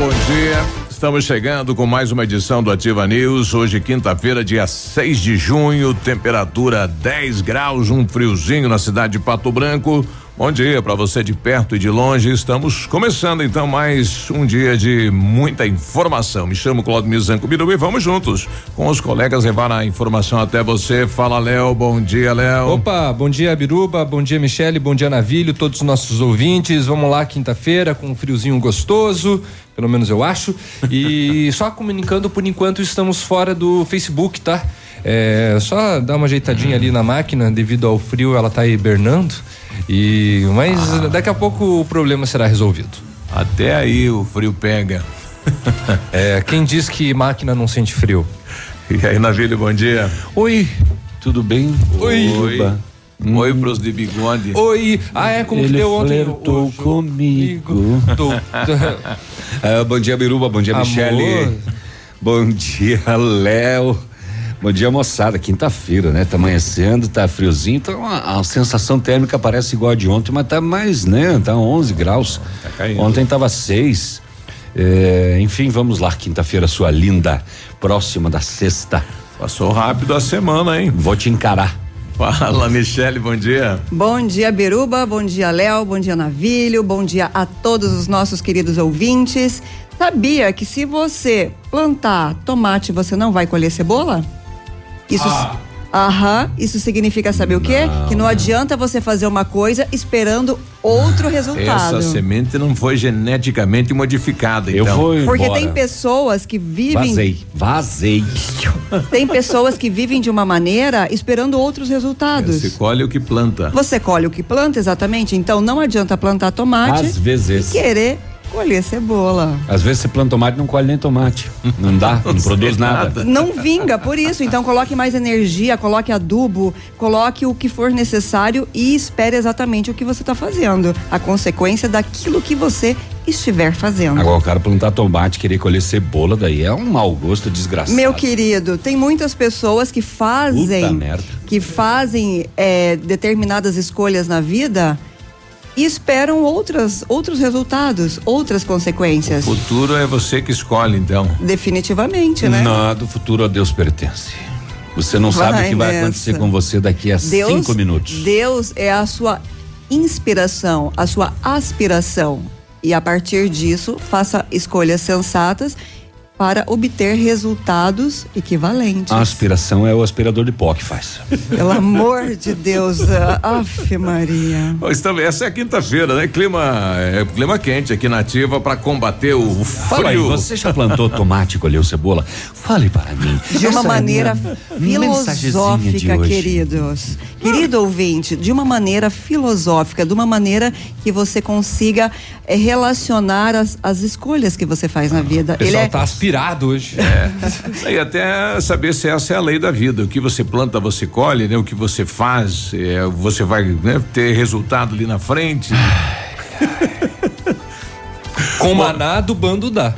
Bom dia. Estamos chegando com mais uma edição do Ativa News. Hoje, quinta-feira, dia 6 de junho, temperatura 10 graus, um friozinho na cidade de Pato Branco. Bom dia para você de perto e de longe. Estamos começando então mais um dia de muita informação. Me chamo Claudio Mizanco Biruba e vamos juntos com os colegas levar a informação até você. Fala, Léo. Bom dia, Léo. Opa, bom dia, Biruba. Bom dia, Michele. Bom dia, Navilho. Todos os nossos ouvintes. Vamos lá, quinta-feira, com um friozinho gostoso. Pelo menos eu acho. E só comunicando, por enquanto, estamos fora do Facebook, tá? É, só dar uma ajeitadinha ali na máquina, devido ao frio, ela tá hibernando. E mas ah. daqui a pouco o problema será resolvido. Até aí o frio pega. é, quem diz que máquina não sente frio? E aí, Navilho, bom dia. Oi, tudo bem? Oi. Oi. Hum. Oi pros de bigode. Oi. Ah, é como Ele que deu ontem. Flertou comigo. ah, bom dia, Biruba. Bom dia, Michele. Bom dia, Léo. Bom dia, moçada. Quinta-feira, né? Tá amanhecendo, tá friozinho, então a, a, sensação térmica parece igual a de ontem, mas tá mais, né? Tá 11 graus. Tá ontem tava 6. É, enfim, vamos lá, quinta-feira, sua linda, próxima da sexta. Passou rápido a semana, hein? Vou te encarar. Fala, Michele, bom dia. Bom dia, Beruba, bom dia, Léo, bom dia, Navilho, bom dia a todos os nossos queridos ouvintes. Sabia que se você plantar tomate, você não vai colher cebola? Isso. Ah. Aham, isso significa saber o quê? Não. Que não adianta você fazer uma coisa esperando outro resultado. Essa semente não foi geneticamente modificada, Eu então. vou Porque tem pessoas que vivem. Vazei, vazei. Tem pessoas que vivem de uma maneira esperando outros resultados. Você colhe o que planta. Você colhe o que planta, exatamente. Então não adianta plantar tomate. Às vezes. E querer colher cebola. Às vezes você planta tomate e não colhe nem tomate. Não dá, não, não produz nada. nada. Não vinga, por isso. Então coloque mais energia, coloque adubo, coloque o que for necessário e espere exatamente o que você está fazendo. A consequência daquilo que você estiver fazendo. Agora o cara plantar tomate, querer colher cebola, daí é um mau gosto desgraçado. Meu querido, tem muitas pessoas que fazem, que fazem é, determinadas escolhas na vida e esperam outras, outros resultados, outras consequências. O futuro é você que escolhe, então. Definitivamente, né? Nada, o futuro a Deus pertence. Você não vai sabe o que vai acontecer com você daqui a Deus, cinco minutos. Deus é a sua inspiração, a sua aspiração. E a partir disso, faça escolhas sensatas para obter resultados equivalentes. A aspiração é o aspirador de pó que faz. Pelo amor de Deus, Aff Maria. Estamos, essa é a quinta-feira, né? Clima, é, clima quente aqui na ativa para combater o frio. Fala aí, você já plantou tomate, colheu cebola? Fale para mim. De uma maneira filosófica, queridos. Querido ouvinte, de uma maneira filosófica, de uma maneira que você consiga é, relacionar as, as escolhas que você faz na vida. O pessoal Ele é, tá aspirando inspirado hoje. É. e até saber se essa é a lei da vida. O que você planta, você colhe, né? O que você faz, é, você vai né, ter resultado ali na frente. Com maná do bando dá.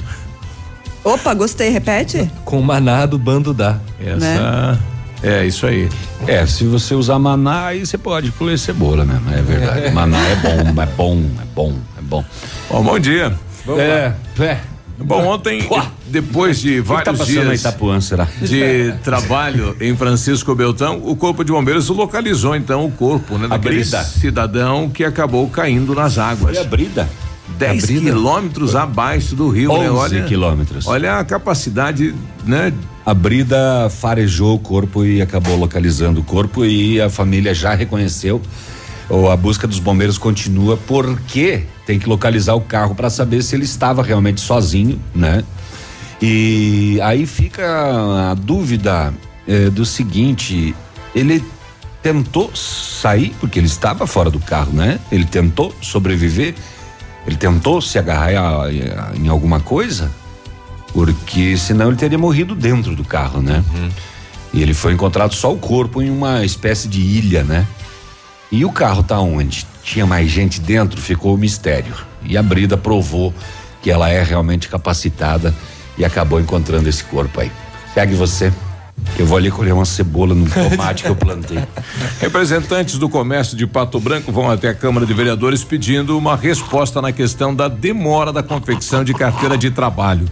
Opa, gostei, repete. Com maná do bando dá. Essa. Né? É, isso aí. É, se você usar maná, aí você pode colher cebola mesmo, é verdade. Maná é bom, é bom, é bom, é bom. Bom, bom dia. Vamos é, lá. é. Bom, ontem, depois de vários tá dias Itapuã, de trabalho em Francisco Beltrão, o Corpo de Bombeiros localizou então o corpo né, daquele cidadão que acabou caindo nas águas. Foi a brida? 10 quilômetros abaixo do rio, 11 né? Olha, quilômetros. Olha a capacidade, né? A Brida farejou o corpo e acabou localizando o corpo e a família já reconheceu. Ou a busca dos bombeiros continua porque tem que localizar o carro para saber se ele estava realmente sozinho, né? E aí fica a dúvida eh, do seguinte: ele tentou sair porque ele estava fora do carro, né? Ele tentou sobreviver, ele tentou se agarrar em alguma coisa, porque senão ele teria morrido dentro do carro, né? Uhum. E ele foi encontrado só o corpo em uma espécie de ilha, né? E o carro tá onde? Tinha mais gente dentro, ficou o mistério. E a Brida provou que ela é realmente capacitada e acabou encontrando esse corpo aí. Segue você. Eu vou ali colher uma cebola no tomate que eu plantei. Representantes do comércio de Pato Branco vão até a Câmara de Vereadores pedindo uma resposta na questão da demora da confecção de carteira de trabalho.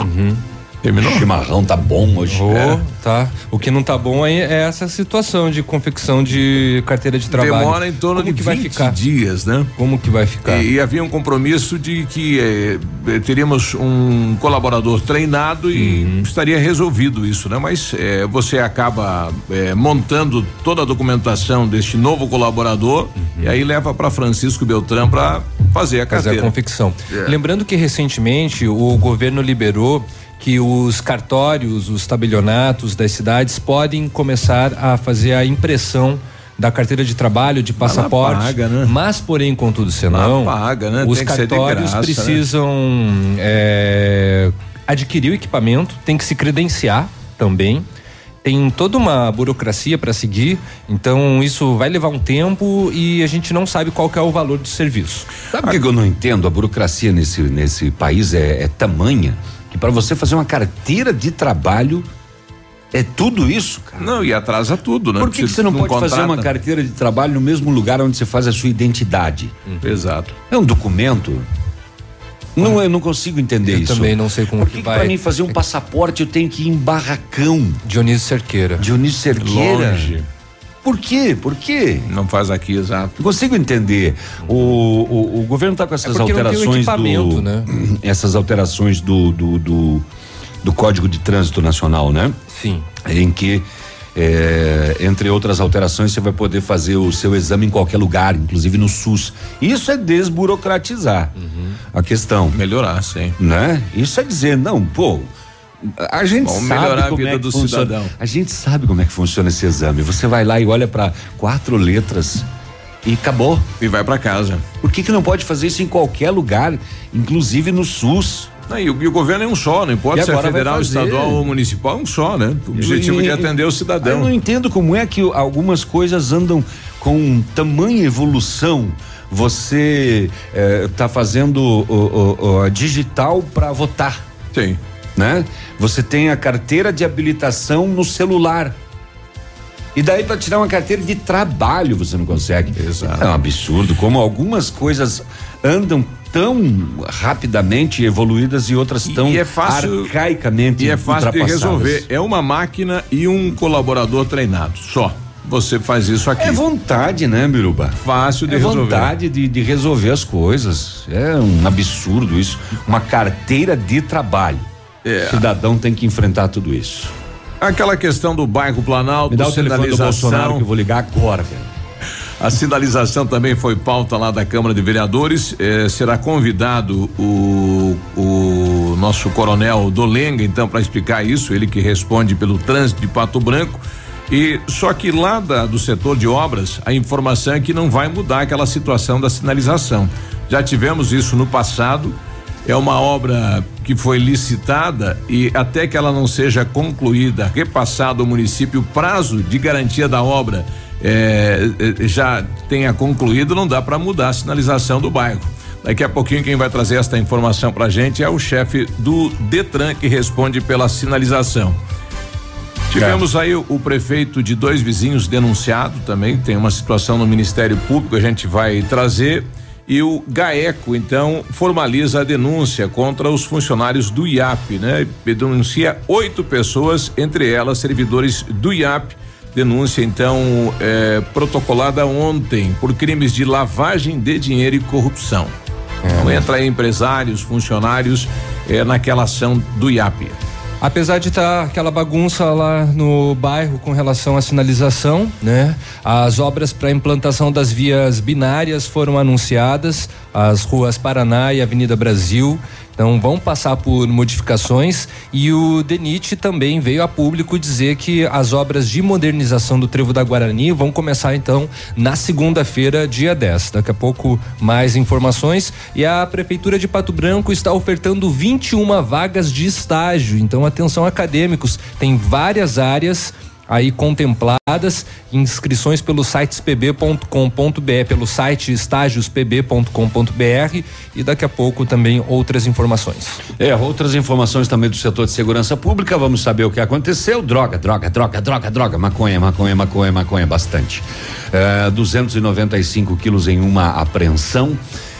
Uhum. Terminou? O chimarrão tá bom hoje. Oh, é. Tá. O que não tá bom aí é essa situação de confecção de carteira de trabalho. Demora em torno Como de que 20 vai ficar? dias, né? Como que vai ficar? E, e havia um compromisso de que eh, eh teríamos um colaborador treinado e uhum. estaria resolvido isso, né? Mas eh, você acaba eh, montando toda a documentação deste novo colaborador uhum. e aí leva para Francisco Beltrão para fazer a carteira. Fazer a confecção. É. Lembrando que recentemente o governo liberou que os cartórios, os tabelionatos das cidades podem começar a fazer a impressão da carteira de trabalho, de passaporte, paga, né? mas porém, contudo, senão, paga, né? os cartórios graça, né? precisam né? é, adquirir o equipamento, tem que se credenciar também tem toda uma burocracia para seguir, então isso vai levar um tempo e a gente não sabe qual é o valor do serviço. Sabe o que eu não entendo? A burocracia nesse, nesse país é, é tamanha que para você fazer uma carteira de trabalho é tudo isso, cara. Não, e atrasa tudo, né? Por que, que você não, não pode contrata? fazer uma carteira de trabalho no mesmo lugar onde você faz a sua identidade? Uhum. Exato. É um documento. Não, eu não consigo entender eu isso. Eu também não sei como Por que, que vai. Para mim fazer um passaporte eu tenho que ir em barracão. Dionísio Cerqueira. Dionísio Cerqueira. Longe. Por quê? Por quê? Não faz aqui, exato. Consigo entender. O, o, o governo está com essas é alterações do. Né? Essas alterações do, do, do, do Código de Trânsito Nacional, né? Sim. Em que é, entre outras alterações, você vai poder fazer o seu exame em qualquer lugar, inclusive no SUS. Isso é desburocratizar uhum. a questão. Melhorar, sim. Né? Isso é dizer, não, pô, a gente Vamos sabe como a vida é do funciona. cidadão. A gente sabe como é que funciona esse exame. Você vai lá e olha para quatro letras e acabou. E vai para casa. Por que que não pode fazer isso em qualquer lugar, inclusive no SUS? Não, e, o, e, o, governo é um só, não importa se é federal, estadual ou municipal, é um só, né? O objetivo e, de atender o cidadão. Eu não entendo como é que algumas coisas andam com tamanha evolução. Você está eh, fazendo o, o, o digital para votar. Sim né? Você tem a carteira de habilitação no celular. E daí para tirar uma carteira de trabalho você não consegue. Exato. É um absurdo como algumas coisas andam tão rapidamente evoluídas e outras tão e é fácil, arcaicamente E é fácil de resolver. É uma máquina e um colaborador treinado, só. Você faz isso aqui. É vontade, né, Biruba? Fácil de é resolver. vontade de, de resolver as coisas. É um absurdo isso. Uma carteira de trabalho. É. O cidadão tem que enfrentar tudo isso. Aquela questão do bairro Planalto, Me dá o telefone do Bolsonaro que eu vou ligar agora, velho. A sinalização também foi pauta lá da Câmara de Vereadores. Eh, será convidado o, o nosso coronel Dolenga, então, para explicar isso. Ele que responde pelo trânsito de Pato Branco. E só que lá da, do setor de obras, a informação é que não vai mudar aquela situação da sinalização. Já tivemos isso no passado é uma obra que foi licitada e até que ela não seja concluída, repassado ao município o prazo de garantia da obra é, já tenha concluído, não dá para mudar a sinalização do bairro. Daqui a pouquinho quem vai trazer esta informação para a gente é o chefe do Detran que responde pela sinalização. Tivemos aí o, o, prefeito de dois vizinhos denunciado também, tem uma situação no Ministério Público, a gente vai trazer e o GAECO, então, formaliza a denúncia contra os funcionários do IAP, né? Denuncia oito pessoas, entre elas servidores do IAP. Denúncia, então, é, protocolada ontem por crimes de lavagem de dinheiro e corrupção. É. Então, entra aí empresários, funcionários é, naquela ação do IAP. Apesar de estar tá aquela bagunça lá no bairro com relação à sinalização, né? As obras para implantação das vias binárias foram anunciadas, as ruas Paraná e Avenida Brasil então vão passar por modificações e o DENIT também veio a público dizer que as obras de modernização do Trevo da Guarani vão começar então na segunda-feira, dia 10. Daqui a pouco mais informações e a prefeitura de Pato Branco está ofertando 21 vagas de estágio. Então atenção acadêmicos, tem várias áreas aí contempladas, inscrições pelo site pb.com.br, pelo site estágiospb.com.br e daqui a pouco também outras informações. É, outras informações também do setor de segurança pública, vamos saber o que aconteceu. Droga, droga, droga, droga, droga, maconha, maconha, maconha, maconha, bastante. É, 295 quilos em uma apreensão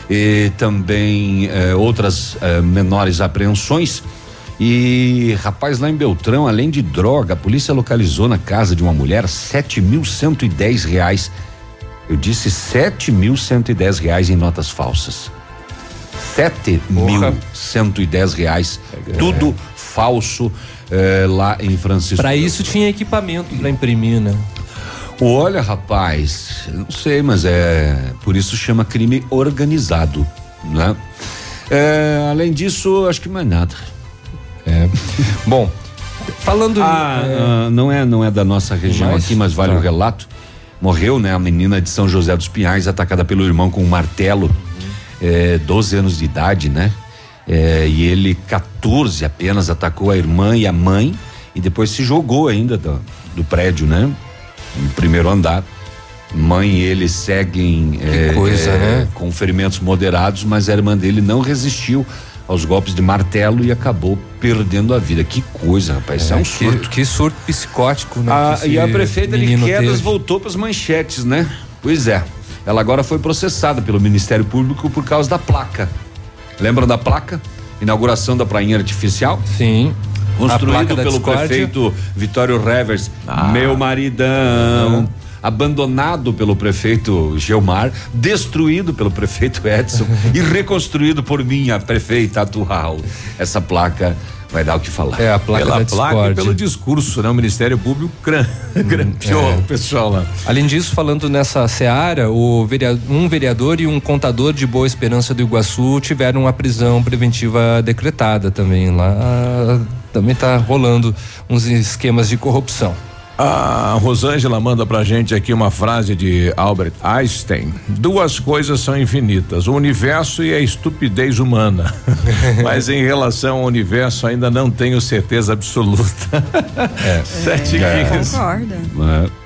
e também é, outras é, menores apreensões. E, rapaz, lá em Beltrão, além de droga, a polícia localizou na casa de uma mulher sete mil cento e dez reais. Eu disse sete mil cento e dez reais em notas falsas. Sete mil cento e dez reais. É. Tudo falso eh, lá em Francisco. Para isso tinha equipamento para imprimir, né? Olha, rapaz, não sei, mas é por isso chama crime organizado, né? É, além disso, acho que mais nada. É. Bom, falando. Ah, é, ah, não é não é da nossa região mas, aqui, mas vale tá. o relato. Morreu, né, a menina de São José dos Pinhais, atacada pelo irmão com um martelo, é, 12 anos de idade, né? É, e ele, 14 apenas, atacou a irmã e a mãe e depois se jogou ainda do, do prédio, né? No primeiro andar. Mãe e ele seguem é, coisa, é, né? com ferimentos moderados, mas a irmã dele não resistiu aos golpes de martelo e acabou perdendo a vida. Que coisa, rapaz, isso é, é um surto. Que, que surto psicótico, né? Ah, e a prefeita de Quedas teve. voltou para as manchetes, né? Pois é. Ela agora foi processada pelo Ministério Público por causa da placa. Lembram da placa? Inauguração da prainha artificial? Sim. Construído pelo prefeito Vitório Revers. Ah. Meu maridão. Ah abandonado pelo prefeito Gelmar, destruído pelo prefeito Edson e reconstruído por minha prefeita atual. Essa placa vai dar o que falar. É, a placa Pela placa e pelo discurso, né? O Ministério Público grampeou hum, é. o pessoal lá. Além disso, falando nessa seara, o vereador, um vereador e um contador de Boa Esperança do Iguaçu tiveram uma prisão preventiva decretada também lá. Também está rolando uns esquemas de corrupção. A Rosângela manda pra gente aqui uma frase de Albert Einstein. Duas coisas são infinitas: o universo e a estupidez humana. Mas em relação ao universo, ainda não tenho certeza absoluta. É. Sete é. Concordo. É.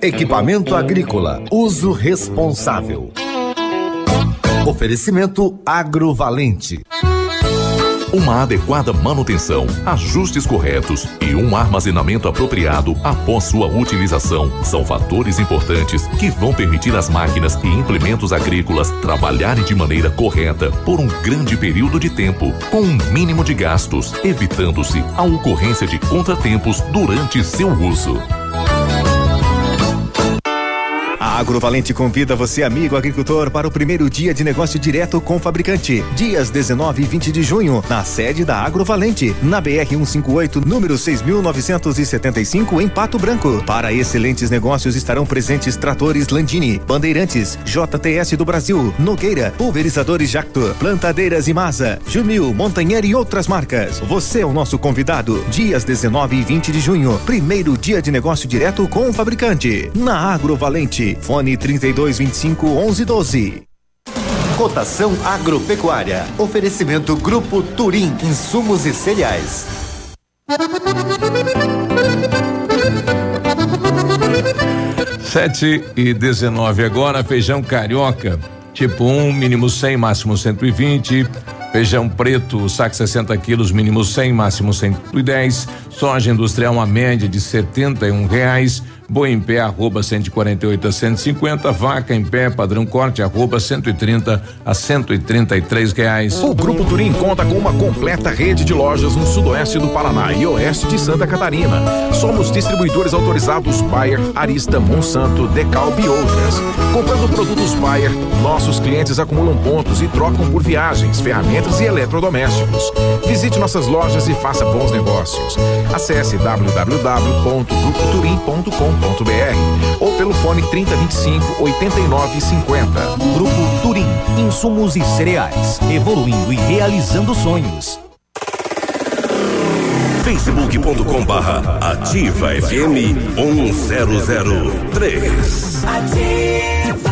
Equipamento agrícola, uso responsável. Oferecimento agrovalente. Uma adequada manutenção, ajustes corretos e um armazenamento apropriado após sua utilização são fatores importantes que vão permitir às máquinas e implementos agrícolas trabalharem de maneira correta por um grande período de tempo, com um mínimo de gastos, evitando-se a ocorrência de contratempos durante seu uso. Agrovalente convida você, amigo agricultor, para o primeiro dia de negócio direto com o fabricante. Dias 19 e 20 de junho, na sede da Agrovalente, na BR 158, número 6975, em Pato Branco. Para excelentes negócios estarão presentes tratores Landini, Bandeirantes, JTS do Brasil, Nogueira, Pulverizadores Jacto, Plantadeiras e Masa, Jumil, Montanher e outras marcas. Você é o nosso convidado. Dias 19 e 20 de junho, primeiro dia de negócio direto com o fabricante. Na Agrovalente, fone 3225 1112. Cotação agropecuária. Oferecimento Grupo Turim, insumos e cereais. Sete e 19 agora, feijão carioca, tipo 1, um, mínimo 100, máximo 120. Feijão preto, saco 60 quilos, mínimo 100, máximo 110. Soja industrial, uma média de 71 reais. Boi em pé, arroba 148 a 150. Vaca em pé, padrão corte, arroba 130 a 133 reais. O Grupo Turim conta com uma completa rede de lojas no sudoeste do Paraná e oeste de Santa Catarina. Somos distribuidores autorizados Bayer, Arista, Monsanto, Decalb e outras. Comprando produtos Bayer, nossos clientes acumulam pontos e trocam por viagens, ferramentas e eletrodomésticos. Visite nossas lojas e faça bons negócios. Acesse www.grupoturim.com ou pelo fone 3025 8950. Grupo Turim, insumos e cereais, evoluindo e realizando sonhos. facebook.com barra ativa FM 1003. Ativa.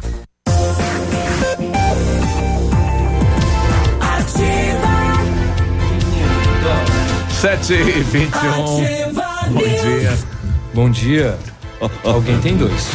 Sete e vinte e um. Bom dia. Bom dia. Alguém tem dois.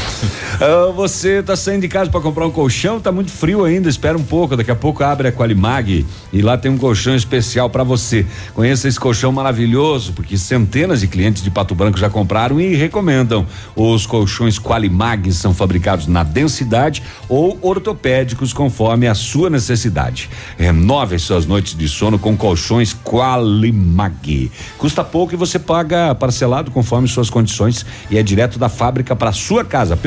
Ah, você tá saindo de casa para comprar um colchão, tá muito frio ainda, espera um pouco, daqui a pouco abre a Qualimag e lá tem um colchão especial para você. Conheça esse colchão maravilhoso, porque centenas de clientes de Pato Branco já compraram e recomendam. Os colchões Qualimag são fabricados na densidade ou ortopédicos conforme a sua necessidade. Renove as suas noites de sono com colchões Qualimag. Custa pouco e você paga parcelado conforme suas condições e é direto da fábrica para sua casa.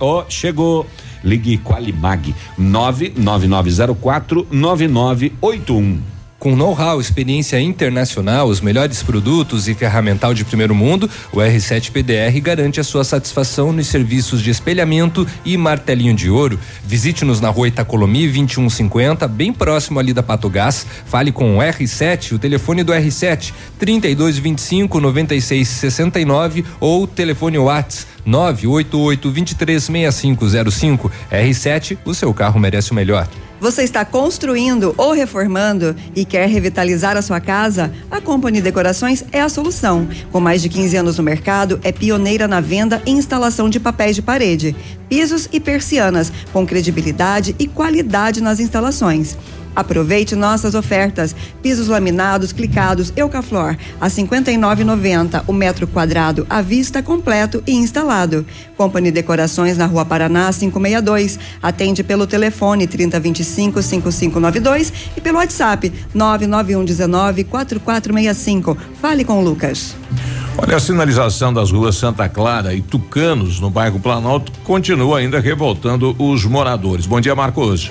Ó, oh, chegou. Ligue Qualimag 99904 9981. Com know-how, experiência internacional, os melhores produtos e ferramental de primeiro mundo, o R7 PDR garante a sua satisfação nos serviços de espelhamento e martelinho de ouro. Visite-nos na rua Itacolomi 2150, bem próximo ali da Patogás. Fale com o R7, o telefone do R7 3225 9669 ou telefone Whats 988 236505 R7, o seu carro merece o melhor. Você está construindo ou reformando e quer revitalizar a sua casa? A Company Decorações é a solução. Com mais de 15 anos no mercado, é pioneira na venda e instalação de papéis de parede, pisos e persianas, com credibilidade e qualidade nas instalações. Aproveite nossas ofertas. Pisos laminados, clicados, Eucaflor a 59,90 o metro quadrado à vista completo e instalado. Company Decorações na Rua Paraná 562. Atende pelo telefone 3025 5592 e pelo WhatsApp 991 19 4465. Fale com o Lucas. Olha, a sinalização das ruas Santa Clara e Tucanos, no bairro Planalto, continua ainda revoltando os moradores. Bom dia, Marcos.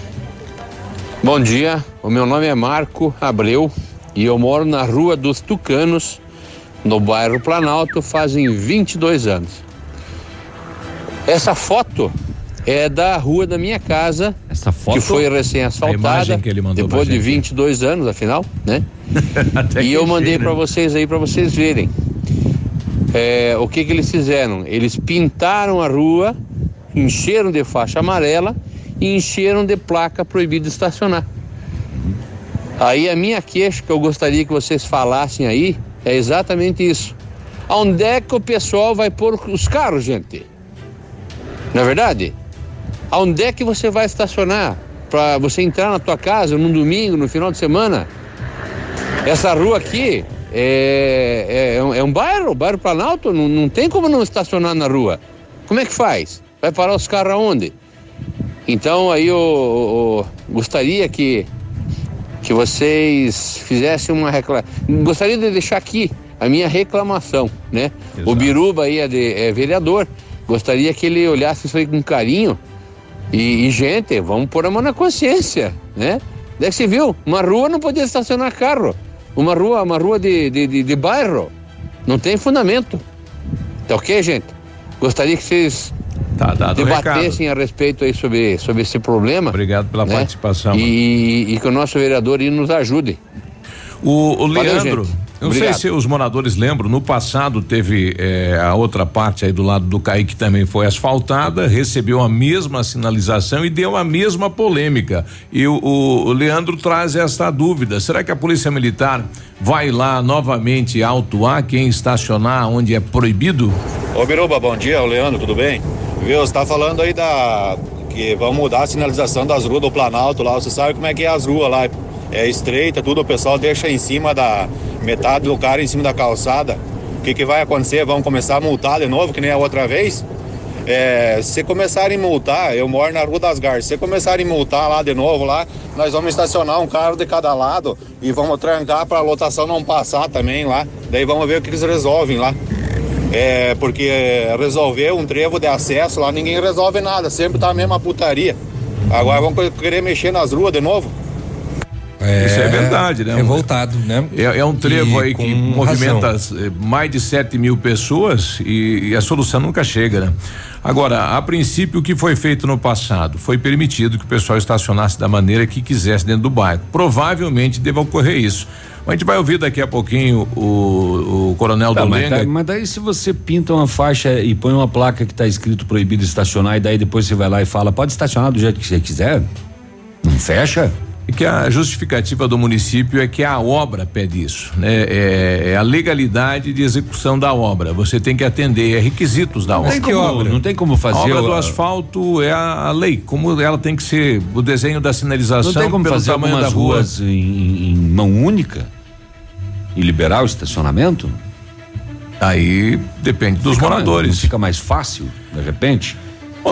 Bom dia, o meu nome é Marco Abreu e eu moro na Rua dos Tucanos, no bairro Planalto, fazem 22 anos. Essa foto é da rua da minha casa, Essa foto? que foi recém-asfaltada, que ele mandou depois de gente. 22 anos, afinal, né? E eu mandei para vocês aí para vocês verem. É, o que que eles fizeram? Eles pintaram a rua, encheram de faixa amarela e encheram de placa proibido estacionar. Aí a minha queixa que eu gostaria que vocês falassem aí é exatamente isso. Aonde é que o pessoal vai pôr os carros, gente? Não é verdade? Aonde é que você vai estacionar para você entrar na tua casa num domingo, no final de semana? Essa rua aqui é, é, um- é um bairro, bairro Planalto, não, não tem como não estacionar na rua. Como é que faz? Vai parar os carros aonde? Então aí eu, eu- eu gostaria que, que vocês fizessem uma reclamação. Gostaria de deixar aqui a minha reclamação, né? O Biruba aí é, de- é vereador. Gostaria que ele olhasse isso aí com carinho. E, e, gente, vamos pôr a mão na consciência, né? Daí você viu, uma rua não podia estacionar carro. Uma rua, uma rua de, de, de, de bairro. Não tem fundamento. Tá ok, gente? Gostaria que vocês Tá dado debatessem a respeito aí sobre, sobre esse problema. Obrigado pela participação. E, e que o nosso vereador aí nos ajude. O, o Valeu, Leandro, gente. Eu não Obrigado. sei se os moradores lembram, no passado teve eh, a outra parte aí do lado do CAI que também foi asfaltada, recebeu a mesma sinalização e deu a mesma polêmica. E o, o- o Leandro traz esta dúvida: será que a Polícia Militar vai lá novamente autuar quem estacionar onde é proibido? Ô Biruba, bom dia, o Leandro, tudo bem? Viu, você tá falando aí da. que vão mudar a sinalização das ruas do Planalto lá, você sabe como é que é as ruas lá. É estreita, tudo, o pessoal deixa em cima da. Metade do cara em cima da calçada. O que, que vai acontecer? Vão começar a multar de novo, que nem a outra vez? É, se começarem a multar, eu moro na Rua das Garças, se começarem a multar lá de novo lá, nós vamos estacionar um carro de cada lado e vamos trancar para a lotação não passar também lá. Daí vamos ver o que eles resolvem lá. É, porque resolver um trevo de acesso lá, ninguém resolve nada, sempre tá a mesma putaria. Agora vamos querer mexer nas ruas de novo? Isso é verdade, né? Revoltado, né? É, é um trevo E aí que movimenta razão. eh, mais de 7 mil pessoas e, e a solução nunca chega, né? Agora, a princípio, o que foi feito no passado? Foi permitido que o pessoal estacionasse da maneira que quisesse dentro do bairro. Provavelmente deva ocorrer isso. A gente vai ouvir daqui a pouquinho o, o Coronel Tá, mas, Dolenga. tá- mas daí se você pinta uma faixa e põe uma placa que tá escrito proibido estacionar e daí depois você vai lá e fala, pode estacionar do jeito que você quiser? Não fecha? E que a justificativa do município é que a obra pede isso, né? É, é a legalidade de execução da obra. Você tem que atender a requisitos da Não obra. tem como- não tem como fazer A obra o- do asfalto é a, a lei, como ela tem que ser o desenho da sinalização Não tem como pelo fazer tamanho algumas da rua. ruas em, em- mão única e liberar o estacionamento? Aí depende dos Fica mais- moradores. não fica mais fácil, de repente?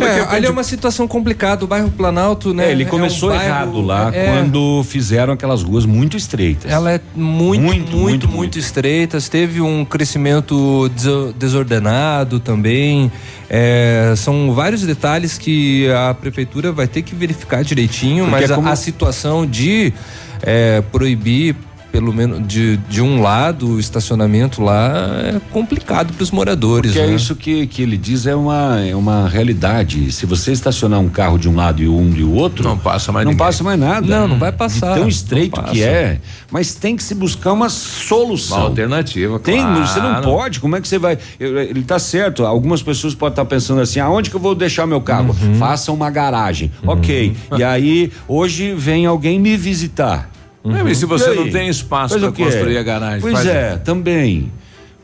É, ali é uma situação complicada, o bairro Planalto, né? É, ele é um começou bairro- errado lá é, quando fizeram aquelas ruas muito estreitas. Ela é muito, muito, muito, muito, estreitas. Teve um crescimento deso- desordenado também. É, são vários detalhes que a prefeitura vai ter que verificar direitinho, Porque mas é a- como- a, situação de é, proibir pelo menos de, de um lado, o estacionamento lá é complicado para os moradores. Porque né? é isso que, que ele diz é uma, é uma realidade. Se você estacionar um carro de um lado e um de outro, não passa mais não ninguém. passa mais nada. Não, não vai passar. De tão estreito que é, mas tem que se buscar uma solução. Uma alternativa, Tem, claro. você não pode. Como é que você vai? eu- Ele tá certo. Algumas pessoas podem estar pensando assim: aonde que eu vou deixar meu carro? Uhum. Faça uma garagem. Ok. E aí hoje vem alguém me visitar. É, mas se você E não tem espaço para construir a garagem, Pois é, também.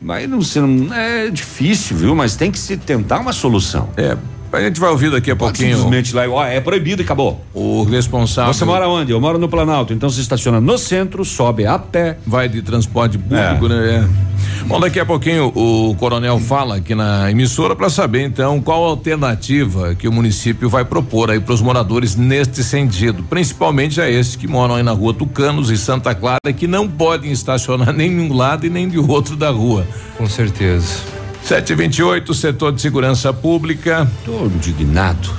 Mas não, não é difícil, viu? Mas tem que se tentar uma solução. É, a gente vai ouvir daqui a Pode pouquinho. simplesmente lá, ó, é proibido e acabou. O responsável. Você mora onde? Eu moro no Planalto. Então você estaciona no centro, sobe a pé. Vai de transporte público, É. né? É. Bom, daqui a pouquinho o coronel fala aqui na emissora para saber então qual a alternativa que o município vai propor aí para os moradores neste sentido, principalmente a esses que moram aí na rua Tucanos e Santa Clara que não podem estacionar nem de um lado e nem de outro da rua. Com certeza. 728, setor de segurança pública. Tô indignado.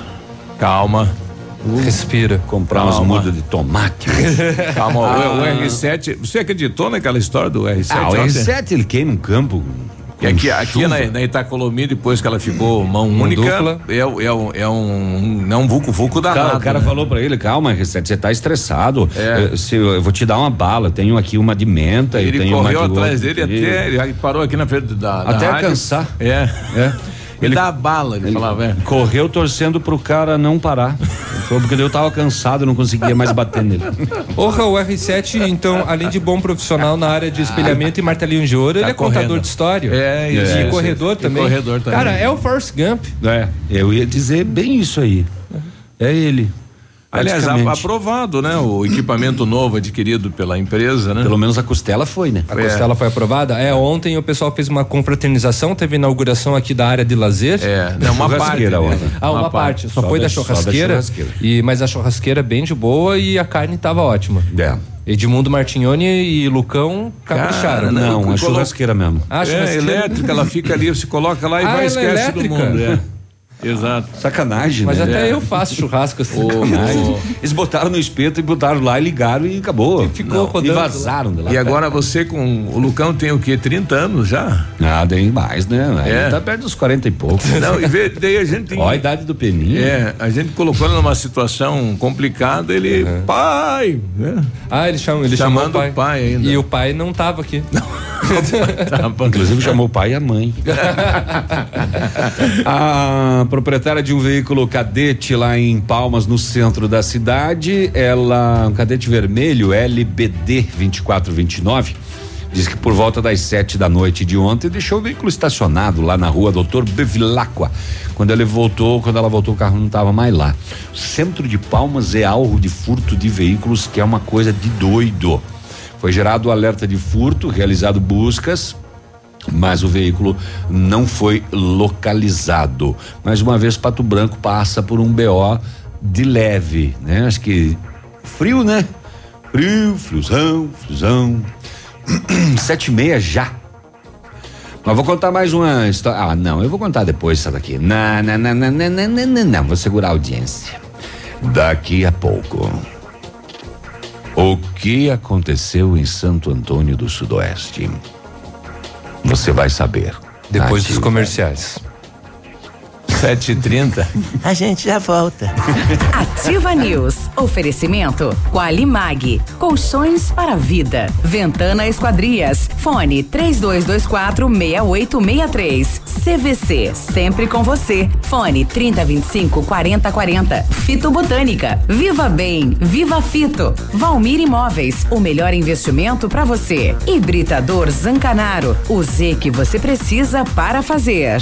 Calma. Respira. Comprar umas Calma. mudas de tomate. Calma, o- o, Ah. R7, você acreditou naquela história do R7? Ah, o ontem? R7 ele queima um campo. Que aqui, aqui na, na Itacolomi, depois que ela ficou mão única, é, é, um- é um, é um vucu-vucu Cara, danado. o cara né? falou pra ele, calma, R7, você tá estressado. É. Se eu, vou te dar uma bala, eu tenho aqui uma de menta, Ele correu atrás dele aqui. até, ele parou aqui na frente da, da Até rádio. cansar. É. É. Ele dá a bala, ele, falava, é. Correu torcendo pro cara não parar. Foi porque eu tava cansado, não conseguia mais bater nele. Porra, o R7, então, além de bom profissional na área de espelhamento e martelinho de ouro, Tá ele é correndo. contador de história. É, isso, E isso, corredor isso. E também. corredor também. Cara, é o Forrest Gump. É, eu ia dizer bem isso aí. É ele. Aliás, a- aprovado, né? O equipamento novo adquirido pela empresa, né? Pelo menos a costela foi, né? A costela foi aprovada? É, ontem o pessoal fez uma confraternização, teve inauguração aqui da área de lazer. É, não, uma parte. Churrasqueira, né? ontem. Ah, uma, parte, só, Só foi da- da só da churrasqueira, churrasqueira. E, mas a churrasqueira bem de boa e a carne tava ótima. É. Edmundo Martignoni e Lucão capricharam. Cara, né? Não, Colo- a churrasqueira mesmo. Ah, É, churrasqueira. elétrica, ela fica ali, você coloca lá e Ah, vai ela é esquece do mundo. É. Exato. Sacanagem, Mas né? até É. eu faço churrasco assim. Sacanagem. Eles botaram no espeto e botaram lá e ligaram e acabou. ficou e rodando vazaram de lá. E agora você com o Lucão tem o quê? 30 anos já? Ah, tem mais, né? É. Tá perto dos 40 e pouco. Não, e vê, daí a gente a idade do Peninho. É, a gente colocou ele numa situação complicada, ele. Pai! né? Ah, ele, chama, ele Chamando chamou o pai ainda. E o pai não tava aqui. Tá, Inclusive chamou o pai e a mãe. a proprietária de um veículo cadete lá em Palmas, no centro da cidade, ela, um cadete vermelho LBD 2429, diz que por volta das sete da noite de ontem deixou o veículo estacionado lá na rua Doutor Bevilacqua. Quando ele voltou, quando ela voltou, o carro não estava mais lá. O centro de Palmas é alvo de furto de veículos, que é uma coisa de doido. Foi gerado o alerta de furto, realizado buscas, mas o veículo não foi localizado. Mais uma vez, Pato Branco passa por um BO de leve, né? Acho que frio, né? Frio, friozão, friozão. Sete e meia já. Mas vou contar mais uma história. Ah, não, eu vou contar depois essa daqui. Não, não, não, não, não, não, não, não. Vou segurar a audiência. Daqui a pouco. O que aconteceu em Santo Antônio do Sudoeste? Você vai saber. Depois dos Ativa. comerciais. 7h30. A gente já volta. Ativa News. Oferecimento Qualimag. Colchões para vida. Ventana Esquadrias. Fone 3224 6863. CVC. Sempre com você. Fone 3025 4040. Fito Botânica. Viva Bem. Viva Fito. Valmir Imóveis. O melhor investimento para você. Hibridador Zancanaro. O Z que você precisa para fazer.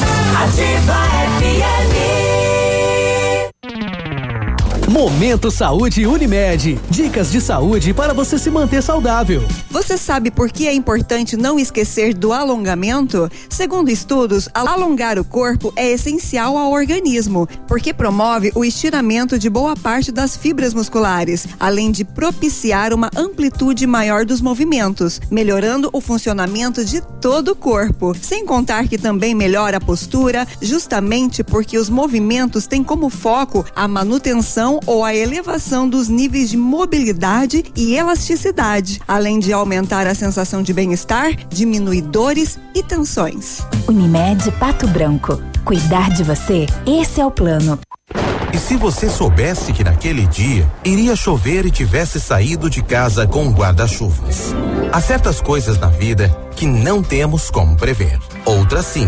88. Ativa Momento Saúde Unimed. Dicas de saúde para você se manter saudável. Você sabe por que é importante não esquecer do alongamento? Segundo estudos, alongar o corpo é essencial ao organismo, porque promove o estiramento de boa parte das fibras musculares, além de propiciar uma amplitude maior dos movimentos, melhorando o funcionamento de todo o corpo. Sem contar que também melhora a postura, justamente porque os movimentos têm como foco a manutenção ou a elevação dos níveis de mobilidade e elasticidade, além de aumentar a sensação de bem-estar, diminuir dores e tensões. Unimed Pato Branco. Cuidar de você, esse é o plano. E se você soubesse que naquele dia iria chover e tivesse saído de casa com guarda-chuvas? Há certas coisas na vida que não temos como prever. Outras sim.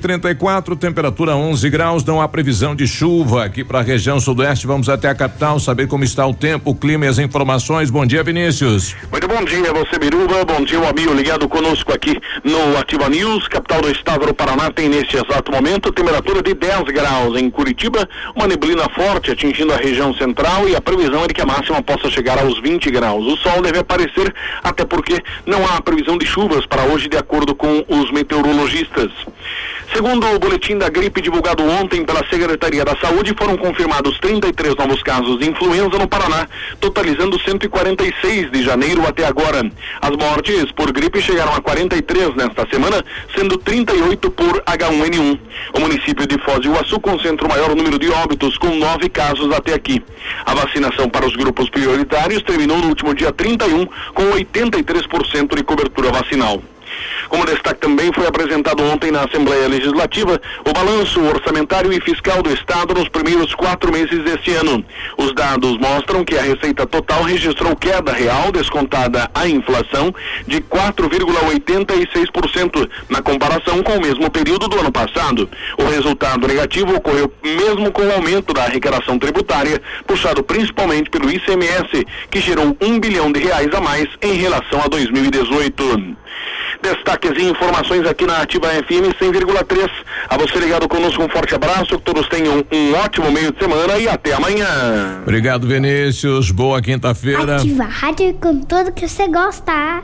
34, temperatura 11 graus, não há previsão de chuva aqui para a região sudoeste. Vamos até a capital saber como está o tempo, o clima e as informações. Bom dia, Vinícius. Muito bom dia, você Biruba. Bom dia, o amigo ligado conosco aqui no Ativa News, capital do estado do Paraná. Tem neste exato momento temperatura de 10 graus em Curitiba, uma neblina forte atingindo a região central e a previsão é de que a máxima possa chegar aos 20 graus. O sol deve aparecer, até porque não há previsão de chuvas para hoje, de acordo com os meteorologistas. Segundo o boletim da gripe divulgado ontem pela Secretaria da Saúde, foram confirmados 33 novos casos de influenza no Paraná, totalizando 146 de janeiro até agora. As mortes por gripe chegaram a 43 nesta semana, sendo 38 por H1N1. O município de Foz do Iguaçu concentra o maior número de óbitos, com nove casos até aqui. A vacinação para os grupos prioritários terminou no último dia 31, com 83% de cobertura vacinal. Como destaque também foi apresentado ontem na Assembleia Legislativa o balanço orçamentário e fiscal do Estado nos primeiros quatro meses deste ano. Os dados mostram que a receita total registrou queda real descontada a inflação de 4,86% na comparação com o mesmo período do ano passado. O resultado negativo ocorreu mesmo com o aumento da arrecadação tributária, puxado principalmente pelo ICMS, que gerou um bilhão de reais a mais em relação a 2018. Destaques e informações aqui na Ativa FM 100,3. A você ligado conosco, um forte abraço, que todos tenham um ótimo meio de semana e até amanhã. Obrigado, Vinícius. Boa quinta-feira. Ativa a rádio com tudo que você gosta.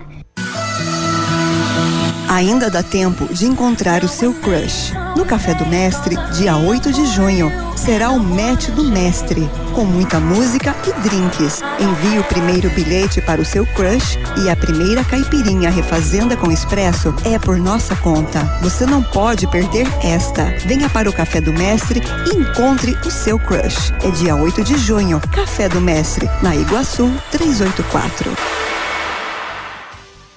Ainda dá tempo de encontrar o seu crush. No Café do Mestre, dia 8 de junho, será o match do mestre, com muita música e drinks. Envie o primeiro bilhete para o seu crush e a primeira caipirinha refazenda com expresso é por nossa conta. Você não pode perder esta. Venha para o Café do Mestre e encontre o seu crush. É dia 8 de junho, Café do Mestre, na Iguaçu 384.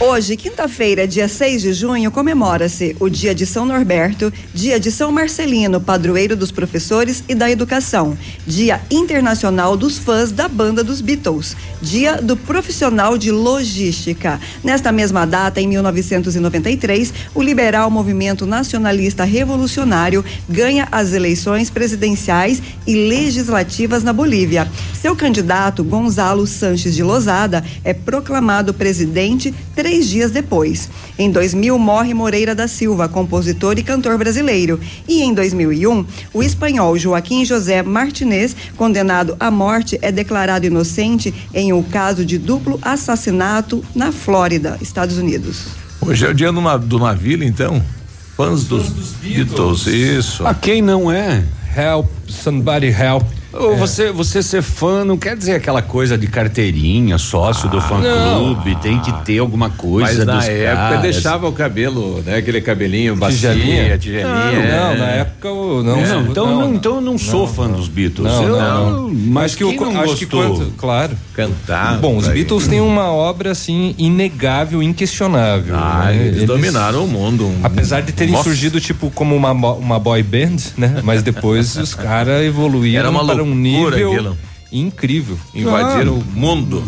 Hoje, quinta-feira, dia 6 de junho, comemora-se o Dia de São Norberto, Dia de São Marcelino, padroeiro dos professores e da educação, Dia Internacional dos Fãs da Banda dos Beatles, Dia do Profissional de Logística. Nesta mesma data, em 1993, o liberal Movimento Nacionalista Revolucionário ganha as eleições presidenciais e legislativas na Bolívia. Seu candidato, Gonzalo Sanches de Lozada, é proclamado presidente três dias depois. Em 2000, morre Moreira da Silva, compositor e cantor brasileiro. E em 2001, o espanhol Joaquim José Martinez, condenado à morte, é declarado inocente em um caso de duplo assassinato na Flórida, Estados Unidos. Hoje é o dia do, na- do navio, então? Fãs dos, Beatles. isso. A quem não é? Help, somebody help. Ou É. você, você ser fã não quer dizer aquela coisa de carteirinha, sócio do fã não. clube, tem que ter alguma coisa Mas na época caras. deixava o cabelo, né? Aquele cabelinho bacia, Tigelinha? tigelinha. Não, é. não, na época eu não. Não, então não, então eu não sou fã dos Beatles. Não, Eu-. Mas que, não acho que quando, claro. Cantar. Bom, os. Beatles têm uma obra assim inegável, inquestionável. Ah, né? eles, dominaram o mundo. um- Apesar de terem Nossa. surgido tipo como uma, uma boy band, né? Mas depois os caras evoluíram Era uma para um loucura nível aquilo. incrível. Invadiram Claro. o mundo.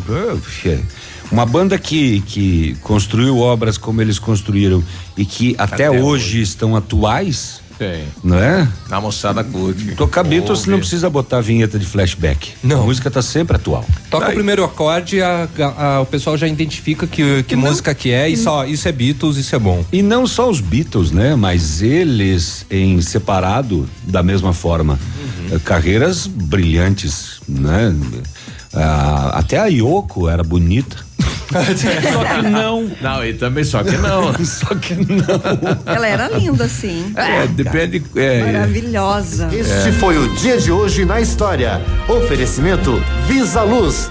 Uma banda que, que construiu obras como eles construíram e que até, Até hoje, estão atuais, Tem. não é? A moçada curte. Tocar Beatles não precisa botar a vinheta de flashback. Não. A música tá sempre atual. Toca o primeiro acorde, a, a- a- o pessoal já identifica que, que música que é e só isso é Beatles, isso é bom. E não só os Beatles, né? Mas eles em separado da mesma forma. Uhum. Eh, Carreiras brilhantes, né? Ah, até a Yoko era bonita. só que não. Não, e também só que não. só que não. Ela era linda, sim. É, depende. É, Maravilhosa. Este foi o dia de hoje na história. Oferecimento Visa Luz.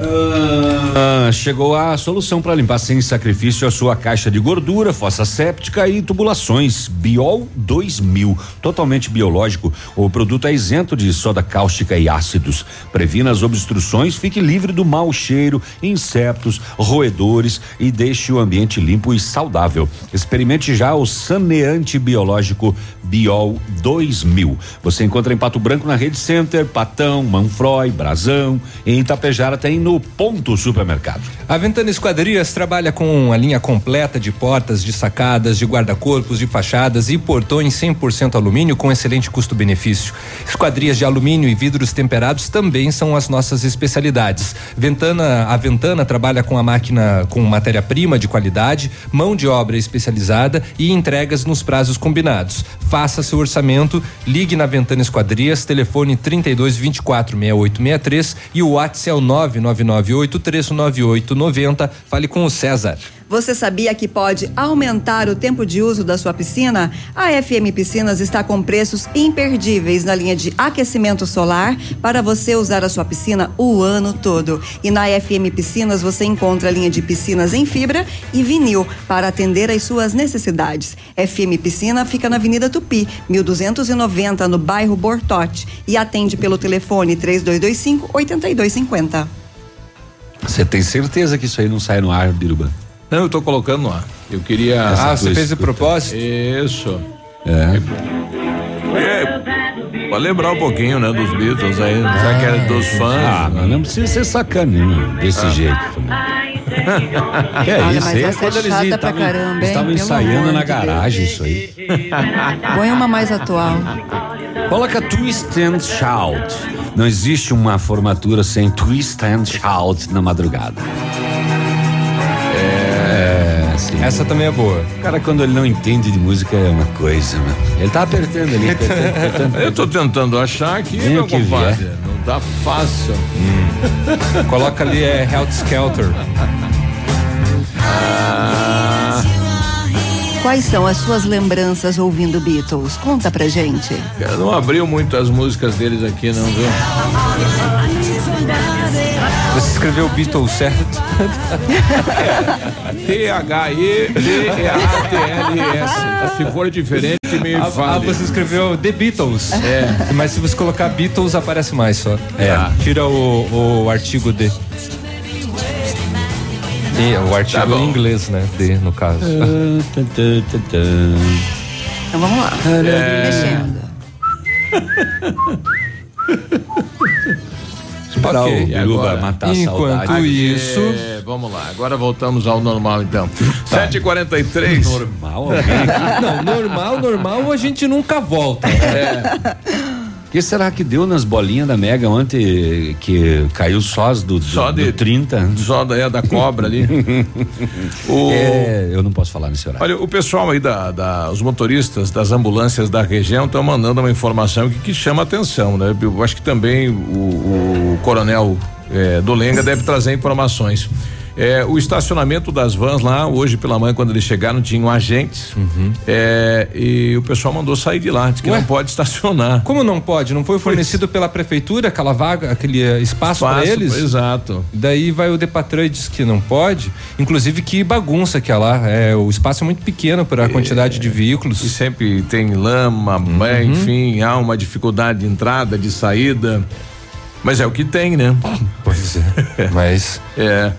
Ah, chegou a solução para limpar sem sacrifício a sua caixa de gordura, fossa séptica e tubulações. Biol 2000, totalmente biológico. O produto é isento de soda cáustica e ácidos. Previna as obstruções, fique livre do mau cheiro, insetos, roedores e deixe o ambiente limpo e saudável. Experimente já o saneante biológico Biol 2000. Você encontra em Pato Branco na Rede Center, Patão, Manfroy, Brasão, em Itapejara tem no Ponto Supermercado. A Ventana Esquadrias trabalha com a linha completa de portas, de sacadas, de guarda-corpos, de fachadas e portões 100% alumínio com excelente custo-benefício. Esquadrias de alumínio e vidros temperados também são as nossas especialidades. Ventana, a Ventana trabalha com a máquina com matéria-prima de qualidade, mão de obra especializada e entregas nos prazos combinados. Faça seu orçamento, ligue na Ventana Esquadrias, telefone 32 24 6863 e o WhatsApp é o 999839890. Fale com o César. Você sabia que pode aumentar o tempo de uso da sua piscina? A FM Piscinas está com preços imperdíveis na linha de aquecimento solar para você usar a sua piscina o ano todo. E na FM Piscinas você encontra a linha de piscinas em fibra e vinil para atender às suas necessidades. FM Piscina fica na Avenida Tupi, 1290, no bairro Bortote e atende pelo telefone 3225 8250. Você tem certeza que isso aí não sai no ar, Biruba? Não, eu tô colocando no ar. Eu queria. Ah, você fez de propósito? Isso. É. É, pra lembrar um pouquinho, né, dos Beatles aí. Será que era dos fãs? Ah, mas não precisa ser sacaninho desse Ah. jeito. que é Olha, isso mas essa é Quando eles chata pra estavam caramba, hein? estavam ensaiando na de garagem isso aí. Põe uma mais atual. Coloca twist and shout. Não existe uma formatura sem twist and shout na madrugada. É, assim. Essa também é boa. O cara, quando ele não entende de música, é uma coisa, mano. Ele tá apertando ali. apertando, apertando. Eu tô tentando achar aqui, Vem meu o que compadre. vier. Não tá fácil. Coloca ali é Health Skelter. Quais são as suas lembranças ouvindo Beatles? Conta pra gente. Cara, Não abriu muito as músicas deles aqui, não, viu? Você escreveu Beatles certo? T-H-E-B-E-A-T-L-S. Se for diferente, me Ah, ah, fale. você escreveu The Beatles. É. Mas se você colocar Beatles, aparece mais só. É. Tira o, o artigo D. E, o artigo Tá em inglês, né? D, no caso. Então vamos lá. É. Mexendo. Esperar Ok. o E Biruba agora? matar Enquanto saudade. isso. É, vamos lá, agora voltamos ao normal então. 7h43. Normal, alguém aqui. Não, normal, normal, a gente nunca volta. O que será que deu nas bolinhas da Mega ontem que caiu sós do, do, Só de- do 30? Só da, é, da cobra ali. O- É, eu não posso falar nesse horário. Olha, o pessoal aí da, da- os motoristas das ambulâncias da região estão mandando uma informação que, que chama atenção, né? Eu acho que também o, o coronel eh, Dolenga deve trazer informações. Eh, o estacionamento das vans lá, hoje pela manhã, quando eles chegaram, tinham agentes. eh, e o pessoal mandou sair de lá, disse que Ué? não pode estacionar. Como não pode? Não foi fornecido pela prefeitura aquela vaga, aquele eh, espaço para Espaço, eles? Exato. Daí vai o Depatran e diz que não pode. Inclusive que bagunça que é lá. É, o espaço é muito pequeno para a quantidade de veículos. E sempre tem lama, né, enfim, há uma dificuldade de entrada, de saída. Mas é o que tem, né? Pois é. Mas. É.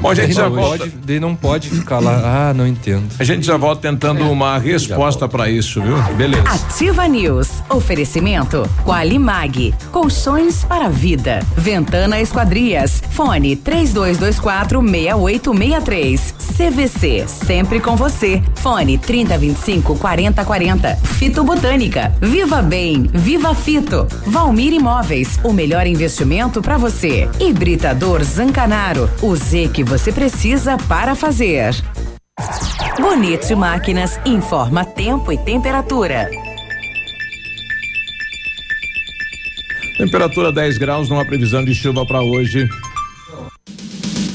Bom, a gente já não volta. pode, não pode ficar lá. Ah, não entendo. A gente já volta tentando uma resposta para isso, viu? Beleza. Ativa News. Oferecimento Qualimag. Colchões para a vida. Ventana Esquadrias. Fone 3224 6863. CVC. Sempre com você. Fone 3025 4040. Fito Botânica. Viva Bem. Viva Fito. Valmir Imóveis. O melhor investimento para você. Hibridador Zancanaro. O Z que você precisa para fazer. Bonito Máquinas informa tempo e temperatura. Temperatura 10 graus, não há previsão de chuva para hoje.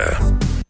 Yeah.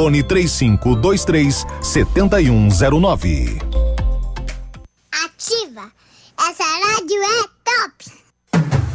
Fone 3523 7109. Ativa! Essa rádio é top!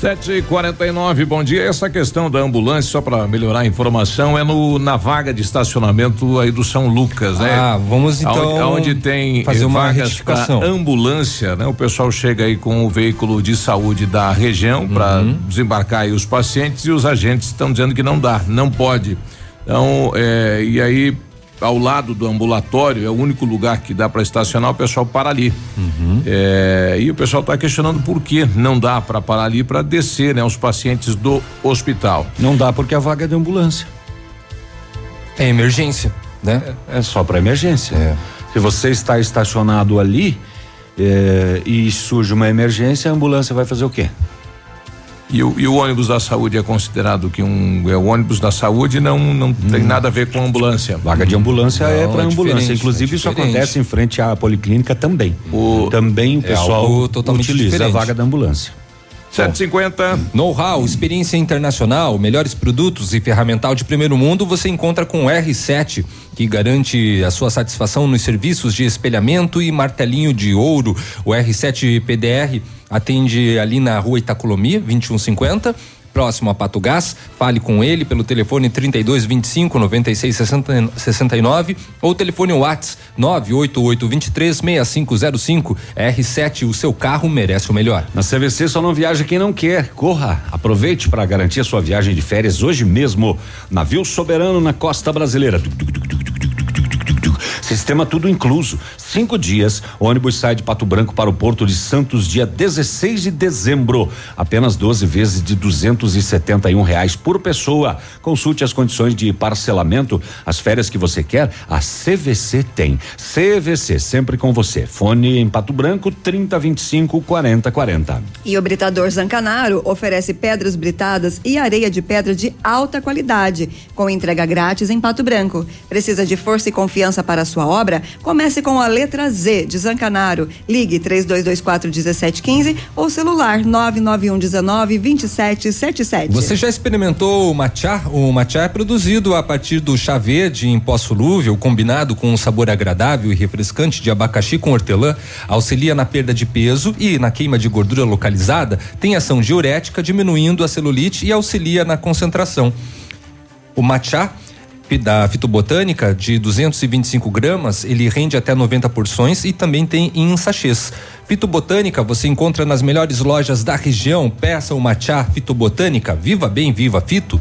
Sete e quarenta e nove, bom dia. Essa questão da ambulância, só para melhorar a informação, é no na vaga de estacionamento aí do São Lucas, né? Ah, vamos então Aonde, tem fazer uma vagas retificação. ambulância, né? O pessoal chega aí com o veículo de saúde da região para Uhum. desembarcar aí os pacientes e os agentes estão dizendo que não dá, não pode. Então, é, e aí ao lado do ambulatório é o único lugar que dá para estacionar, o pessoal para ali. Uhum. É, e o pessoal está questionando por que não dá para parar ali para descer, né, os pacientes do hospital. Não dá porque a vaga é de ambulância. É emergência, né? É, só para emergência. Se você está estacionado ali é, e surge uma emergência, a ambulância vai fazer o quê? E o, e o ônibus da saúde é considerado que um é o ônibus da saúde não não tem nada a ver com ambulância. Vaga de ambulância é Não, para ambulância. diferente, Inclusive é isso acontece em frente à policlínica também. O- também o É pessoal algo totalmente utiliza diferente. a vaga da ambulância. 750. Know-how, experiência internacional, melhores produtos e ferramental de primeiro mundo você encontra com o R7, que garante a sua satisfação nos serviços de espelhamento e martelinho de ouro. O R7 PDR atende ali na rua Itacolomi, 2150. próximo a Pato Gás. Fale com ele pelo telefone 3225 9669 ou telefone Whats 98823 6505. R7, o seu carro merece o melhor. Na CVC só não viaja quem não quer. Corra, aproveite para garantir a sua viagem de férias hoje mesmo. Navio Soberano na costa brasileira. Sistema tudo incluso. Cinco dias. O ônibus sai de Pato Branco para o Porto de Santos dia 16 de dezembro. Apenas 12 vezes de duzentos e setenta e um reais por pessoa. Consulte as condições de parcelamento. As férias que você quer, a CVC tem. CVC, sempre com você. Fone em Pato Branco, 30 25 40 40. E o Britador Zancanaro oferece pedras britadas e areia de pedra de alta qualidade, com entrega grátis em Pato Branco. Precisa de força e confiança para a sua obra? Comece com a letra Z de Zancanaro. Ligue 3224 1715 ou celular 991 19 2777. Você já experimentou o matcha? O matcha é produzido a partir do chá verde em pó solúvel, combinado com um sabor agradável e refrescante de abacaxi com hortelã, auxilia na perda de peso e na queima de gordura localizada, tem ação diurética, diminuindo a celulite e auxilia na concentração. O matcha da fitobotânica de 225 gramas, ele rende até 90 porções e também tem em sachês. Fitobotânica você encontra nas melhores lojas da região. Peça o matcha fitobotânica. Viva bem, viva Fito.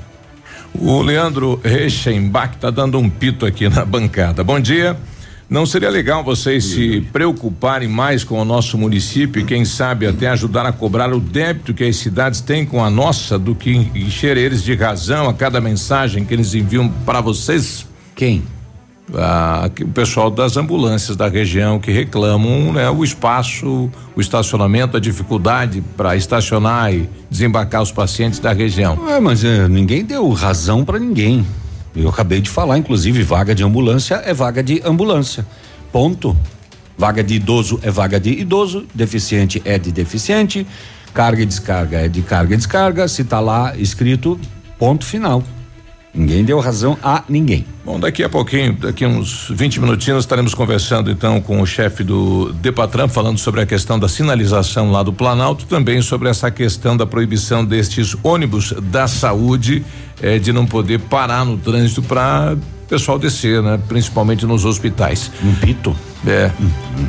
O Leandro Reichenbach está dando um pito aqui na bancada. Bom dia. Não seria legal vocês se preocuparem mais com o nosso município e quem sabe até ajudar a cobrar o débito que as cidades têm com a nossa do que encher eles de razão a cada mensagem que eles enviam para vocês? Quem? Ah, o pessoal das ambulâncias da região que reclamam né, o espaço, o estacionamento, a dificuldade para estacionar e desembarcar os pacientes da região. É, mas é, ninguém deu razão para ninguém. Eu acabei de falar, inclusive, vaga de ambulância é vaga de ambulância. Ponto. Vaga de idoso é vaga de idoso, deficiente é de deficiente, carga e descarga é de carga e descarga. Se tá lá escrito, ponto final. Ninguém deu razão a ninguém. Bom, daqui a pouquinho, daqui uns 20 minutinhos, estaremos conversando então com o chefe do Depatran, falando sobre a questão da sinalização lá do Planalto, também sobre essa questão da proibição destes ônibus da saúde eh, de não poder parar no trânsito para pessoal descer, né? Principalmente nos hospitais. Um pito. É.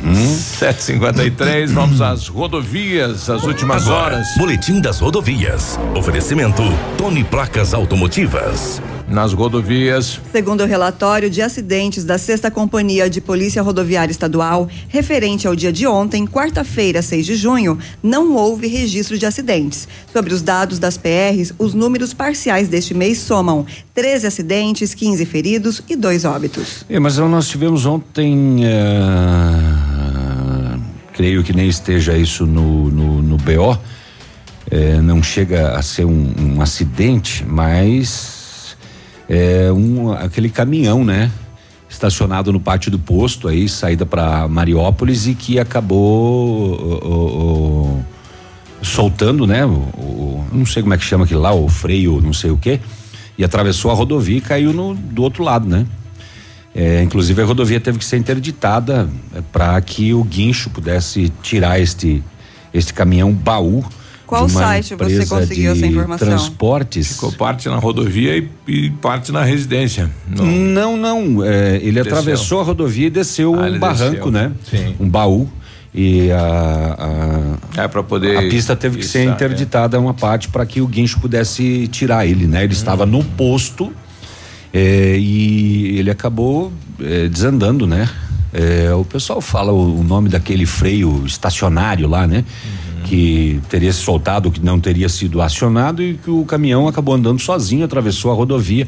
753, vamos às rodovias, as últimas Agora, horas. Boletim das rodovias. Oferecimento Tony Placas Automotivas. Nas rodovias. Segundo o relatório de acidentes da Sexta Companhia de Polícia Rodoviária Estadual, referente ao dia de ontem, quarta-feira, 6 de junho, não houve registro de acidentes. Sobre os dados das PRs, os números parciais deste mês somam 13 acidentes, 15 feridos e dois óbitos. É, mas nós tivemos ontem, eh, creio que nem esteja isso no, no, no BO, eh, não chega a ser um, um acidente, mas é um, aquele caminhão, né? Estacionado no pátio do posto aí, saída para Mariópolis e que acabou o- o- o- soltando, né? Não sei como é que chama aquilo lá, o freio, não sei o quê, e atravessou a rodovia e caiu no, do outro lado, né? É, inclusive a rodovia teve que ser interditada para que o guincho pudesse tirar este este caminhão baú. Qual de uma site você conseguiu essa informação? Transportes. Ficou parte na rodovia e, e parte na residência. No- Não, não. é, ele Desceu. atravessou a rodovia e desceu Ah, um barranco, desceu. né? Sim. Um baú. E a, a, É para poder. a pista teve que ser é. interditada uma parte para que o guincho pudesse tirar ele, né? Ele estava Uhum. no posto é, e ele acabou é, desandando, né? É, o pessoal fala o, o nome daquele freio estacionário lá, né? Uhum. Que teria se soltado, que não teria sido acionado e que o caminhão acabou andando sozinho, atravessou a rodovia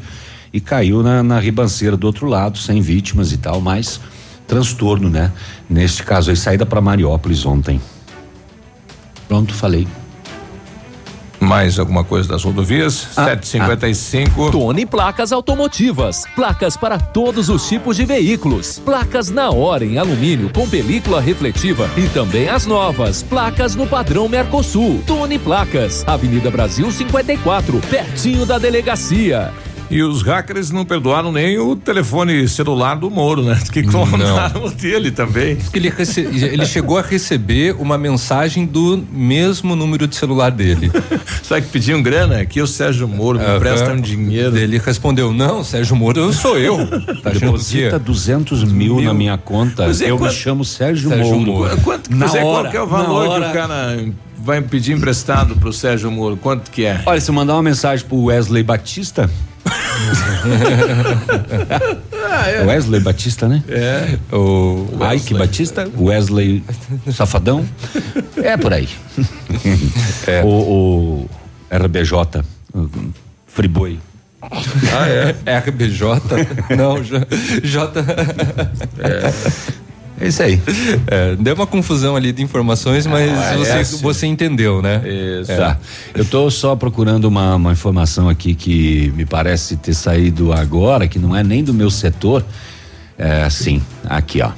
e caiu na, na ribanceira do outro lado, sem vítimas e tal, mas transtorno, né? Neste caso aí, saída para Mariópolis ontem. Pronto, falei. Mais alguma coisa das rodovias? Ah, 755. Tony Placas Automotivas. Placas para todos os tipos de veículos. Placas na hora em alumínio com película refletiva e também as novas. Placas no padrão Mercosul. Tony Placas. Avenida Brasil 54, pertinho da delegacia. E os hackers não perdoaram nem o telefone celular do Moro, né? Que clonaram o dele também. Que ele, rece... ele chegou a receber uma mensagem do mesmo número de celular dele. Só que pediam grana? Aqui o Sérgio Moro me empresta um dinheiro. Ele respondeu: Não, Sérgio Moro sou eu. Tá Deposita que- 200 mil, na minha conta. É, eu quanto- me chamo Sérgio, Sérgio Moro. Moro. Quanto que na hora, qual que é o valor hora. que o cara vai pedir emprestado pro Sérgio Moro? Quanto que é? Olha, se eu mandar uma mensagem pro Wesley Batista. Wesley Batista, né? É. O Ike Batista, Wesley Safadão. É por aí. O, o RBJ, o Friboi. Ah, é? RBJ? Não, J. J... É isso aí. É, deu uma confusão ali de informações, mas Ah, é você, assim. você entendeu, né? Isso. Tá. Eu tô só procurando uma, uma informação aqui que me parece ter saído agora, que não é nem do meu setor. É, sim, aqui ó.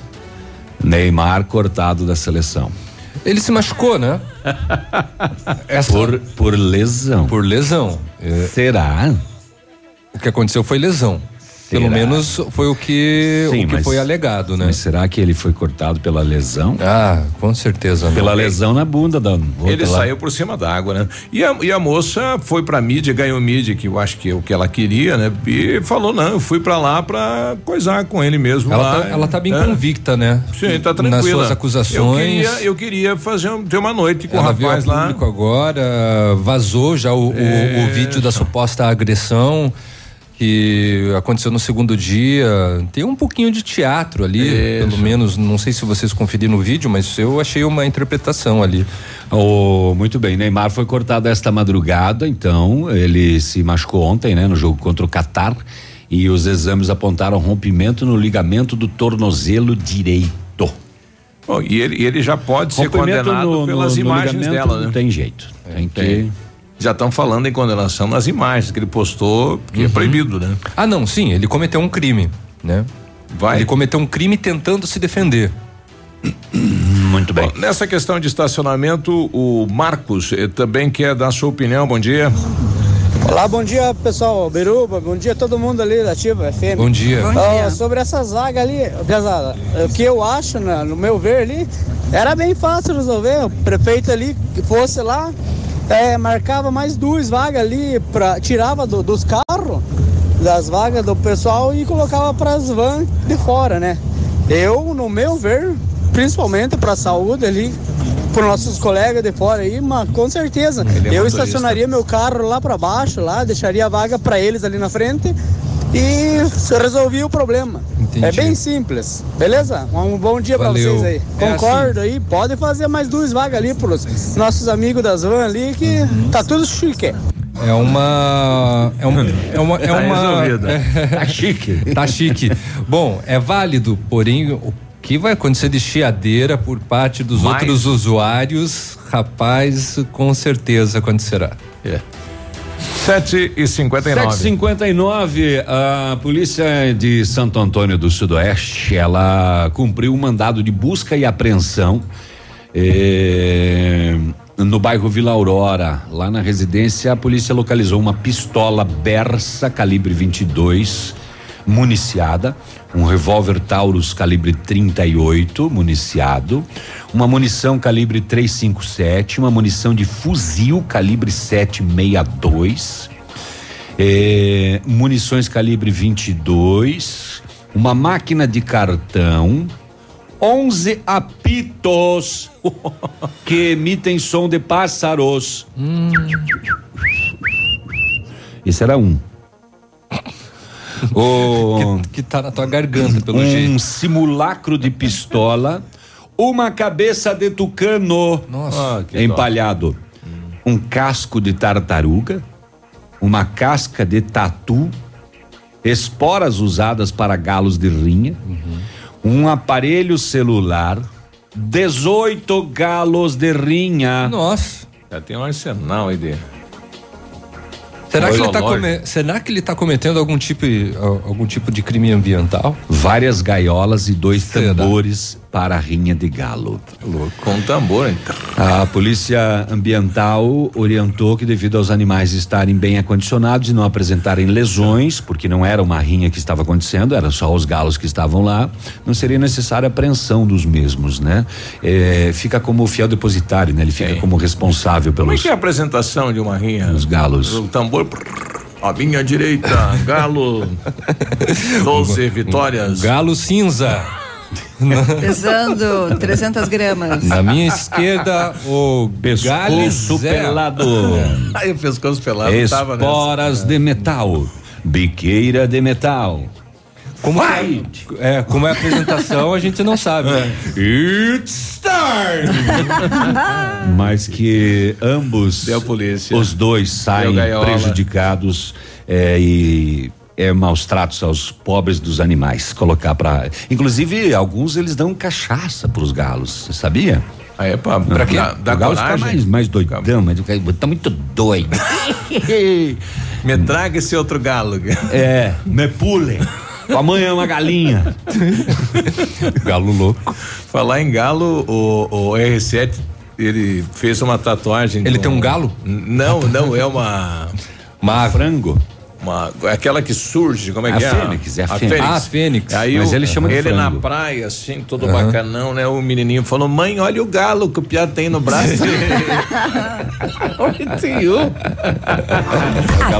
Neymar cortado da seleção. Ele se machucou, né? Por, por lesão. Por lesão. É, Será? O que aconteceu foi lesão. Pelo Será? menos foi o que, Sim, o que mas- foi alegado, né? Mas será que ele foi cortado pela lesão? Ah, com certeza. não. Pela lesão na bunda da Ele lá. saiu por cima d'água, né? E a, e a moça foi pra mídia, ganhou mídia, que eu acho que é o que ela queria, né? E falou: não, eu fui pra lá pra coisar com ele mesmo. Ela lá, tá, ela tá bem É. convicta, né? Sim, tá tranquila. Nas suas Eu acusações. queria, eu queria fazer um- ter uma noite com ela o veio rapaz a lá. público agora, vazou já o, o- o vídeo da suposta agressão que aconteceu no segundo dia. Tem um pouquinho de teatro ali, Isso. pelo menos. Não sei se vocês conferiram no vídeo, mas eu achei uma interpretação ali. Oh, muito bem, Neymar foi cortado esta madrugada, então ele se machucou ontem, né, no jogo contra o Catar, e os exames apontaram rompimento no ligamento do tornozelo direito. Bom, e ele, ele já pode ser Rompimento condenado no- pelas no- no imagens ligamento dela, né? Não tem jeito. Tem que. Já estão falando em condenação nas imagens que ele postou, que Uhum. é proibido, né? Ah, não, sim, ele cometeu um crime, né? Vai. Ele cometeu um crime tentando se defender. Muito bem. Bom, nessa questão de estacionamento, o Marcos eh, também quer dar sua opinião. Bom dia. Olá, bom dia pessoal, Beruba, bom dia a todo mundo ali da Ativa FM. Bom dia. Bom Ó, dia. sobre essas vagas ali, pesada, o que eu acho, né, no meu ver ali, era bem fácil resolver. O prefeito ali que fosse lá, é, marcava mais duas vagas ali, pra, tirava do- dos carros, das vagas do pessoal e colocava para as vans de fora, né? Eu, no meu ver, principalmente para a saúde ali, para nossos colegas de fora aí, mas com certeza. É eu estacionaria meu carro lá para baixo, lá, deixaria a vaga para eles ali na frente e se resolvia o problema. Entendi. É bem simples, beleza? Um bom dia para vocês aí. É Concordo aí, pode fazer mais duas vagas ali pros nossos amigos das van ali que Uhum. tá tudo chique. É uma. É uma. É uma, é Tá uma resolvido. Tá chique. tá chique. Bom, é válido, porém, o que vai acontecer de chiadeira por parte dos Mais? outros usuários, rapaz, com certeza acontecerá. É. 7 e 59 759, a polícia de Santo Antônio do Sudoeste, ela cumpriu um mandado de busca e apreensão eh, no bairro Vila Aurora. Lá na residência, a polícia localizou uma pistola Bersa calibre 22 municiada, um revólver Taurus calibre 38 municiado, uma munição calibre 357, uma munição de fuzil calibre 762, eh, munições calibre 22, uma máquina de cartão, 11 apitos que emitem som de pássaros. Esse era um. O, que, que tá na tua garganta, pelo um jeito. simulacro de pistola, uma cabeça de tucano Nossa. empalhado, um casco de tartaruga, uma casca de tatu, esporas usadas para galos de rinha, um aparelho celular, 18 galos de rinha. Nossa. Já tem um arsenal aí dele. Será que, ele tá come- Será que ele tá cometendo algum tipo, algum tipo de crime ambiental? Várias gaiolas e dois tambores para a rinha de galo. Com tambor. hein? A polícia ambiental orientou que devido aos animais estarem bem acondicionados e não apresentarem lesões, porque não era uma rinha que estava acontecendo, era só os galos que estavam lá, não seria necessária a apreensão dos mesmos, né? É, fica como fiel depositário, né? Ele fica como responsável Como é pelos que é a apresentação de uma rinha? Os galos. O tambor. À minha direita, galo. 12 vitórias. Galo cinza. Pesando 300 gramas. Na minha esquerda, o Pescoço pelado. Aí o pescoço pelado tava nessa. Esporas de metal. Biqueira de metal. Como é, é, como é a apresentação, a gente não sabe. É. It's time! Mas que ambos, os dois saem prejudicados é, e é maus tratos aos pobres dos animais. Colocar para, inclusive alguns eles dão cachaça para os galos, você sabia? Ah, é pra, pra quê? o galo fica mais, mais doidão, mas o cara tá muito doido. Me traga esse outro galo. É, me pule. Tua mãe é uma galinha. galo louco. Falar em galo, o, o R7, ele fez uma tatuagem. Ele tem um galo? Não, não, é uma. Uma frango. Uma, aquela que surge, como é A que é? fênix, é a fênix. Ah, a fênix. Aí Mas o- ele chama de Ele na frango. praia, assim, todo Aham. bacanão, né? O menininho falou: mãe, olha o galo que o piá tem no braço.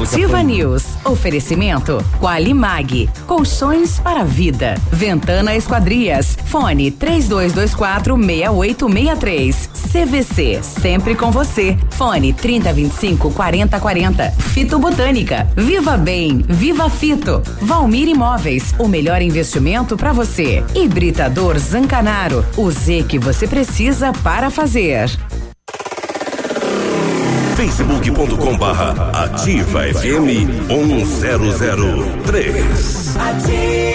Ativa News. Oferecimento Qualimag. Colchões para a vida. Ventana Esquadrias. Fone 3224 6863. CVC. Sempre com você. Fone 3025 4040. Fito Botânica. Viva Bem. Viva Fito. Valmir Imóveis. O melhor investimento para você. Hibridador Zancanaro. O Z que você precisa para fazer. facebook.com barra ativa FM 1003. Aqui,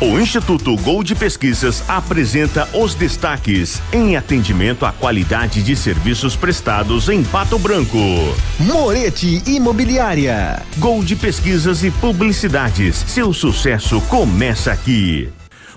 O Instituto Gold Pesquisas apresenta os destaques em atendimento à qualidade de serviços prestados em Pato Branco. Moretti Imobiliária. Gold Pesquisas e Publicidades. Seu sucesso começa aqui.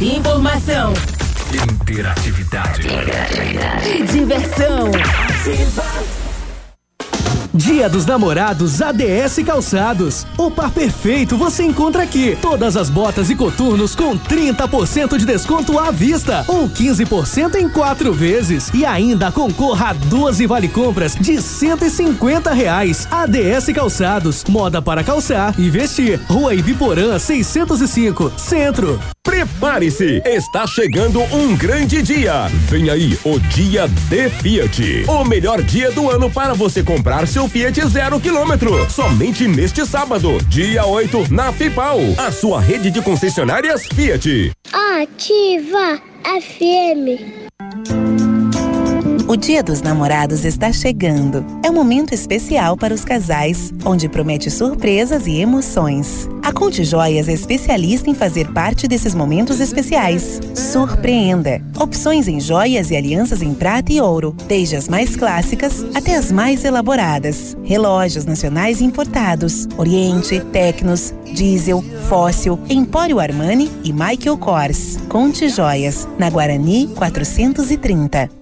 Informação Interatividade. e diversão. Dia dos Namorados ADS Calçados. O par perfeito você encontra aqui. Todas as botas e coturnos com 30% de desconto à vista ou 15% em quatro vezes. E ainda concorra a 12 vale compras de 150 reais. ADS Calçados. Moda para calçar e vestir. Rua Ibiporã 605, Centro. Prepare-se, está chegando um grande dia. Vem aí o Dia D Fiat. O melhor dia do ano para você comprar seu Fiat zero quilômetro. Somente neste sábado, dia 8, na FIPAL, a sua rede de concessionárias Fiat. Ativa FM. O Dia dos Namorados está chegando. É um momento especial para os casais, onde promete surpresas e emoções. A Conte Joias é especialista em fazer parte desses momentos especiais. Surpreenda! Opções em joias e alianças em prata e ouro, desde as mais clássicas até as mais elaboradas. Relógios nacionais importados, Oriente, Tecnos, Diesel, Fóssil, Empório Armani e Michael Kors. Conte Joias, na Guarani 430.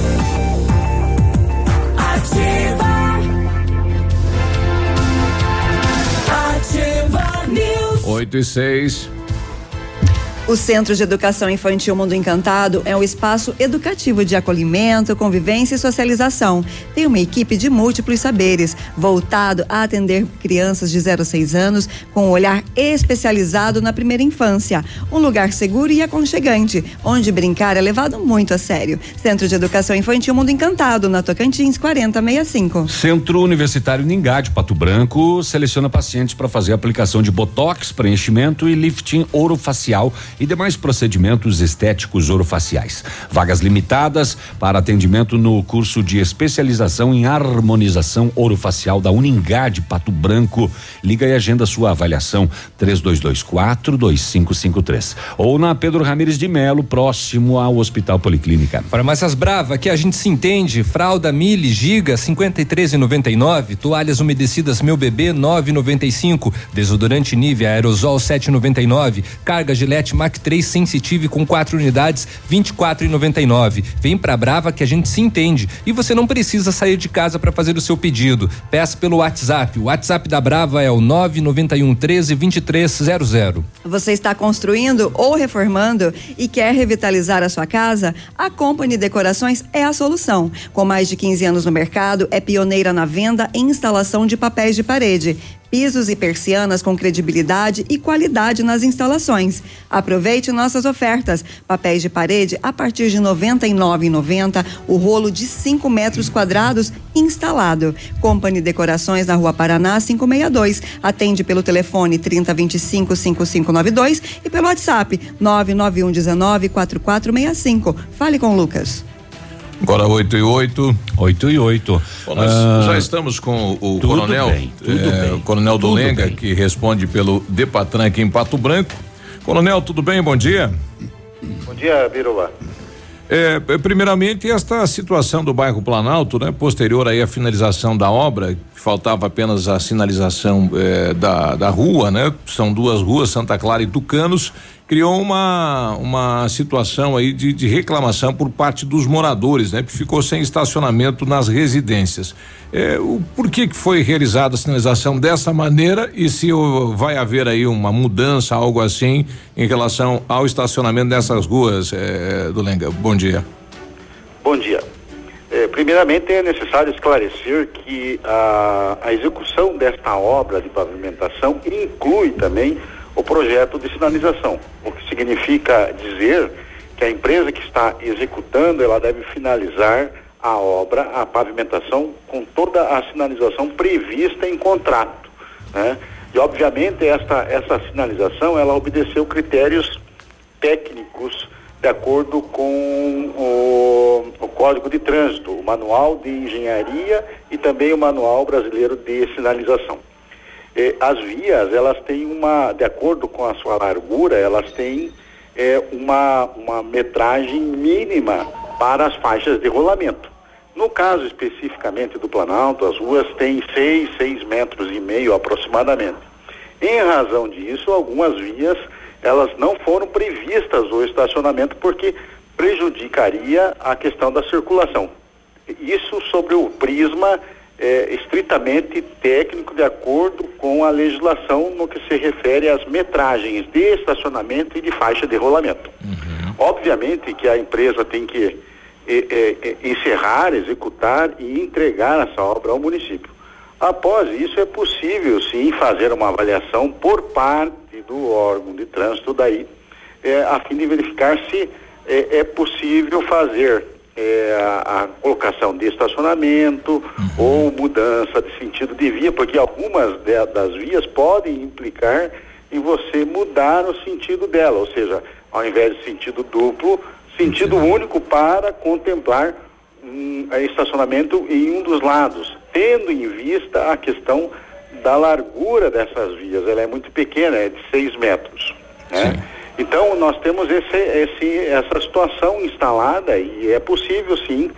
8 e 6. O Centro de Educação Infantil Mundo Encantado é um espaço educativo de acolhimento, convivência e socialização. Tem uma equipe de múltiplos saberes, voltado a atender crianças de 0 a 6 anos com um olhar especializado na primeira infância. Um lugar seguro e aconchegante, onde brincar é levado muito a sério. Centro de Educação Infantil Mundo Encantado, na Tocantins 4065. Centro Universitário Ningá de Pato Branco seleciona pacientes para fazer aplicação de botox, preenchimento e lifting orofacial e demais procedimentos estéticos orofaciais. Vagas limitadas para atendimento no curso de especialização em harmonização orofacial da Uningá de Pato Branco. Liga e agenda sua avaliação 3224 2553 ou na Pedro Ramires de Melo, próximo ao Hospital Policlínica. Farmácias Brava, aqui a gente se entende. Fralda Mili Giga 53,99. Toalhas umedecidas Meu Bebê 9,95. Desodorante Nivea Aerosol 7,99. Carga Gillette Mac 3 Sensitive com quatro unidades 24,99. Vem pra Brava que a gente se entende e você não precisa sair de casa para fazer o seu pedido. Peça pelo WhatsApp. O WhatsApp da Brava é o 991 13 2300. Você está construindo ou reformando e quer revitalizar a sua casa? A Company Decorações é a solução. Com mais de 15 anos no mercado, é pioneira na venda e instalação de papéis de parede. Pisos e persianas com credibilidade e qualidade nas instalações. Aproveite nossas ofertas. Papéis de parede a partir de R$ 99,90. O rolo de 5 metros quadrados instalado. Company Decorações na Rua Paraná 562. Atende pelo telefone 3025 5592 e pelo WhatsApp 991 19 4465. Fale com o Lucas. Agora 8 e 8. 8 e 8. Bom, nós Ah, já estamos com o tudo coronel, bem, tudo eh, bem, o coronel tudo Dolenga, bem. que responde pelo Depatran aqui em Pato Branco. Coronel, tudo bem? Bom dia. Bom dia, Biruba. É, é, primeiramente, esta situação do bairro Planalto, né? Posterior aí à finalização da obra, que faltava apenas a sinalização eh, da, da rua, né? São duas ruas, Santa Clara e Tucanos, criou uma, uma situação aí de, de reclamação por parte dos moradores, né? Que ficou sem estacionamento nas residências. É, o, por que que foi realizada a sinalização dessa maneira e se o- vai haver aí uma mudança, algo assim, em relação ao estacionamento dessas ruas, é, do Lenga? Bom dia. Bom dia. Eh, primeiramente, é necessário esclarecer que a, a execução desta obra de pavimentação inclui também o projeto de sinalização, o que significa dizer que a empresa que está executando ela deve finalizar a obra, a pavimentação, com toda a sinalização prevista em contrato, né? E obviamente esta essa sinalização ela obedeceu critérios técnicos de acordo com o, o Código de Trânsito, o Manual de Engenharia e também o Manual Brasileiro de Sinalização. Eh, as vias, elas têm uma, de acordo com a sua largura, elas têm eh, uma, uma metragem mínima para as faixas de rolamento. No caso especificamente do Planalto, as ruas têm seis, seis metros e meio aproximadamente. Em razão disso, algumas vias elas não foram previstas o estacionamento porque prejudicaria a questão da circulação. Isso sobre o prisma é, estritamente técnico de acordo com a legislação no que se refere às metragens de estacionamento e de faixa de rolamento. Obviamente que a empresa tem que é, é, é, encerrar, executar e entregar essa obra ao município. Após isso, é possível sim fazer uma avaliação por parte do órgão de trânsito daí, é, a fim de verificar se é, é possível fazer é, a, a colocação de estacionamento ou mudança de sentido de via, porque algumas de- das vias podem implicar em você mudar o sentido dela, ou seja, ao invés de sentido duplo, sentido único para contemplar um eh, estacionamento em um dos lados, tendo em vista a questão da largura dessas vias. Ela é muito pequena, é de 6 metros. Né? Então, nós temos esse, esse, essa situação instalada e é possível, sim,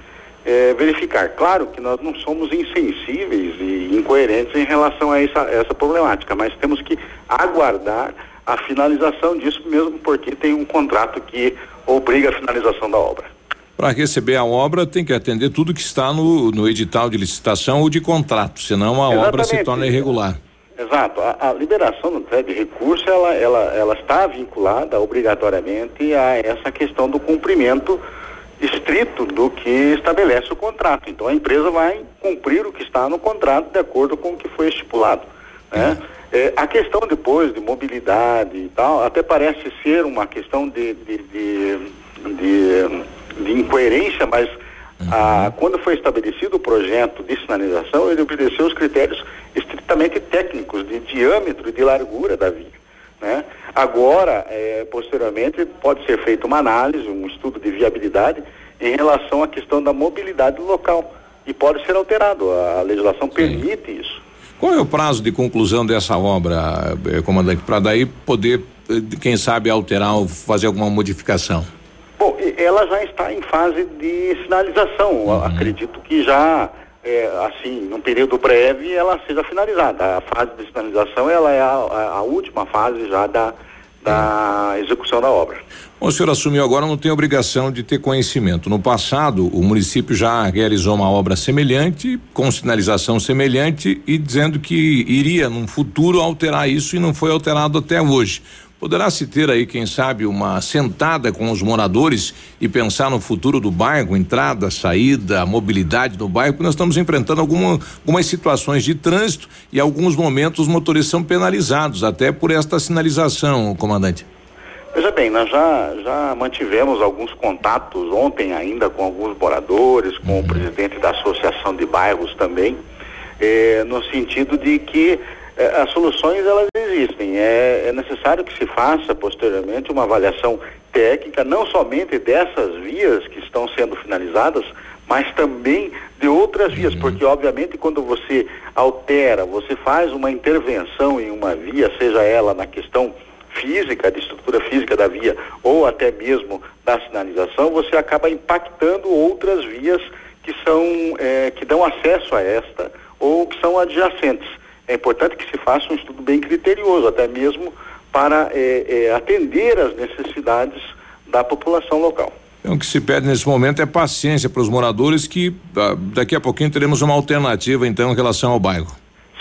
eh, verificar. Claro que nós não somos insensíveis e incoerentes em relação a essa, essa problemática, mas temos que aguardar a finalização disso mesmo, porque tem um contrato que obriga a finalização da obra. Para receber a obra, tem que atender tudo que está no, no edital de licitação ou de contrato, senão a obra se Exatamente. torna irregular. Exato. A, a liberação do crédito de recurso, ela, ela, ela está vinculada obrigatoriamente a essa questão do cumprimento estrito do que estabelece o contrato. Então a empresa vai cumprir o que está no contrato de acordo com o que foi estipulado. Né? É, a questão depois de mobilidade e tal, até parece ser uma questão de, de, de, de, de incoerência, mas ah, quando foi estabelecido o projeto de sinalização, ele obedeceu os critérios estritamente técnicos de diâmetro e de largura da via. Né? Agora, eh, posteriormente, pode ser feita uma análise, um estudo de viabilidade em relação à questão da mobilidade do local e pode ser alterado. A legislação permite isso. Qual é o prazo de conclusão dessa obra, eh, comandante, para daí poder, eh, quem sabe, alterar ou fazer alguma modificação? Bom, ela já está em fase de sinalização. Uhum. Acredito que já, é, assim, num período breve, ela seja finalizada. A fase de sinalização, ela é a, a- a última fase já da, da execução da obra. Bom, o senhor assumiu agora, não tem obrigação de ter conhecimento. No passado, o município já realizou uma obra semelhante, com sinalização semelhante e dizendo que iria, num futuro, alterar isso e não foi alterado até hoje. Poderá se ter aí, quem sabe, uma sentada com os moradores e pensar no futuro do bairro, entrada, saída, mobilidade do bairro, porque nós estamos enfrentando alguma, algumas situações de trânsito e alguns momentos os motoristas são penalizados até por esta sinalização, comandante. Veja bem, nós já, já mantivemos alguns contatos ontem ainda com alguns moradores, com o presidente da Associação de Bairros também, eh, no sentido de que as soluções elas existem. É, é necessário que se faça posteriormente uma avaliação técnica, não somente dessas vias que estão sendo finalizadas, mas também de outras vias, porque obviamente quando você altera, você faz uma intervenção em uma via, seja ela na questão física, de estrutura física da via ou até mesmo da sinalização, você acaba impactando outras vias que são eh, que dão acesso a esta ou que são adjacentes. É importante que se faça um estudo bem criterioso, até mesmo para eh, eh, atender às necessidades da população local. Então, o que se pede nesse momento é paciência para os moradores que ah, daqui a pouquinho teremos uma alternativa então em relação ao bairro.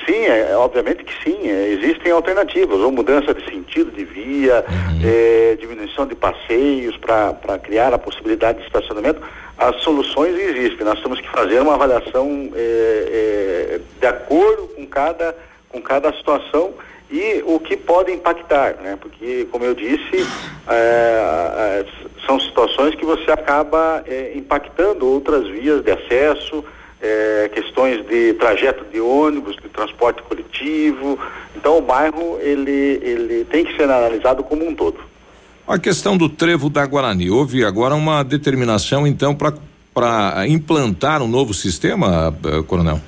Sim, é, é, obviamente que sim. é, existem alternativas, ou mudança de sentido de via, é, diminuição de passeios para criar a possibilidade de estacionamento. As soluções existem. Nós temos que fazer uma avaliação é, é, de acordo com cada, com cada situação e o que pode impactar, né? Porque, como eu disse, é, é, são situações que você acaba é, impactando outras vias de acesso, é, questões de trajeto de ônibus, de transporte coletivo. Então, o bairro ele ele tem que ser analisado como um todo. A questão do trevo da Guarani, houve agora uma determinação então para implantar um novo sistema, eh, coronel?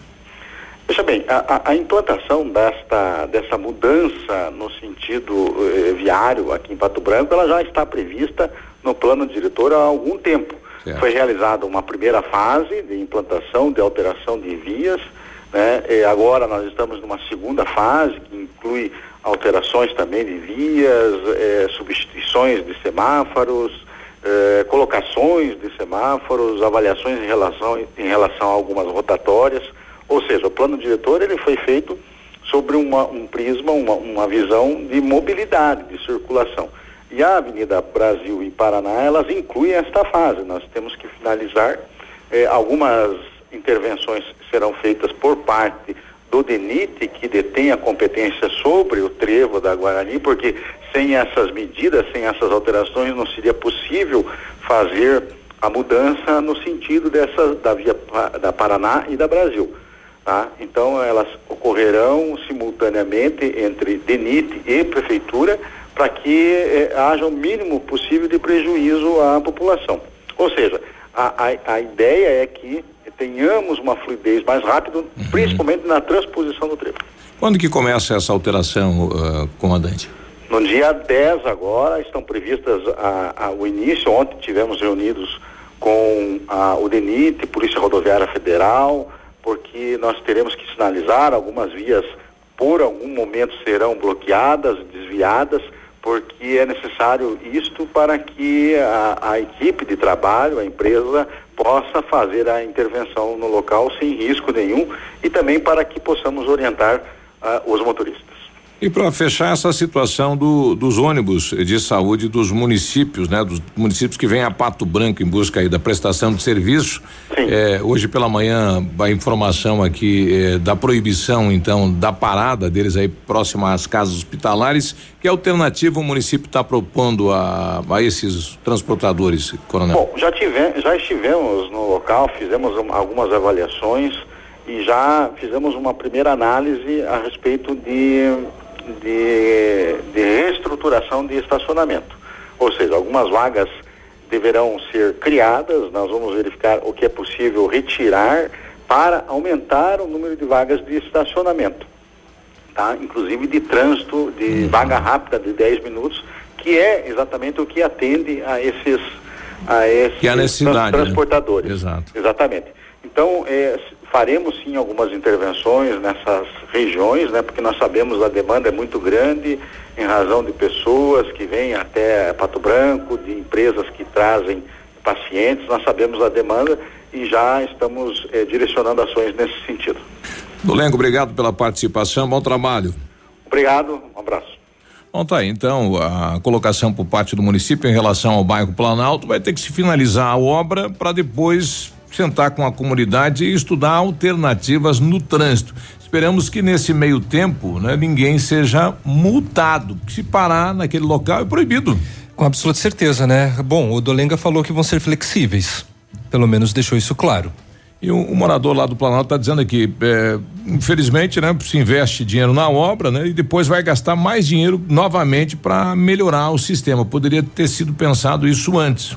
Veja bem, a, a- implantação desta, dessa mudança no sentido eh, viário aqui em Pato Branco, ela já está prevista no plano diretor há algum tempo. Foi realizada uma primeira fase de implantação, de alteração de vias, né? E agora nós estamos numa segunda fase que inclui alterações também de vias, eh, substituições de semáforos, eh, colocações de semáforos, avaliações em relação, em relação a algumas rotatórias, Ou seja, o plano diretor ele foi feito sobre uma, um prisma, uma, uma visão de mobilidade, de circulação. E a Avenida Brasil e Paraná, elas incluem esta fase. Nós temos que finalizar. Eh, algumas intervenções serão feitas por parte do DENIT, que detém a competência sobre o trevo da Guarani, porque sem essas medidas, sem essas alterações, não seria possível fazer a mudança no sentido dessa da via da Paraná e da Brasil. Tá? Então elas ocorrerão simultaneamente entre DENIT e prefeitura para que eh, haja o mínimo possível de prejuízo à população. Ou seja, a, a, a ideia é que tenhamos uma fluidez mais rápida, uhum. principalmente na transposição do trevo. Quando que começa essa alteração, uh, comandante? No dia 10 agora estão previstas a, a, o início, ontem tivemos reunidos com a, o DENIT, Polícia Rodoviária Federal, porque nós teremos que sinalizar algumas vias por algum momento serão bloqueadas, desviadas, porque é necessário isto para que a, a, equipe de trabalho, a empresa, possa fazer a intervenção no local sem risco nenhum e também para que possamos orientar uh, os motoristas. E para fechar essa situação do, dos ônibus de saúde dos municípios, né? Dos municípios que vêm a Pato Branco em busca aí da prestação de serviço. É, hoje pela manhã a informação aqui é, da proibição então da parada deles aí próximo às casas hospitalares. Que alternativa o município está propondo a, a esses transportadores, coronel? Bom, já tivemos, já estivemos no local, fizemos um, algumas avaliações e já fizemos uma primeira análise a respeito de de, de reestruturação de estacionamento. Ou seja, algumas vagas deverão ser criadas, nós vamos verificar o que é possível retirar para aumentar o número de vagas de estacionamento, tá? Inclusive de trânsito, de uhum. vaga rápida de 10 minutos, que é exatamente o que atende a esses a esses que é a necessidade, trans, transportadores. Né? Exato. Exatamente. Então, é, faremos sim algumas intervenções nessas regiões, né? Porque nós sabemos a demanda é muito grande em razão de pessoas que vêm até Pato Branco, de empresas que trazem pacientes, nós sabemos a demanda e já estamos eh, direcionando ações nesse sentido. Dolengo, obrigado pela participação, bom trabalho. Obrigado, um abraço. Bom, tá aí. Então, a colocação por parte do município em relação ao bairro Planalto vai ter que se finalizar a obra para depois sentar com a comunidade e estudar alternativas no trânsito. Esperamos que nesse meio tempo, né, ninguém seja multado. Se parar naquele local é proibido. Com absoluta certeza, né? Bom, o Dolenga falou que vão ser flexíveis. Pelo menos deixou isso claro. E o, morador lá do Planalto está dizendo aqui, é, infelizmente, né, se investe dinheiro na obra, né, e depois vai gastar mais dinheiro novamente para melhorar o sistema. Poderia ter sido pensado isso antes.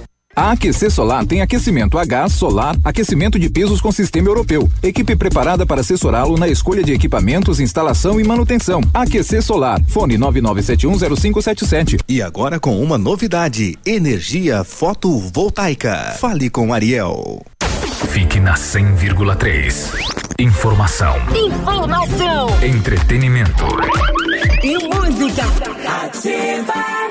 A Aquecer Solar tem aquecimento a gás, solar, aquecimento de pisos com sistema europeu. Equipe preparada para assessorá-lo na escolha de equipamentos, instalação e manutenção. Aquecer Solar. Fone 99710577. E agora com uma novidade: energia fotovoltaica. Fale com Ariel. Fique na 100,3. Informação. Informação. Entretenimento. E música. Ativa.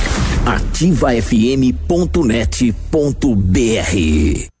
ativafm.net.br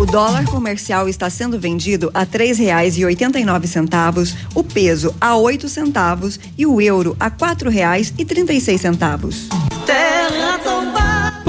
O dólar comercial está sendo vendido a três reais e oitenta e nove centavos, o peso a oito centavos e o euro a quatro reais e trinta e seis centavos.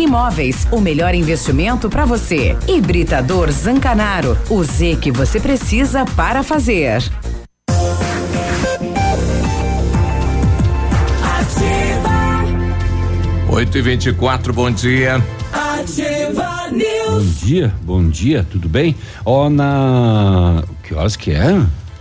Imóveis. O melhor investimento para você. Hibridador Zancanaro. O Z que você precisa para fazer. 8 e 24 bom dia. Bom Ativa News. dia, bom dia, tudo bem? Ó, na. Que horas que é?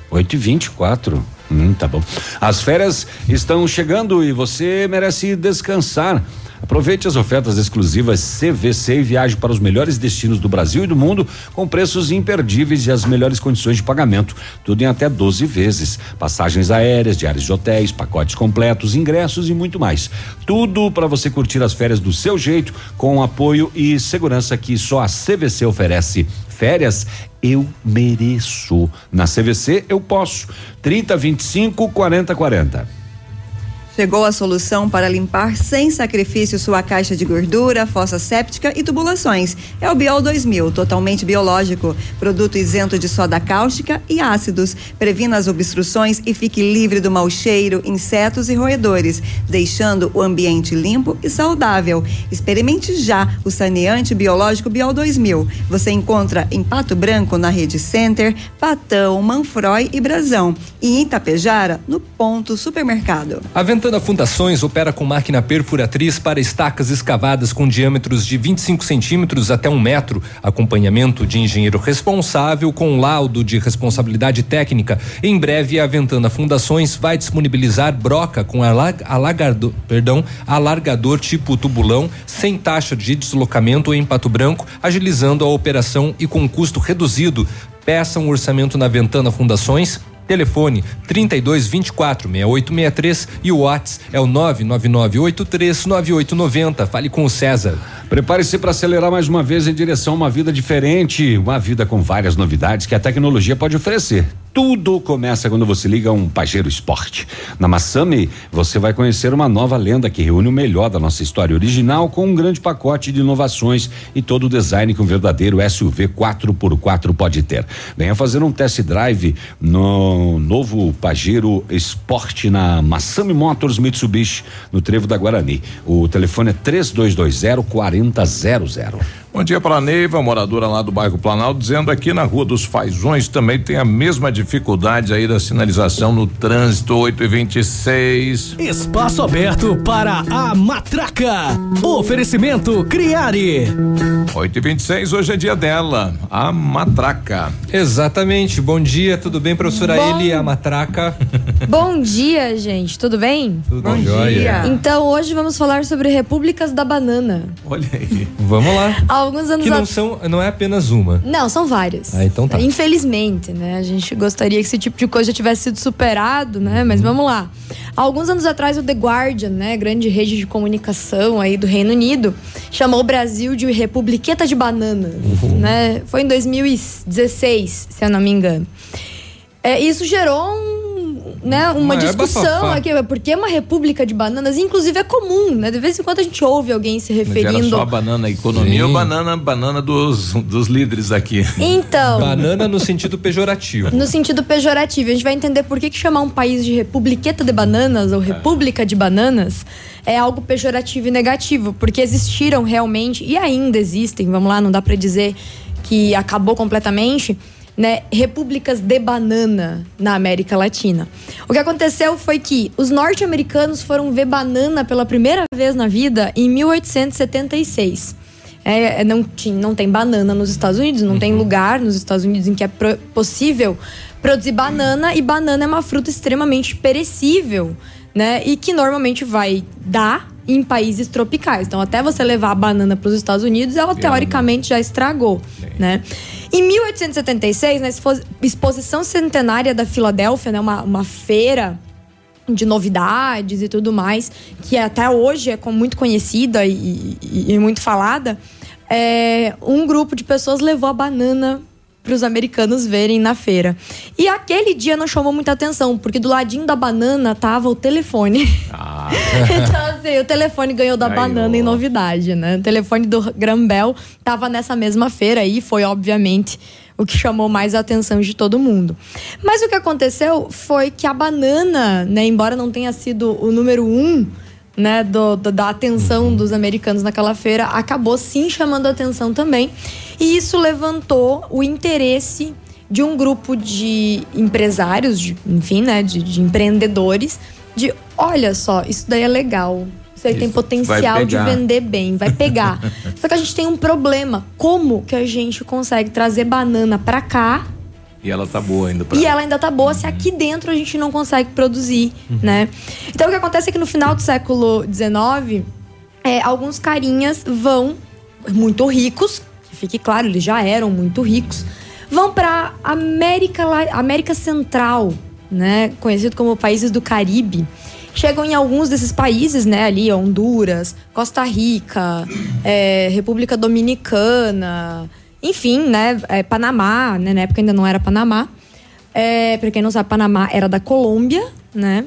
8 e 24 Hum, tá bom. As férias estão chegando e você merece descansar. Aproveite as ofertas exclusivas CVC e viaje para os melhores destinos do Brasil e do mundo com preços imperdíveis e as melhores condições de pagamento. Tudo em até 12 vezes. Passagens aéreas, diários de hotéis, pacotes completos, ingressos e muito mais. Tudo para você curtir as férias do seu jeito, com apoio e segurança que só a CVC oferece. férias eu mereço. Na CVC eu posso. 30 25 40 40. Chegou a solução para limpar sem sacrifício sua caixa de gordura, fossa séptica e tubulações. É o Biol 2000, totalmente biológico. Produto isento de soda cáustica e ácidos. Previna as obstruções e fique livre do mau cheiro, insetos e roedores, deixando o ambiente limpo e saudável. Experimente já o saneante biológico Biol 2000. Você encontra em Pato Branco, na Rede Center, Patão, Manfroy e Brasão. E em Itapejara, no Ponto Supermercado. Ventana Fundações opera com máquina perfuratriz para estacas escavadas com diâmetros de 25 centímetros até um metro. Acompanhamento de engenheiro responsável com laudo de responsabilidade técnica. Em breve, a Ventana Fundações vai disponibilizar broca com alag, alagador, perdão, alargador tipo tubulão, sem taxa de deslocamento em Pato Branco, agilizando a operação e com custo reduzido. Peça um orçamento na Ventana Fundações Telefone 32 24 6863 e o WhatsApp é o 99983 9890. Fale com o César. Prepare-se para acelerar mais uma vez em direção a uma vida diferente, uma vida com várias novidades que a tecnologia pode oferecer. Tudo começa quando você liga um Pajero Sport. Na Massami, você vai conhecer uma nova lenda que reúne o melhor da nossa história original com um grande pacote de inovações e todo o design que um verdadeiro SUV 4x4 pode ter. Venha fazer um test drive no novo Pajero Sport na Massami Motors Mitsubishi, no Trevo da Guarani. O telefone é 3220 4000. Bom dia para a Neiva, moradora lá do bairro Planalto, dizendo aqui na Rua dos Fazões também tem a mesma dificuldade aí da sinalização no trânsito 8 e 26. Espaço aberto para a matraca. Oferecimento Criare. 8 e 26 hoje é dia dela, a matraca. Exatamente. Bom dia, tudo bem, professora Bom- Eli, a matraca? Bom dia, gente. Tudo bem? Tudo Bom jóia. dia. Então, hoje vamos falar sobre repúblicas da banana. Olha aí. Vamos lá. Há alguns anos Que não a- são, não é apenas uma. Não, são várias. Ah, então tá. Infelizmente, né? A gente gostaria que esse tipo de coisa já tivesse sido superado, né? Mas vamos lá. Há alguns anos atrás, o The Guardian, né? Grande rede de comunicação aí do Reino Unido, chamou o Brasil de Republiqueta de Bananas, Uhum. né? Foi em 2016, se eu não me engano. É, isso gerou um, né, uma Uma discussão bafafá. aqui, porque é uma república de bananas, inclusive é comum, né? De vez em quando a gente ouve alguém se Mas era referindo. só a banana economia Sim. ou banana, banana dos, dos líderes aqui? Então. Banana no sentido pejorativo. No sentido pejorativo. A gente vai entender por que, que chamar um país de Republiqueta de Bananas ou República de Bananas é algo pejorativo e negativo. Porque existiram realmente, e ainda existem, vamos lá, não dá pra dizer que acabou completamente, né, repúblicas de banana na América Latina. O que aconteceu foi que os norte-americanos foram ver banana pela primeira vez na vida em 1876. É, é, não, tinha, não tem banana nos Estados Unidos, não tem lugar nos Estados Unidos em que é pro- possível produzir banana, e banana é uma fruta extremamente perecível, né? E que normalmente vai dar em países tropicais. Então, até você levar a banana para os Estados Unidos, ela teoricamente já estragou, né? Em 1876, na expo- exposição centenária da Filadélfia, né, uma, uma feira de novidades e tudo mais, que até hoje é muito conhecida e, e- e muito falada, é, um grupo de pessoas levou a banana para os americanos verem na feira. E aquele dia não chamou muita atenção, porque do ladinho da banana tava o telefone. então, assim, o telefone ganhou da banana em novidade, né? O telefone do Grambel tava nessa mesma feira e foi, obviamente, o que chamou mais a atenção de todo mundo. Mas o que aconteceu foi que a banana, né, embora não tenha sido o número um, né, do- do- da atenção dos americanos naquela feira, acabou sim chamando a atenção também. E isso levantou o interesse de um grupo de empresários, de, enfim, né, de, de empreendedores, de olha só, isso daí é legal. Isso aí tem Isso potencial de vender bem, vai pegar. Só que a gente tem um problema. Como que a gente consegue trazer banana pra cá E ela tá boa ainda pra e ela ainda tá boa se aqui dentro a gente não consegue produzir, né? Então o que acontece é que no final do século XIX, é, alguns carinhas vão, muito ricos, que fique claro, eles já eram muito ricos, vão pra América, América Central, né? Conhecido como países do Caribe. Chegam em alguns desses países, né? Ali, Honduras, Costa Rica, é, República Dominicana Enfim, né? É, Panamá, né? Na época ainda não era Panamá. É, para quem não sabe, Panamá era da Colômbia, né?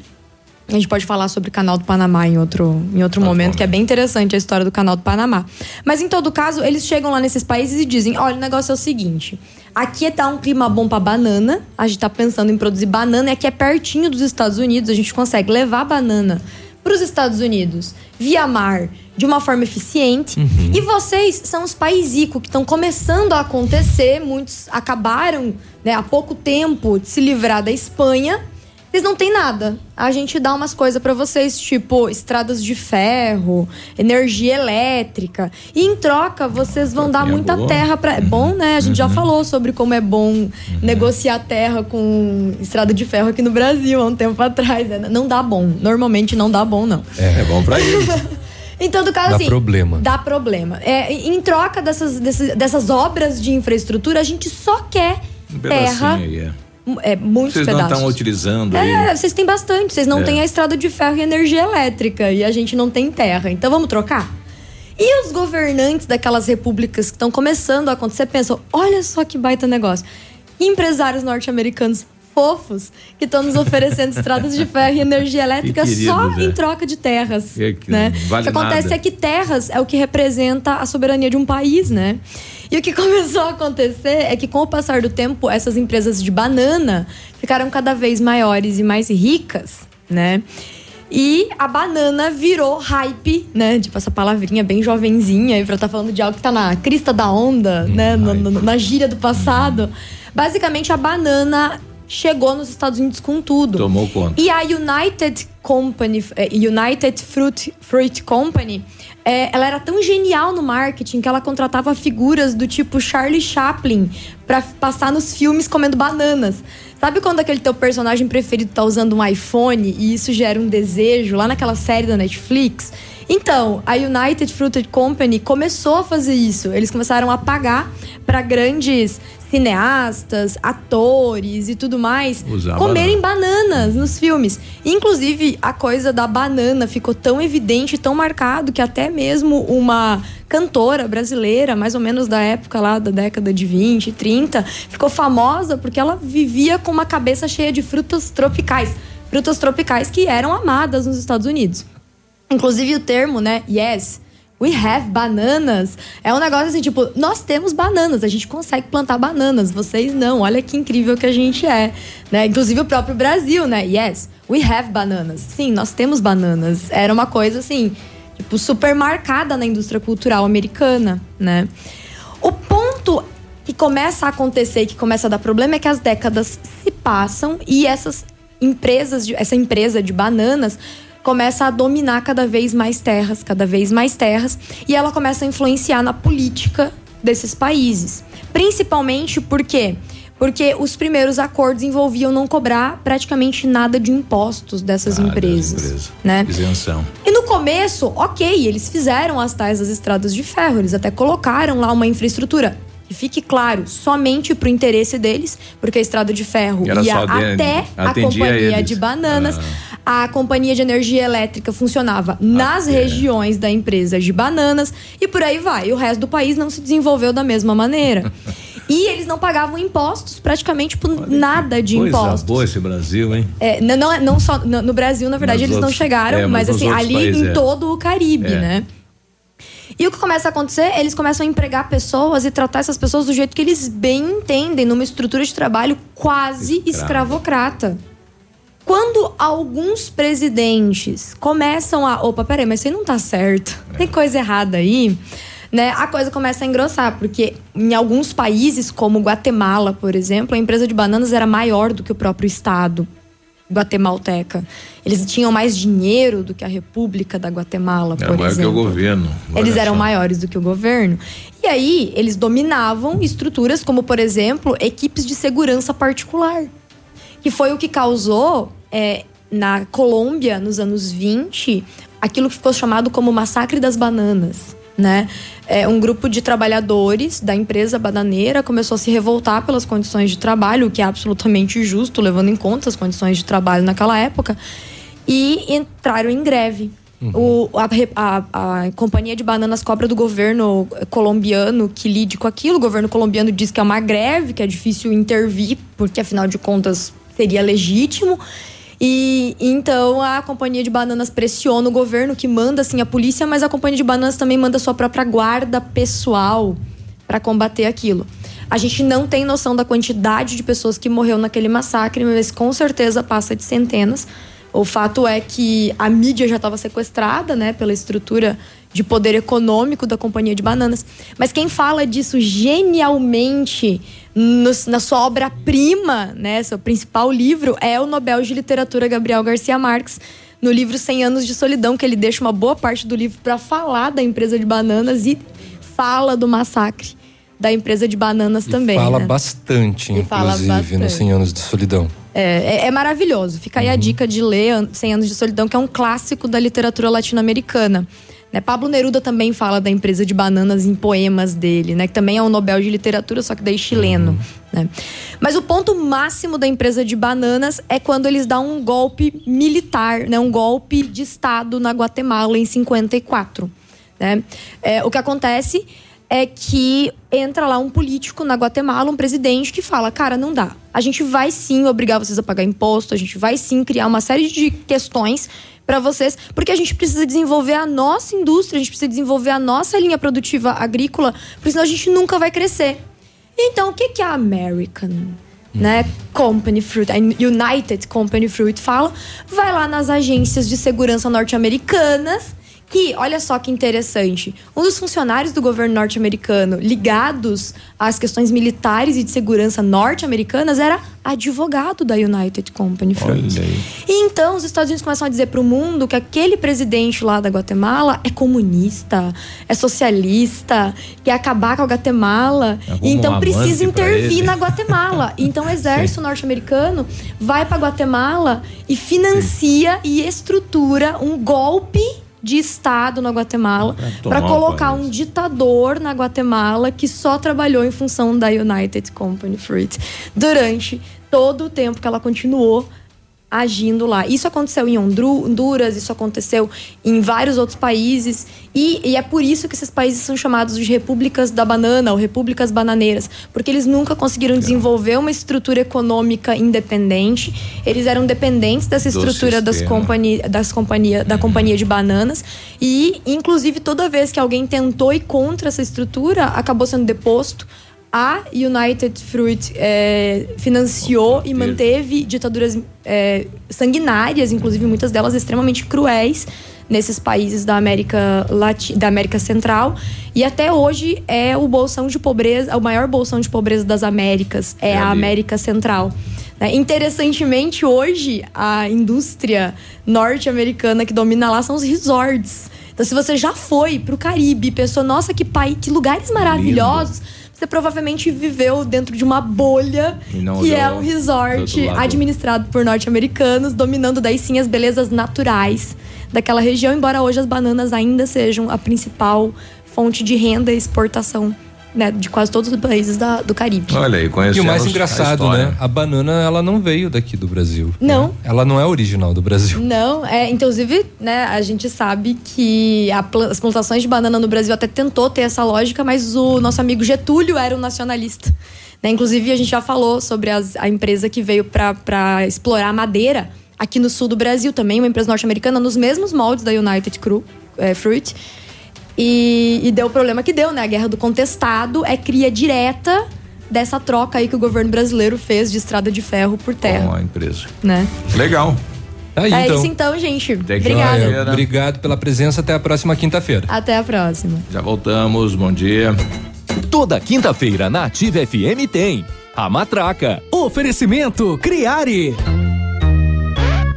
A gente pode falar sobre o canal do Panamá em outro, em outro momento, que é bem interessante a história do canal do Panamá. Mas em todo caso, eles chegam lá nesses países e dizem: olha, o negócio é o seguinte. Aqui tá um clima bom para banana. A gente tá pensando em produzir banana e aqui é pertinho dos Estados Unidos. A gente consegue levar banana para os Estados Unidos via mar de uma forma eficiente. E vocês são os paísico que estão começando a acontecer. Muitos acabaram né, há pouco tempo de se livrar da Espanha. Vocês não têm nada. A gente dá umas coisas para vocês, tipo estradas de ferro, energia elétrica. E em troca, vocês vão dar muita boa. terra para. É bom, né? A gente já falou sobre como é bom negociar terra com estrada de ferro aqui no Brasil há um tempo atrás. né? Não dá bom. Normalmente não dá bom, não. É, é bom pra eles. Então, do caso Dá assim. problema. Dá problema. É, em troca dessas, desses- dessas obras de infraestrutura, a gente só quer Um terra. pedacinho aí, é. É, muitos Vocês não pedaços. estão utilizando aí. É, vocês têm bastante. Vocês não É. têm a estrada de ferro e energia elétrica. E a gente não tem terra. Então vamos trocar? E os governantes daquelas repúblicas que estão começando a acontecer pensam: olha só que baita negócio. Empresários norte-americanos fofos que estão nos oferecendo estradas de ferro e energia elétrica só queridos, é. em troca de terras. É que né? vale o que acontece nada. é que terras é o que representa a soberania de um país, né? E o que começou a acontecer é que, com o passar do tempo, essas empresas de banana ficaram cada vez maiores e mais ricas, né? E a banana virou hype, né? Tipo, essa palavrinha bem jovenzinha aí pra estar falando de algo que tá na crista da onda, né? No- no- na gíria do passado. Basicamente, a banana chegou nos Estados Unidos com tudo. Tomou conta. E a United Company, eh, United Fruit, Fruit Company, eh, ela era tão genial no marketing que ela contratava figuras do tipo Charlie Chaplin pra passar nos filmes comendo bananas. Sabe quando aquele teu personagem preferido tá usando um iPhone e isso gera um desejo lá naquela série da Netflix? Então, a United Fruit Company começou a fazer isso. Eles começaram a pagar para grandes cineastas, atores e tudo mais Usar comerem bananas nos filmes. Inclusive, a coisa da banana ficou tão evidente, tão marcado, que até mesmo uma cantora brasileira, mais ou menos da época lá da década de 20, 30, ficou famosa porque ela vivia com uma cabeça cheia de frutas tropicais. Frutas tropicais que eram amadas nos Estados Unidos. Inclusive o termo, né? Yes. We have bananas. É um negócio assim, tipo, nós temos bananas, a gente consegue plantar bananas, vocês não. Olha que incrível que a gente é, né? Inclusive o próprio Brasil, né? Yes, we have bananas. Sim, nós temos bananas. Era uma coisa assim, tipo, super marcada na indústria cultural americana, né? O ponto que começa a acontecer que começa a dar problema é que as décadas se passam e essas empresas, de, essa empresa de bananas começa a dominar cada vez mais terras, cada vez mais terras, e ela começa a influenciar na política desses países. Principalmente porque porque os primeiros acordos envolviam não cobrar praticamente nada de impostos dessas empresas, né? Isenção. E no começo, ok, eles fizeram as tais das estradas de ferro, eles até colocaram lá uma infraestrutura. Que fique claro, somente pro interesse deles, porque a estrada de ferro Era ia até a companhia eles. de bananas. A companhia de energia elétrica funcionava nas regiões da empresa de bananas e por aí vai. O resto do país não se desenvolveu da mesma maneira. e eles não pagavam impostos, praticamente por nada de Coisa impostos. boa esse Brasil, hein? É, não, não, não só no, no Brasil, na verdade, Nos eles não outros- chegaram, é, mas, mas assim, ali países, em é. todo o Caribe, É. né? E o que começa a acontecer? Eles começam a empregar pessoas e tratar essas pessoas do jeito que eles bem entendem, numa estrutura de trabalho quase Escravo. escravocrata. Quando alguns presidentes começam a. Opa, peraí, mas isso aí não tá certo. Tem coisa errada aí. Né, a coisa começa a engrossar, porque em alguns países, como Guatemala, por exemplo, a empresa de bananas era maior do que o próprio Estado guatemalteca. Eles tinham mais dinheiro do que a República da Guatemala, Era por maior que exemplo. o governo. Eles eram só. maiores do que o governo. E aí, eles dominavam estruturas como, por exemplo, equipes de segurança particular. Que foi o que causou, é, na Colômbia, nos anos 20, aquilo que ficou chamado como Massacre das Bananas. Né? É, um grupo de trabalhadores da empresa bananeira começou a se revoltar pelas condições de trabalho, o que é absolutamente justo, levando em conta as condições de trabalho naquela época, e entraram em greve. O, a, a- a companhia de bananas cobra do governo colombiano que lide com aquilo. O governo colombiano diz que é uma greve, que é difícil intervir, porque afinal de contas seria legítimo. E então a companhia de bananas pressiona o governo, que manda assim a polícia, mas a companhia de bananas também manda sua própria guarda pessoal para combater aquilo. A gente não tem noção da quantidade de pessoas que morreu naquele massacre, mas com certeza passa de centenas. O fato é que a mídia já estava sequestrada, né, pela estrutura de poder econômico da companhia de bananas. Mas quem fala disso genialmente no- na sua obra-prima, né, seu principal livro, é o Nobel de Literatura Gabriel Garcia Marques, no livro 100 anos de solidão, que ele deixa uma boa parte do livro para falar da empresa de bananas e fala do massacre da empresa de bananas também. Fala né? bastante, E inclusive, no bastante. 100 anos de solidão. É, é- é maravilhoso. Fica aí a dica de ler An- 100 Anos de Solidão, que é um clássico da literatura latino-americana. Né? Pablo Neruda também fala da empresa de bananas em poemas dele, né? Que também é um Nobel de Literatura, só que daí chileno. Né? Mas o ponto máximo da empresa de bananas é quando eles dão um golpe militar, né? Um golpe de Estado na Guatemala em 54. Né? É, o que acontece é que entra lá um político na Guatemala, um presidente, que fala: cara, não dá. A gente vai sim obrigar vocês a pagar imposto, a gente vai sim criar uma série de questões para vocês, porque a gente precisa desenvolver a nossa indústria, a gente precisa desenvolver a nossa linha produtiva agrícola, porque senão a gente nunca vai crescer. Então, o que, que a American né, Company Fruit, a United Company Fruit fala? Vai lá nas agências de segurança norte-americanas que, olha só que interessante, um dos funcionários do governo norte-americano ligados às questões militares e de segurança norte-americanas era advogado da United Company Fruit. E então os Estados Unidos começam a dizer para o mundo que aquele presidente lá da Guatemala é comunista, é socialista, quer acabar com a Guatemala. Arruma E então precisa intervir na Guatemala. Então o exército norte-americano vai para Guatemala e financia e estrutura um golpe de Estado na Guatemala para colocar um ditador na Guatemala que só trabalhou em função da United Company Fruit durante todo o tempo que ela continuou agindo lá. Isso aconteceu em Honduras, isso aconteceu em vários outros países e, e é por isso que esses países são chamados de repúblicas da banana ou repúblicas bananeiras, porque eles nunca conseguiram desenvolver uma estrutura econômica independente. Eles eram dependentes dessa estrutura das companhia, das companhia, da companhia de bananas e inclusive toda vez que alguém tentou ir contra essa estrutura, acabou sendo deposto. A United Fruit eh, financiou e manteve ditaduras eh, sanguinárias, inclusive muitas delas extremamente cruéis, nesses países da América, da América Central. E até hoje é o bolsão de pobreza, o maior bolsão de pobreza das Américas, é, É a. América Central. Né? Interessantemente, hoje, a indústria norte-americana que domina lá são os resorts. Então, se você já foi pro Caribe e pensou, nossa, que país, que lugares maravilhosos, você provavelmente viveu dentro de uma bolha E que é um resort administrado por norte-americanos, dominando daí sim as belezas naturais daquela região, embora hoje as bananas ainda sejam a principal fonte de renda e exportação né, de quase todos os países da- do Caribe. Olha aí, E conhecemos o mais a engraçado, história. né? A banana, ela não veio daqui do Brasil. Não. né? Ela não é original do Brasil. Não, é, inclusive, né, a gente sabe que a as plantações de banana no Brasil até tentou ter essa lógica, mas o nosso amigo Getúlio era um nacionalista. Né? Inclusive, a gente já falou sobre as- a empresa que veio para explorar madeira aqui no sul do Brasil também, uma empresa norte-americana, nos mesmos moldes da United Cru, é, Fruit. E, e deu o problema que deu, né? A guerra do contestado é cria direta dessa troca aí que o governo brasileiro fez de estrada de ferro por terra, Com a empresa. né? Legal. Aí, é então. isso então, gente. Obrigada. Obrigado pela presença. Até a próxima quinta-feira. Até a próxima. Já voltamos, bom dia. Toda quinta-feira na Ativa FM tem a Matraca. Oferecimento Criare.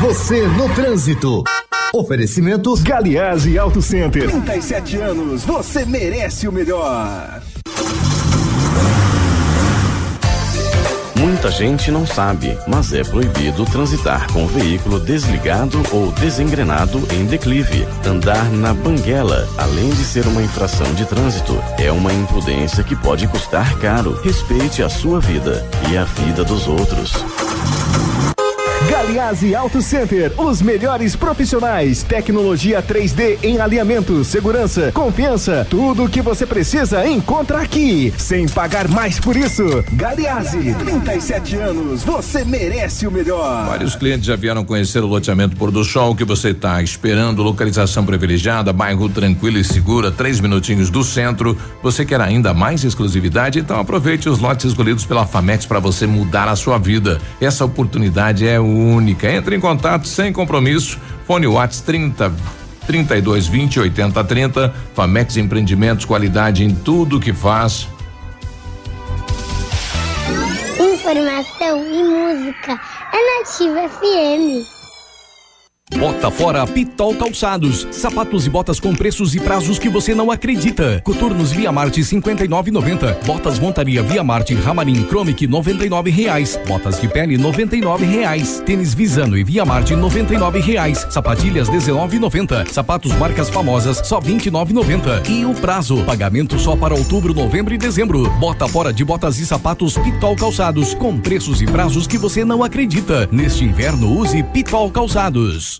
Você no trânsito. Oferecimento Galiase Auto Center. 37 anos, você merece o melhor. Muita gente não sabe, mas é proibido transitar com o veículo desligado ou desengrenado em declive. Andar na banguela, além de ser uma infração de trânsito, é uma imprudência que pode custar caro. Respeite a sua vida e a vida dos outros. Galiase Auto Center, os melhores profissionais, tecnologia 3D em alinhamento, segurança, confiança, tudo o que você precisa encontra aqui, sem pagar mais por isso. Galiase, 37 anos, você merece o melhor. Vários clientes já vieram conhecer o loteamento Pôr do Sol que você está esperando, localização privilegiada, bairro tranquilo e segura, três minutinhos do centro. Você quer ainda mais exclusividade? Então aproveite os lotes escolhidos pela Famex para você mudar a sua vida. Essa oportunidade é única. Entre em contato sem compromisso. Fone Whats 30 32 20 80 30. Famex Empreendimentos, qualidade em tudo que faz. Informação e música é Nativa FM. Bota fora Pitol Calçados. Sapatos e botas com preços e prazos que você não acredita. Coturnos Via Marte 59,90. Botas Montaria Via Marte Ramarim Chromic 99 reais. Botas de pele 99 reais. Tênis Visano e Via Marte 99 reais. Sapatilhas 19,90. Sapatos marcas famosas só 29,90. E o prazo pagamento só para outubro, novembro e dezembro. Bota fora de botas e sapatos Pitol Calçados com preços e prazos que você não acredita. Neste inverno use Pitol Calçados.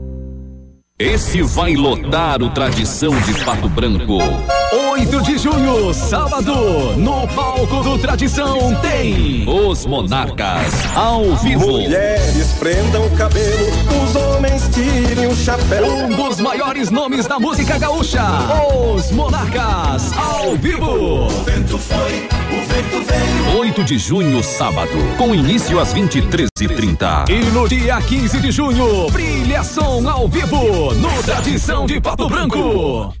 Esse vai lotar o Tradição de Pato Branco. 8 de junho, sábado, no palco do Tradição tem Os Monarcas ao vivo. Mulheres prendam o cabelo, os homens tirem o chapéu. Um dos maiores nomes da música gaúcha, Os Monarcas ao vivo. O vento foi. 8 de junho, sábado, com início às 23h30. E no dia 15 de junho, brilhação ao vivo no Tradição de Pato Branco.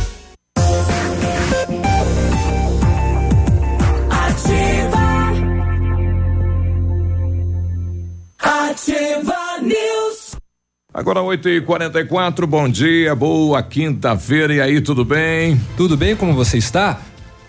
Agora 8 e 44 bom dia, boa quinta-feira. E aí, tudo bem? Tudo bem? Como você está?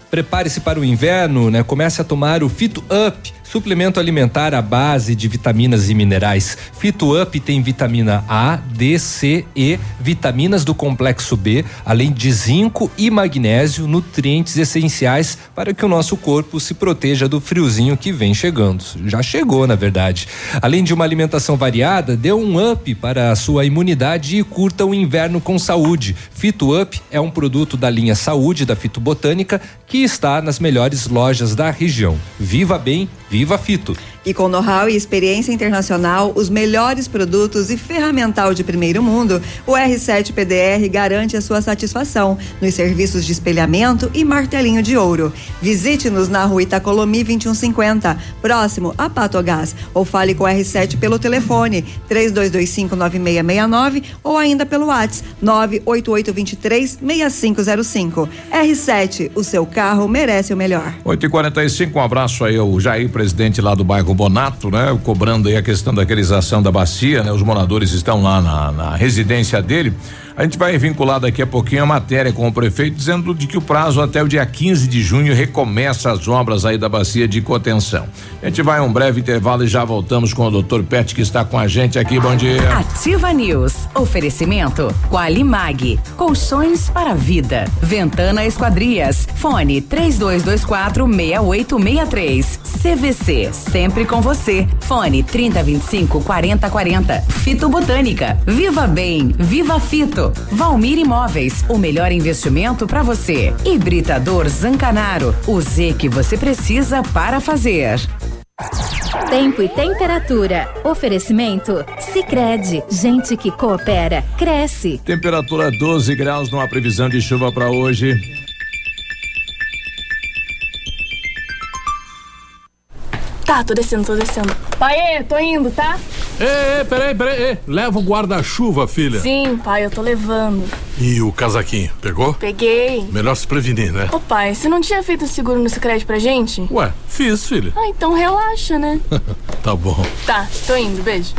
Prepare-se para o inverno, né? Comece a tomar o Fito Up, suplemento alimentar à base de vitaminas e minerais. Fito Up tem vitamina A, D, C, E, vitaminas do complexo B, além de zinco e magnésio, nutrientes essenciais para que o nosso corpo se proteja do friozinho que vem chegando. Já chegou, na verdade. Além de uma alimentação variada, dê um up para a sua imunidade e curta o inverno com saúde. Fito Up é um produto da linha Saúde da Fitobotânica que está nas melhores lojas da região. Viva bem, viva Fito. E com know-how e experiência internacional, os melhores produtos e ferramental de primeiro mundo, o R7 PDR garante a sua satisfação nos serviços de espelhamento e martelinho de ouro. Visite-nos na rua Itacolomi 2150, próximo a Patogás, ou fale com o R7 pelo telefone 32259669 ou ainda pelo WhatsApp 988236505. R7, o seu carro merece o melhor. 8 e 45 um abraço aí ao Jair, presidente lá do bairro Bonato, né? Cobrando aí a questão da aquelização da bacia, né? Os moradores estão lá na, na residência dele. A gente vai vincular daqui a pouquinho a matéria com o prefeito dizendo de que o prazo até o dia 15 de junho recomeça as obras aí da bacia de contenção. A gente vai a um breve intervalo e já voltamos com o doutor Pet que está com a gente aqui. Bom dia. Ativa News. Oferecimento Qualimag. Colchões para vida. Ventana Esquadrias. Fone 3224 6863. CVC. Sempre com você. Fone 3025 4040. Fito Botânica. Viva Bem. Viva Fito. Valmir Imóveis. O melhor investimento para você. Hibridador Zancanaro. O Z que você precisa para fazer. Tempo e temperatura. Oferecimento? Sicredi Gente que coopera, cresce. Temperatura 12 graus, não há previsão de chuva para hoje. Tá, tô descendo, tô descendo. Pai, tô indo, tá? Ê, ê, peraí, peraí. ê, Leva o guarda-chuva, filha. Sim, pai, eu tô levando. E o casaquinho, pegou? Peguei. Melhor se prevenir, né? Ô pai, você não tinha feito o seguro no Sicredi pra gente? Ué, fiz, filha. Ah, então relaxa, né? tá bom. Tá, tô indo, beijo.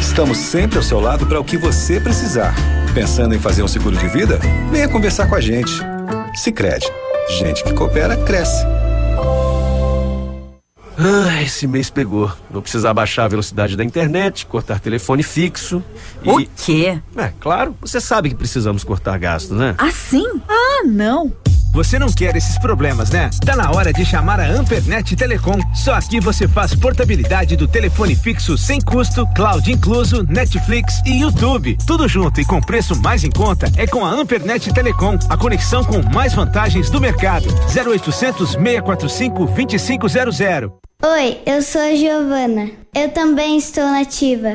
Estamos sempre ao seu lado para o que você precisar. Pensando em fazer um seguro de vida? Venha conversar com a gente. Sicredi, gente que coopera cresce. Ah, esse mês pegou. Vou precisar baixar a velocidade da internet, cortar telefone fixo e. O quê? É, claro. Você sabe que precisamos cortar gastos, né? Assim? Ah, não. Você não quer esses problemas, né? Tá na hora de chamar a Ampernet Telecom. Só aqui você faz portabilidade do telefone fixo sem custo, cloud incluso, Netflix e YouTube. Tudo junto e com preço mais em conta é com a Ampernet Telecom, a conexão com mais vantagens do mercado. 0800 645 2500. Oi, eu sou a Giovana. Eu também estou nativa.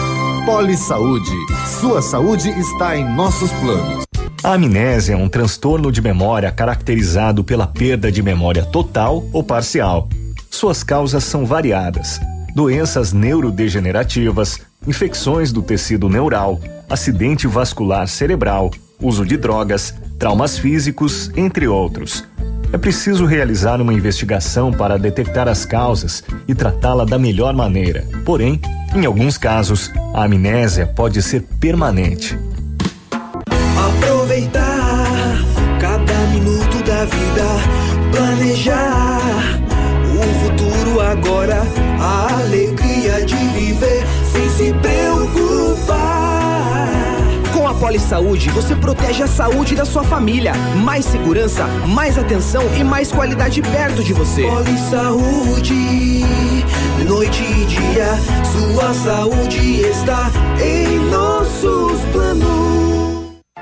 Poli Saúde. Sua saúde está em nossos planos. A amnésia é um transtorno de memória caracterizado pela perda de memória total ou parcial. Suas causas são variadas: doenças neurodegenerativas, infecções do tecido neural, acidente vascular cerebral, uso de drogas, traumas físicos, entre outros. É preciso realizar uma investigação para detectar as causas e tratá-la da melhor maneira. Porém, em alguns casos, a amnésia pode ser permanente. Aproveitar cada minuto da vida, planejar o futuro agora, a alegria Poli Saúde, você protege a saúde da sua família. Mais segurança, mais atenção e mais qualidade perto de você. Poli Saúde, noite e dia, sua saúde está em nossos planos.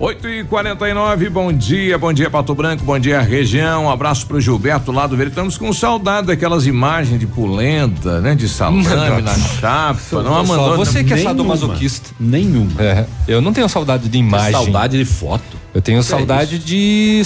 8 e 49 bom dia, bom dia Pato Branco, bom dia região, um abraço pro Gilberto lá do Verde. Estamos com saudade daquelas imagens de polenta, né? De salame na chapa. Não, mandou. você que é sadomasoquista. Nenhuma. É, eu não tenho saudade de imagem. saudade de foto. Eu tenho É saudade de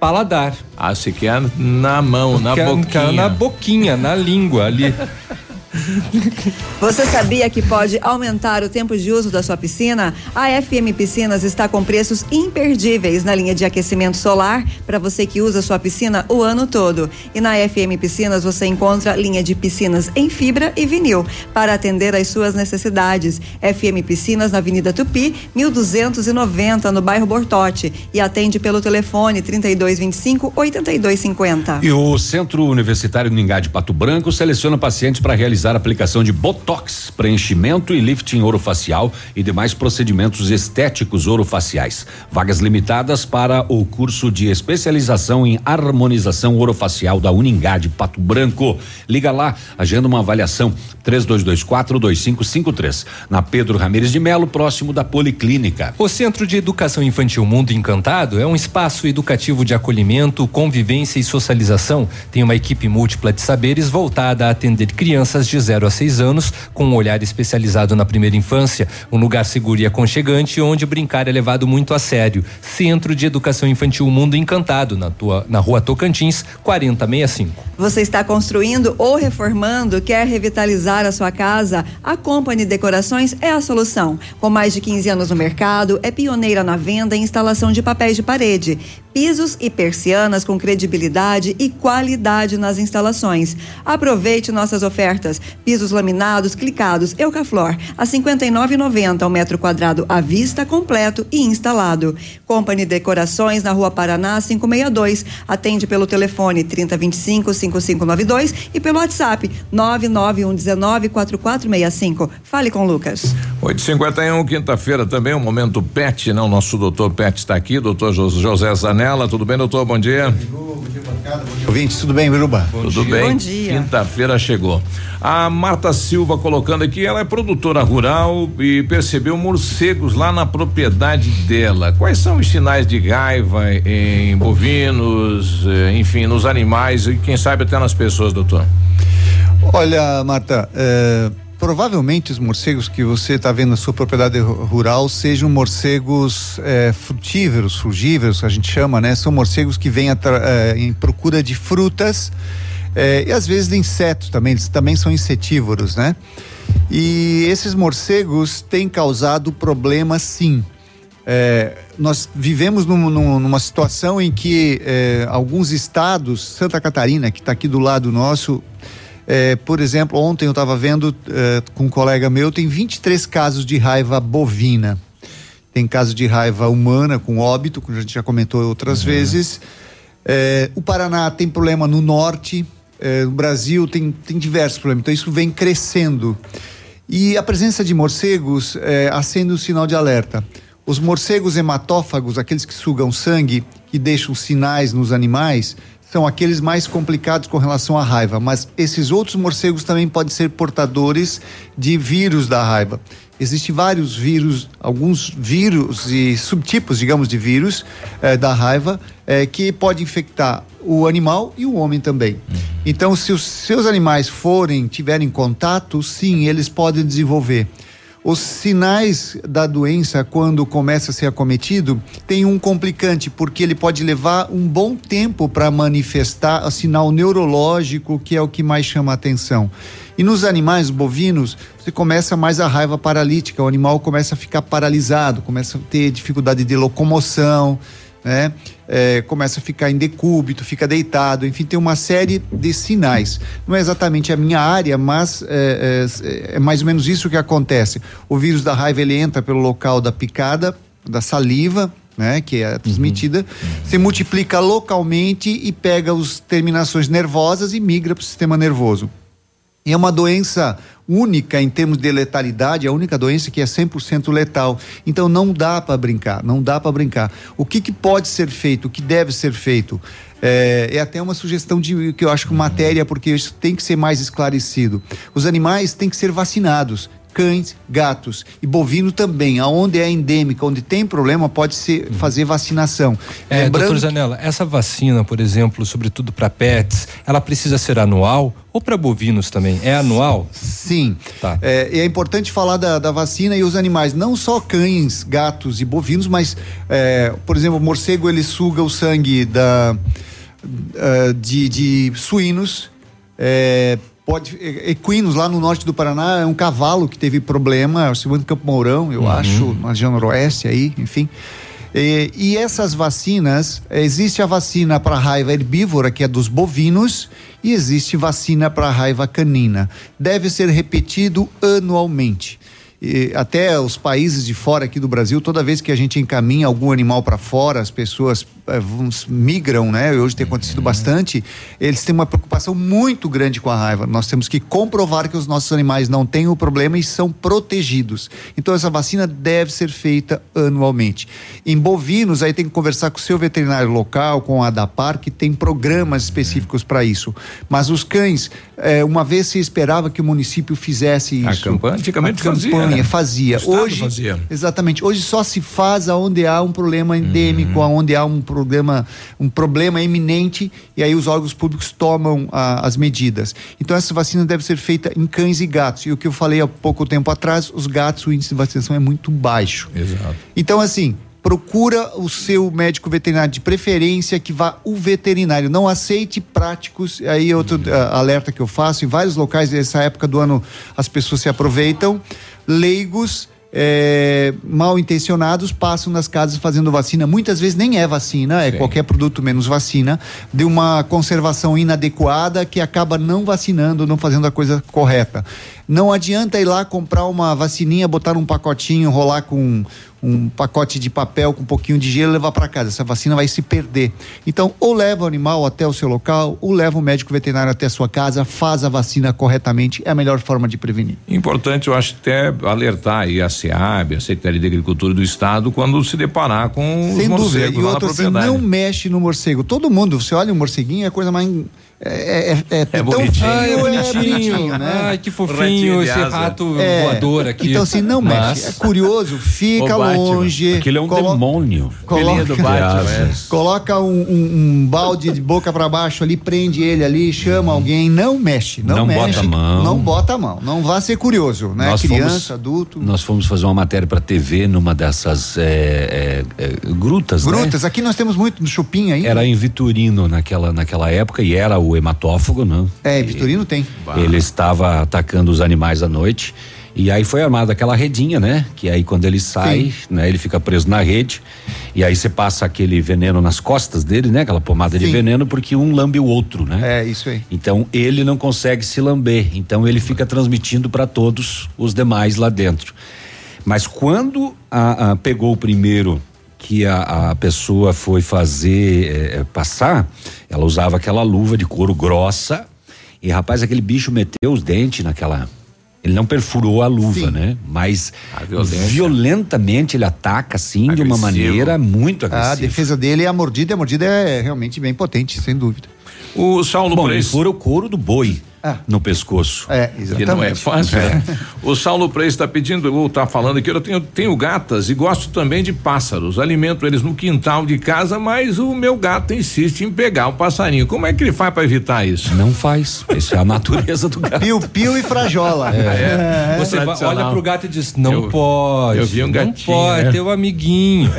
paladar. Ah, você quer na mão, na Quer- quer boquinha. na boquinha, na língua ali. Você sabia que pode aumentar o tempo de uso da sua piscina? A FM Piscinas está com preços imperdíveis na linha de aquecimento solar para você que usa sua piscina o ano todo. E na FM Piscinas você encontra linha de piscinas em fibra e vinil para atender às suas necessidades. FM Piscinas na Avenida Tupi, 1290 no bairro Bortote e atende pelo telefone 3225 8250. E o Centro Universitário Ningá de Pato Branco seleciona pacientes para realizar a aplicação de Botox, preenchimento e lifting orofacial e demais procedimentos estéticos orofaciais. Vagas limitadas para o curso de especialização em harmonização orofacial da Uningá de Pato Branco. Liga lá, agenda uma avaliação 32242553 na Pedro Ramires de Melo, próximo da Policlínica. O Centro de Educação Infantil Mundo Encantado é um espaço educativo de acolhimento, convivência e socialização. Tem uma equipe múltipla de saberes voltada a atender crianças de 0 a 6 anos, com um olhar especializado na primeira infância. Um lugar seguro e aconchegante onde brincar é levado muito a sério. Centro de Educação Infantil Mundo Encantado, na, tua, na rua Tocantins, 4065. Você está construindo ou reformando, quer revitalizar a sua casa? A Company Decorações é a solução. Com mais de 15 anos no mercado, é pioneira na venda e instalação de papéis de parede, pisos e persianas com credibilidade e qualidade nas instalações. Aproveite nossas ofertas: pisos laminados, clicados, Eucaflor a 59,90 ao metro quadrado à vista, completo e instalado. Company Decorações na Rua Paraná 562. Atende pelo telefone 3025 5592 e pelo WhatsApp 99119 4465. Fale com o Lucas. 851, quinta-feira também, o momento PET, não? Nosso doutor PET está aqui, doutor Jo- José Zanella. Tudo bem, doutor? Bom dia. Ouvintes, tudo bem, Biruba? Tudo bem? Bom dia. Quinta-feira chegou. A Marta Silva colocando aqui, ela é produtora rural e percebeu morcegos lá na propriedade dela. Quais são os sinais de raiva em bovinos, eh, enfim, nos animais e quem sabe até nas pessoas, doutor? Olha, Marta, é, provavelmente os morcegos que você está vendo na sua propriedade ru- rural sejam morcegos é, frutíferos, frugíveros, a gente chama, né? São morcegos que vêm é, em procura de frutas é, e às vezes de insetos também, eles também são insetívoros, né? E esses morcegos têm causado problemas, sim. É, nós vivemos num- num- numa situação em que é, alguns estados, Santa Catarina, que está aqui do lado nosso, é, por exemplo, ontem eu estava vendo é, com um colega meu, tem 23 casos de raiva bovina. Tem casos de raiva humana com óbito, como a gente já comentou outras vezes. É, o Paraná tem problema no norte, é, o Brasil tem, tem diversos problemas, então isso vem crescendo. E a presença de morcegos é, acende um sinal de alerta. Os morcegos hematófagos, aqueles que sugam sangue e deixam sinais nos animais, são aqueles mais complicados com relação à raiva, mas esses outros morcegos também podem ser portadores de vírus da raiva. Existem vários vírus, alguns vírus e subtipos, digamos, de vírus eh, da raiva eh, que pode infectar o animal e o homem também. Então, se os seus animais forem, tiverem contato, sim, eles podem desenvolver. Os sinais da doença, quando começa a ser acometido, tem um complicante, porque ele pode levar um bom tempo para manifestar o sinal neurológico, que é o que mais chama a atenção. E nos animais bovinos, você começa mais a raiva paralítica, o animal começa a ficar paralisado, começa a ter dificuldade de locomoção, né? É, começa a ficar em decúbito, fica deitado, enfim, tem uma série de sinais. Não é exatamente a minha área, mas é, é, é mais ou menos isso que acontece. O vírus da raiva ele entra pelo local da picada, da saliva, né, que é transmitida, se multiplica localmente e pega as terminações nervosas e migra para o sistema nervoso. E é uma doença única em termos de letalidade, é a única doença que é 100% letal. Então não dá para brincar, não dá para brincar. O que, que pode ser feito, o que deve ser feito? É, é até uma sugestão de que eu acho que matéria, porque isso tem que ser mais esclarecido. Os animais têm que ser vacinados. cães, gatos e bovino também. Aonde é endêmica, onde tem problema, pode ser fazer vacinação. É, Lembrando doutor Zanella, essa vacina, por exemplo, sobretudo para pets, ela precisa ser anual ou para bovinos também? É anual? Sim. Tá. É, e é importante falar da, da vacina e os animais, não só cães, gatos e bovinos, mas, é, por exemplo, o morcego ele suga o sangue da, ah, de, de suínos. é, pode, e- equinos lá no norte do Paraná é um cavalo que teve problema, é o segundo Campo Mourão, eu Uhum. acho, na região noroeste aí, enfim. E, e essas vacinas, existe a vacina para raiva herbívora, que é dos bovinos, e existe vacina para raiva canina. Deve ser repetido anualmente. E até os países de fora aqui do Brasil, toda vez que a gente encaminha algum animal para fora, as pessoas vão- migram, né? Hoje tem acontecido bastante. Eles têm uma preocupação muito grande com a raiva. Nós temos que comprovar que os nossos animais não têm o problema e são protegidos. Então essa vacina deve ser feita anualmente. Em bovinos, aí tem que conversar com o seu veterinário local, com a ADAPAR, que tem programas específicos para isso. Mas os cães, eh, uma vez se esperava que o município fizesse A isso. campanha, antigamente a fazia, campanha né? fazia. O Estado Hoje, fazia. exatamente. Hoje só se faz aonde há um problema Uhum. endêmico, aonde há um problema, um problema iminente e aí os órgãos públicos tomam ah, as medidas. Então essa vacina deve ser feita em cães e gatos. E o que eu falei há pouco tempo atrás, os gatos o índice de vacinação é muito baixo. Exato. Então, assim, procura o seu médico veterinário de preferência que vá o veterinário. Não aceite práticos. Aí, outro ah, alerta que eu faço: em vários locais, nessa época do ano, as pessoas se aproveitam. Leigos. eh, mal intencionados passam nas casas fazendo vacina. Muitas vezes nem é vacina, é qualquer produto menos vacina, de uma conservação inadequada que acaba não vacinando, não fazendo a coisa correta. Não adianta ir lá comprar uma vacininha, botar num pacotinho, rolar com um pacote de papel com um pouquinho de gelo e levar para casa. Essa vacina vai se perder. Então, ou leva o animal até o seu local, ou leva o médico veterinário até a sua casa, faz a vacina corretamente, é a melhor forma de prevenir. Importante, eu acho até alertar aí a SEAB, a Secretaria de Agricultura do Estado, quando se deparar com os Sem dúvida. morcegos E na assim, propriedade. não mexe no morcego. Todo mundo, você olha o morceguinho, é a coisa mais. É, é, é, tão bonitinho. frio, Ai, é é bonitinho. bonitinho, né? Ai, que fofinho esse asa. rato É, voador aqui. Então, assim, não Mas- mexe. É curioso, fica longe. Aquilo é um colo- demônio. Filhinho do Batman, é. Coloca um, um- um balde de boca para baixo ali, prende ele ali, chama alguém, não mexe, não, Não mexe, bota a mão. não bota a mão, não vá ser curioso, né? Nós Criança, fomos- adulto. Nós fomos fazer uma matéria para TV numa dessas é, é, é, grutas, né? Grutas, aqui nós temos muito no Chupim aí. Era em Vitorino naquela, naquela época e era o hematófago, né? É, Vitorino tem. Ele estava atacando os animais à noite. E aí foi armada aquela redinha, né? Que aí quando ele sai, né? Ele fica preso na rede. E aí você passa aquele veneno nas costas dele, né? Aquela pomada de Sim. veneno, porque um lambe o outro, né? É, isso aí. Então ele não consegue se lamber. Então ele fica transmitindo para todos os demais lá dentro. Mas quando a, a- pegou o primeiro que a, a pessoa foi fazer eh, passar, ela usava aquela luva de couro grossa e rapaz aquele bicho meteu os dentes naquela ele não perfurou a luva, Sim. né? Mas A violentamente ele ataca assim de uma Agressivo. maneira muito A agressiva. defesa dele é a mordida, e a mordida é realmente bem potente, sem dúvida. O Saulo Bom, ele Preis. fura o couro do boi Ah. no pescoço. É, Que exatamente. não é fácil, né? O Saulo Preis está pedindo, ou está falando aqui, eu tenho, tenho gatas e gosto também de pássaros. Alimento eles no quintal de casa, mas o meu gato insiste em pegar o passarinho. Como é que ele faz para evitar isso? Não faz. Isso é a natureza do gato. Piu-piu e frajola. É. Você vai- olha pro gato e diz: não Eu- pode. eu vi um não gatinho, pode, né? teu amiguinho.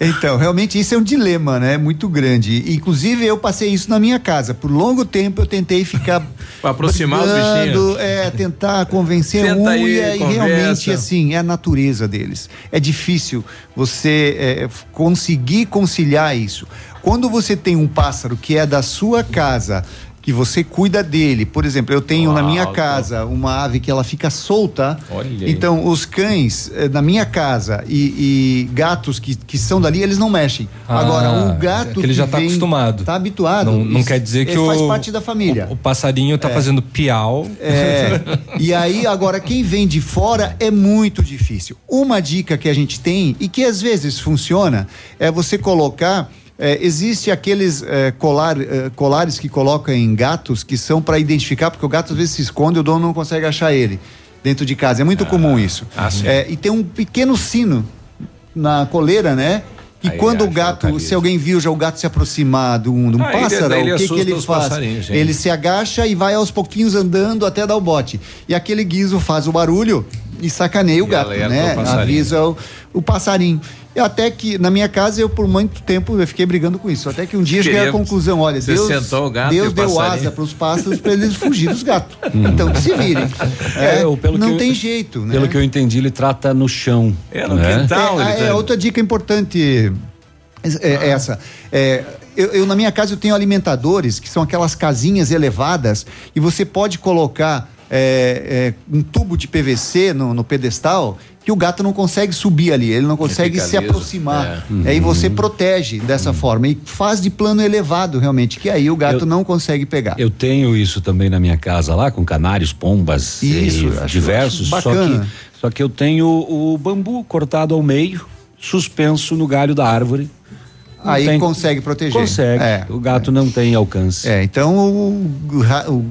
Então, realmente isso é um dilema, né? Muito grande. Inclusive, eu passei isso na minha casa. Por longo tempo eu tentei ficar. Pra aproximar os brigando, bichinhos. É, tentar convencer Senta um aí, e aí realmente, assim, é a natureza deles. É difícil você é, conseguir conciliar isso. Quando você tem um pássaro que é da sua casa, que você cuida dele, por exemplo, eu tenho na minha casa uma ave que ela fica solta. Olha. Então, os cães eh, na minha casa e, e gatos que, que são dali, eles não mexem. Ah, Agora, o gato. que ele já tá vem- acostumado. Tá habituado. Não, não quer dizer que ele o. faz parte da família. O, o passarinho tá fazendo piau. É, e aí, agora, quem vem de fora é muito difícil. Uma dica que a gente tem e que às vezes funciona é você colocar. É, existe aqueles é, colar, é, colares que colocam em gatos que são para identificar, porque o gato às vezes se esconde e o dono não consegue achar ele. dentro de casa. É muito comum isso. ah. É, e tem um pequeno sino na coleira, né? E Aí quando o gato, se alguém viu já o gato se aproximar de um, de um Ah, pássaro, ele o que, que ele faz? Ele se agacha e vai aos pouquinhos andando até dar o bote. E aquele guiso faz o barulho e sacaneia o gato, né? Avisa o, o passarinho. E até que, na minha casa, eu por muito tempo eu fiquei brigando com isso. Até que um dia eu cheguei à Queria- conclusão, olha, Você Deus, sentou o gato e Deus o deu passarinho. asa para os pássaros para eles fugirem dos gatos. então, que se virem. É, pelo não que eu- tem jeito, né? Pelo que eu entendi, ele trata no chão. É, no né? quintal. É, ele ah, é, tá- outra dica importante é, é essa. É, eu, eu, na minha casa eu tenho alimentadores que são aquelas casinhas elevadas e você pode colocar é, é, um tubo de PVC no, no pedestal que o gato não consegue subir ali, ele não consegue se liso. aproximar. É. E aí você protege dessa forma e faz de plano elevado realmente, que aí o gato Eu- não consegue pegar. Eu tenho isso também na minha casa lá, com canários, pombas, Isso, e acho- diversos. acho só, que, só que eu tenho o bambu cortado ao meio, suspenso no galho da árvore. Não Aí tem- consegue proteger. Consegue. É. O gato não tem alcance. É, então o, o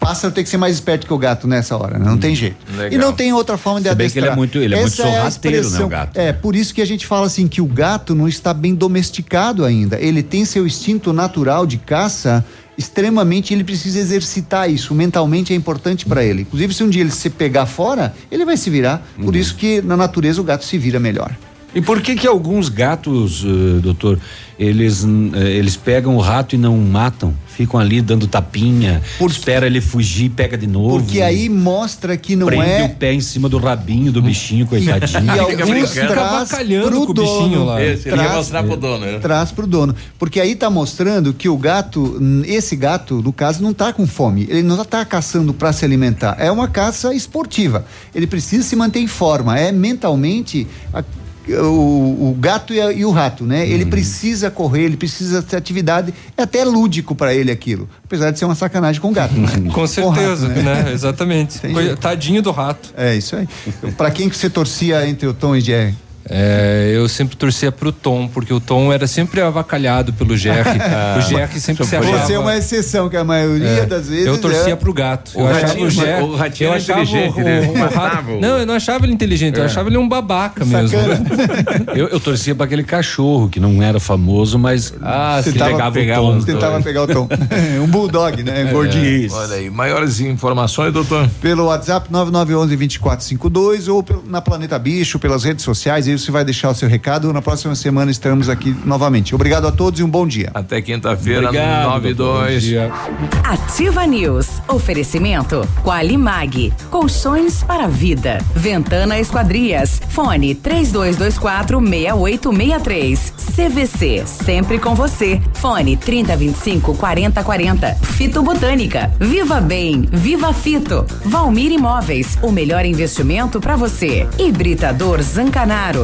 pássaro tem que ser mais esperto que o gato nessa hora, né? não tem jeito. legal. E não tem outra forma de Se bem que adestrar. ele é muito- ele é muito Essa a sorrateiro, né, o expressão. gato? É, por isso que a gente fala assim que o gato não está bem domesticado ainda. Ele tem seu instinto natural de caça extremamente, ele precisa exercitar isso. Mentalmente é importante para ele. Inclusive, se um dia ele se pegar fora, ele vai se virar. Uhum. Por isso que na natureza o gato se vira melhor. E por que que alguns gatos, eh, doutor, eles eh, eles pegam o rato e não matam? Ficam ali dando tapinha, espera ele fugir, pega de novo. Porque aí mostra que não prende é o pé em cima do rabinho do bichinho, coitadinho. E alguns traz pro dono. Esse, ele ia Traz- mostrar pro dono, né? Traz pro dono. Porque aí tá mostrando que o gato, esse gato, no caso, não tá com fome. Ele não tá caçando para se alimentar. É uma caça esportiva. Ele precisa se manter em forma. É mentalmente. a- o, o gato e, a- e o rato, né? Uhum. Ele precisa correr, ele precisa ter atividade, é até lúdico para ele aquilo, apesar de ser uma sacanagem com o gato. Com certeza, rato, né? Exatamente. Tem Coi- jeito. Tadinho do rato. É isso aí. Para quem que você torcia entre o Tom e Jerry? É, eu sempre torcia pro Tom, porque o Tom era sempre avacalhado pelo Jerry. o Jerry sempre se achava... Você é uma exceção, que a maioria É, das vezes. Eu torcia é... pro gato. O eu achava ratinho- o Jerry. o ratinho eu era achava inteligente, o, né? o, rato- Não, eu não achava ele inteligente, eu É. achava ele um babaca mesmo. eu, eu torcia para aquele cachorro que não era famoso, mas ah, se Tentava pegava pegar o tom. Tentava pegar o tom. um bulldog, né? É. Gordinho. Olha aí, maiores informações, doutor? Pelo WhatsApp 9911-2452 ou pelo- na Planeta Bicho, pelas redes sociais. Você vai deixar o seu recado. Na próxima semana estaremos aqui novamente. Obrigado a todos e um bom dia. Até quinta-feira, Obrigado, 9 e doutor. 2. Bom dia. Ativa News. Oferecimento Qualimag. Colchões para a vida. Ventana Esquadrias. Fone 3224 6863. CVC. Sempre com você. Fone 3025 4040. Fito Botânica. Viva Bem. Viva Fito. Valmir Imóveis. O melhor investimento para você. Hibridador Zancanaro.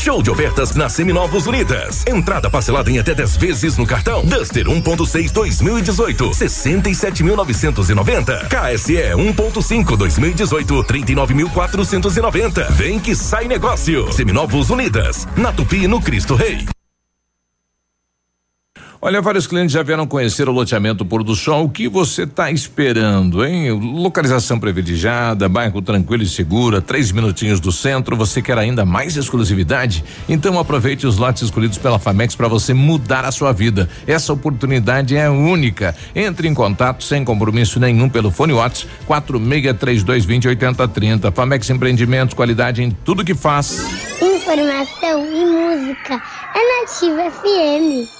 Show de ofertas na Seminovos Unidas. Entrada parcelada em até 10 vezes no cartão. Duster 1.6 2018, 67.990. KSE 1.5 2018, 39.490. Vem que sai negócio. Seminovos Unidas. Na Tupi no Cristo Rei. Olha, vários clientes já vieram conhecer o loteamento Pôr do Sol. O que você está esperando, hein? Localização privilegiada, bairro tranquilo e segura, três minutinhos do centro. Você quer ainda mais exclusividade? Então aproveite os lotes escolhidos pela Famex para você mudar a sua vida. Essa oportunidade é única. Entre em contato sem compromisso nenhum pelo fone Whats 4632208030. Famex Empreendimentos, qualidade em tudo que faz. Informação e música é Nativa FM.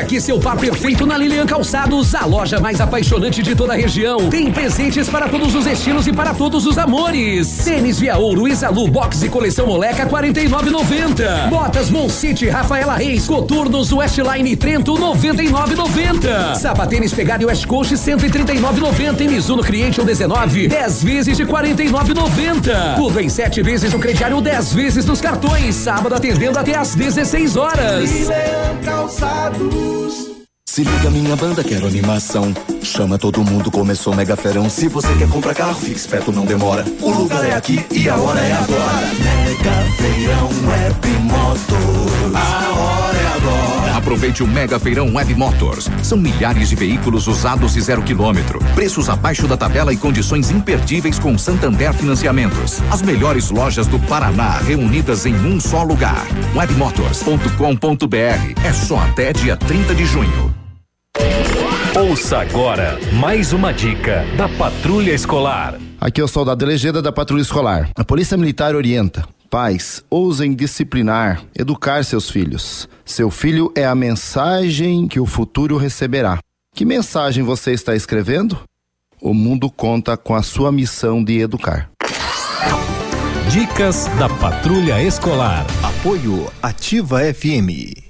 aqui seu par perfeito na Lilian Calçados, a loja mais apaixonante de toda a região. Tem presentes para todos os estilos e para todos os amores. Tênis Via Ouro, Isalu, Box e coleção Moleca 49,90. Botas Moncity, Rafaela Reis, Coturnos, Westline Trento 99,90. Sapatênis Pegado e West Coast 139,90 e Mizuno Cliente 19, 10 vezes de 49,90. Tudo em 7 vezes no crediário, 10 vezes nos cartões. Sábado atendendo até às 16 horas. Se liga minha banda, quero animação. Chama todo mundo, começou mega ferão. Se você quer comprar carro, fique esperto, não demora. O lugar é aqui e a hora é agora. Mega feirão Web Motors. A hora é agora. Aproveite o Mega Feirão Web Motors. São milhares de veículos usados e zero quilômetro. Preços abaixo da tabela e condições imperdíveis com Santander Financiamentos. As melhores lojas do Paraná reunidas em um só lugar. Webmotors.com.br. É só até dia 30 de junho. Ouça agora mais uma dica da Patrulha Escolar. Aqui é o soldado Legenda da Patrulha Escolar. A Polícia Militar orienta. Pais, ousem disciplinar, educar seus filhos. Seu filho é a mensagem que o futuro receberá. Que mensagem você está escrevendo? O mundo conta com a sua missão de educar. Dicas da Patrulha Escolar. Apoio Ativa FM.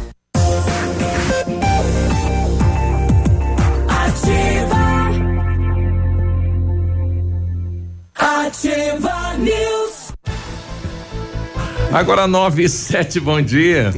Ativa News. Agora 9 e 7, bom dia.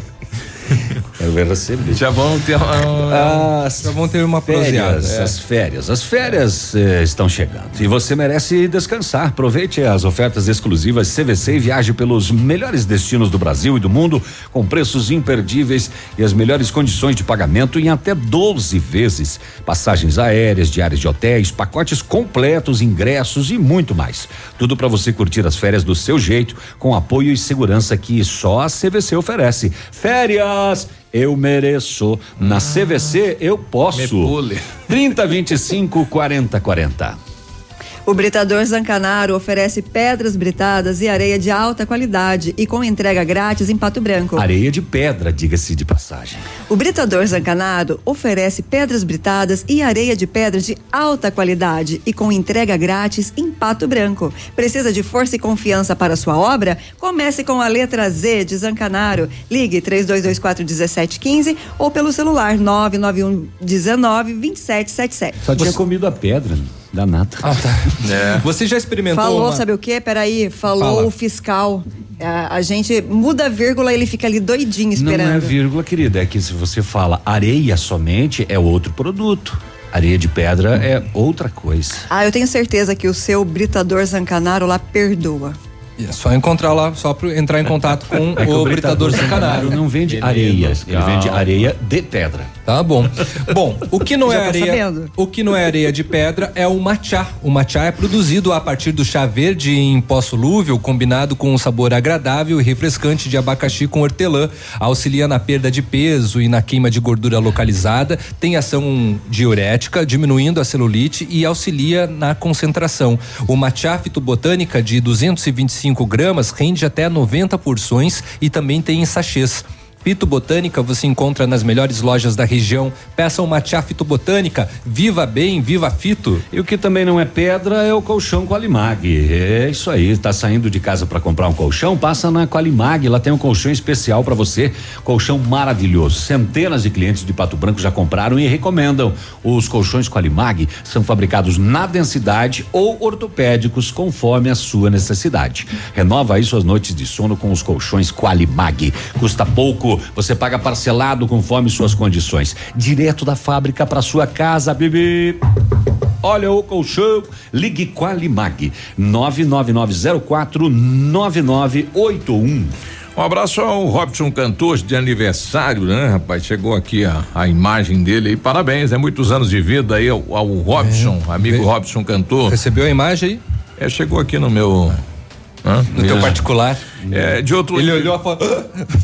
Quero ver você. Já vão ter uma. Ah, já vão ter uma férias, é. As férias. As férias eh, estão chegando. E você merece descansar. Aproveite as ofertas exclusivas CVC e viaje pelos melhores destinos do Brasil e do mundo com preços imperdíveis e as melhores condições de pagamento em até 12 vezes. Passagens aéreas, diárias de hotéis, pacotes completos, ingressos e muito mais. Tudo para você curtir as férias do seu jeito, com apoio e segurança que só a CVC oferece. Férias! Eu mereço. Na CVC eu posso. Me pule. 30 25 40 40. O Britador Zancanaro oferece pedras britadas e areia de alta qualidade e com entrega grátis em Pato Branco. Areia de pedra, diga-se de passagem. O Britador Zancanaro oferece pedras britadas e areia de pedra de alta qualidade e com entrega grátis em Pato Branco. Precisa de força e confiança para sua obra? Comece com a letra Z de Zancanaro. Ligue 3224 1715 ou pelo celular 991 19 2777. Só tinha comido a pedra. Danada. Ah, tá. É. Você já experimentou? Falou, uma... sabe o quê? Peraí, falou Fala. o fiscal. A, a gente muda a vírgula, ele fica ali doidinho esperando. Não é vírgula, querida. É que se você fala areia somente, é outro produto. Areia de pedra é outra coisa. Ah, eu tenho certeza que o seu Britador Zancanaro lá perdoa. É só encontrar lá, só para entrar em contato com É que o Britador Zancanaro. não vende areia. Ele vende areia de pedra. Tá bom. Bom, o que não Já é areia, sabendo. o que não é areia de pedra é o matcha. O matcha é produzido a partir do chá verde em pó solúvel, combinado com um sabor agradável e refrescante de abacaxi com hortelã. Auxilia na perda de peso e na queima de gordura localizada, tem ação diurética, diminuindo a celulite e auxilia na concentração. O matcha fitobotânica de 225 gramas rende até 90 porções e também tem em sachês. Fito Botânica você encontra nas melhores lojas da região. Peça uma Fito Botânica. Viva bem, viva Fito. E o que também não é pedra é o colchão Qualimag. É isso aí, tá saindo de casa para comprar um colchão? Passa na Qualimag, lá tem um colchão especial para você, colchão maravilhoso. Centenas de clientes de Pato Branco já compraram e recomendam. Os colchões Qualimag são fabricados na densidade ou ortopédicos conforme a sua necessidade. Renova aí suas noites de sono com os colchões Qualimag. Custa pouco, você paga parcelado conforme suas condições. Direto da fábrica para sua casa, bebê. Olha o colchão, ligue Qualimag 99904 9981. Um abraço ao Robson Cantor de aniversário, né, rapaz? Chegou aqui a, a imagem dele aí. Parabéns, né? Muitos anos de vida aí ao, ao Robson, amigo Ve- Robson Cantor. Recebeu a imagem aí? É, chegou aqui no meu. Hã? No teu particular? É, de outro. Ele olhou a foto.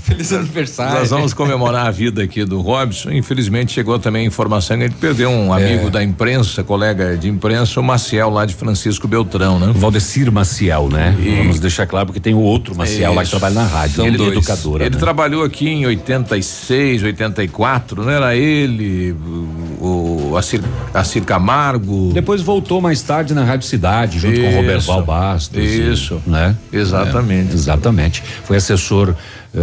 Feliz aniversário. Nós vamos comemorar a vida aqui do Robson. Infelizmente chegou também a informação que gente perdeu um amigo da imprensa, colega de imprensa, o Maciel lá de Francisco Beltrão, né? Valdecir Maciel, né? Vamos deixar claro porque tem o outro Maciel lá que Isso. trabalha na rádio. ele é educadora. Ele né? trabalhou aqui em 86, 84, não era ele, o, o Acir, Acir Camargo. Depois voltou mais tarde na Rádio Cidade, junto com o Isso. Roberval Bastos. e- Isso. né? Exatamente. É, exatamente. Foi assessor,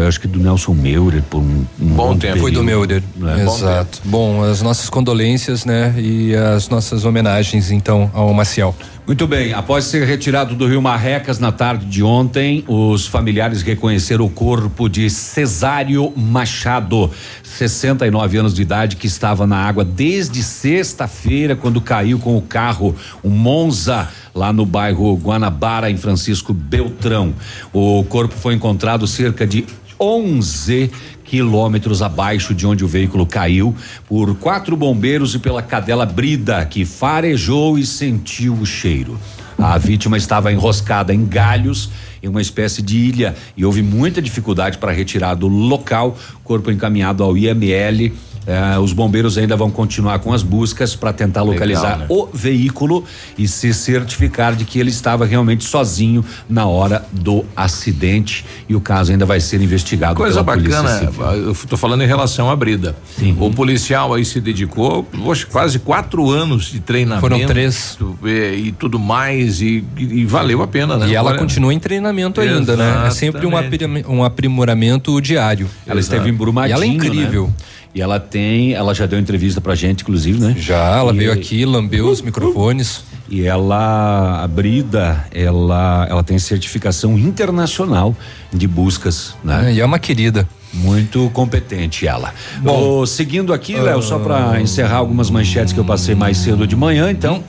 acho que do Nelson Meurer por um, um Bom tempo. Foi do período, Meurer. né? Exato. Bom, as nossas condolências, né? E as nossas homenagens, então, ao Maciel. Muito bem, após ser retirado do Rio Marrecas na tarde de ontem, os familiares reconheceram o corpo de Cesário Machado, 69 anos de idade, que estava na água desde sexta-feira, quando caiu com o carro, um Monza, lá no bairro Guanabara, em Francisco Beltrão. O corpo foi encontrado cerca de 11 quilômetros abaixo de onde o veículo caiu por quatro bombeiros e pela cadela Brida, que farejou e sentiu o cheiro. A vítima estava enroscada em galhos em uma espécie de ilha e houve muita dificuldade para retirar do local, corpo encaminhado ao IML. Eh, os bombeiros ainda vão continuar com as buscas para tentar Legal, localizar né? o veículo e se certificar de que ele estava realmente sozinho na hora do acidente e o caso ainda vai ser investigado Coisa pela Polícia bacana, Civil. eu tô falando em relação à brida. O policial aí se dedicou, poxa, quase quatro anos de treinamento. Foram três. E, e tudo mais, e, e- valeu a pena, né? E ela Olha, continua em treinamento ainda, né? É sempre um, Exatamente. aprim- um aprimoramento diário. Ela esteve em Brumadinho, E ela é incrível. né? E ela tem, ela já deu entrevista pra gente, inclusive, né? Já, ela E- veio aqui, lambeu os microfones. E ela, a Brida, ela, ela tem certificação internacional de buscas, né? E é uma querida. Muito competente ela. Bom, seguindo aqui, Léo, só para encerrar algumas manchetes que eu passei mais cedo de manhã, então,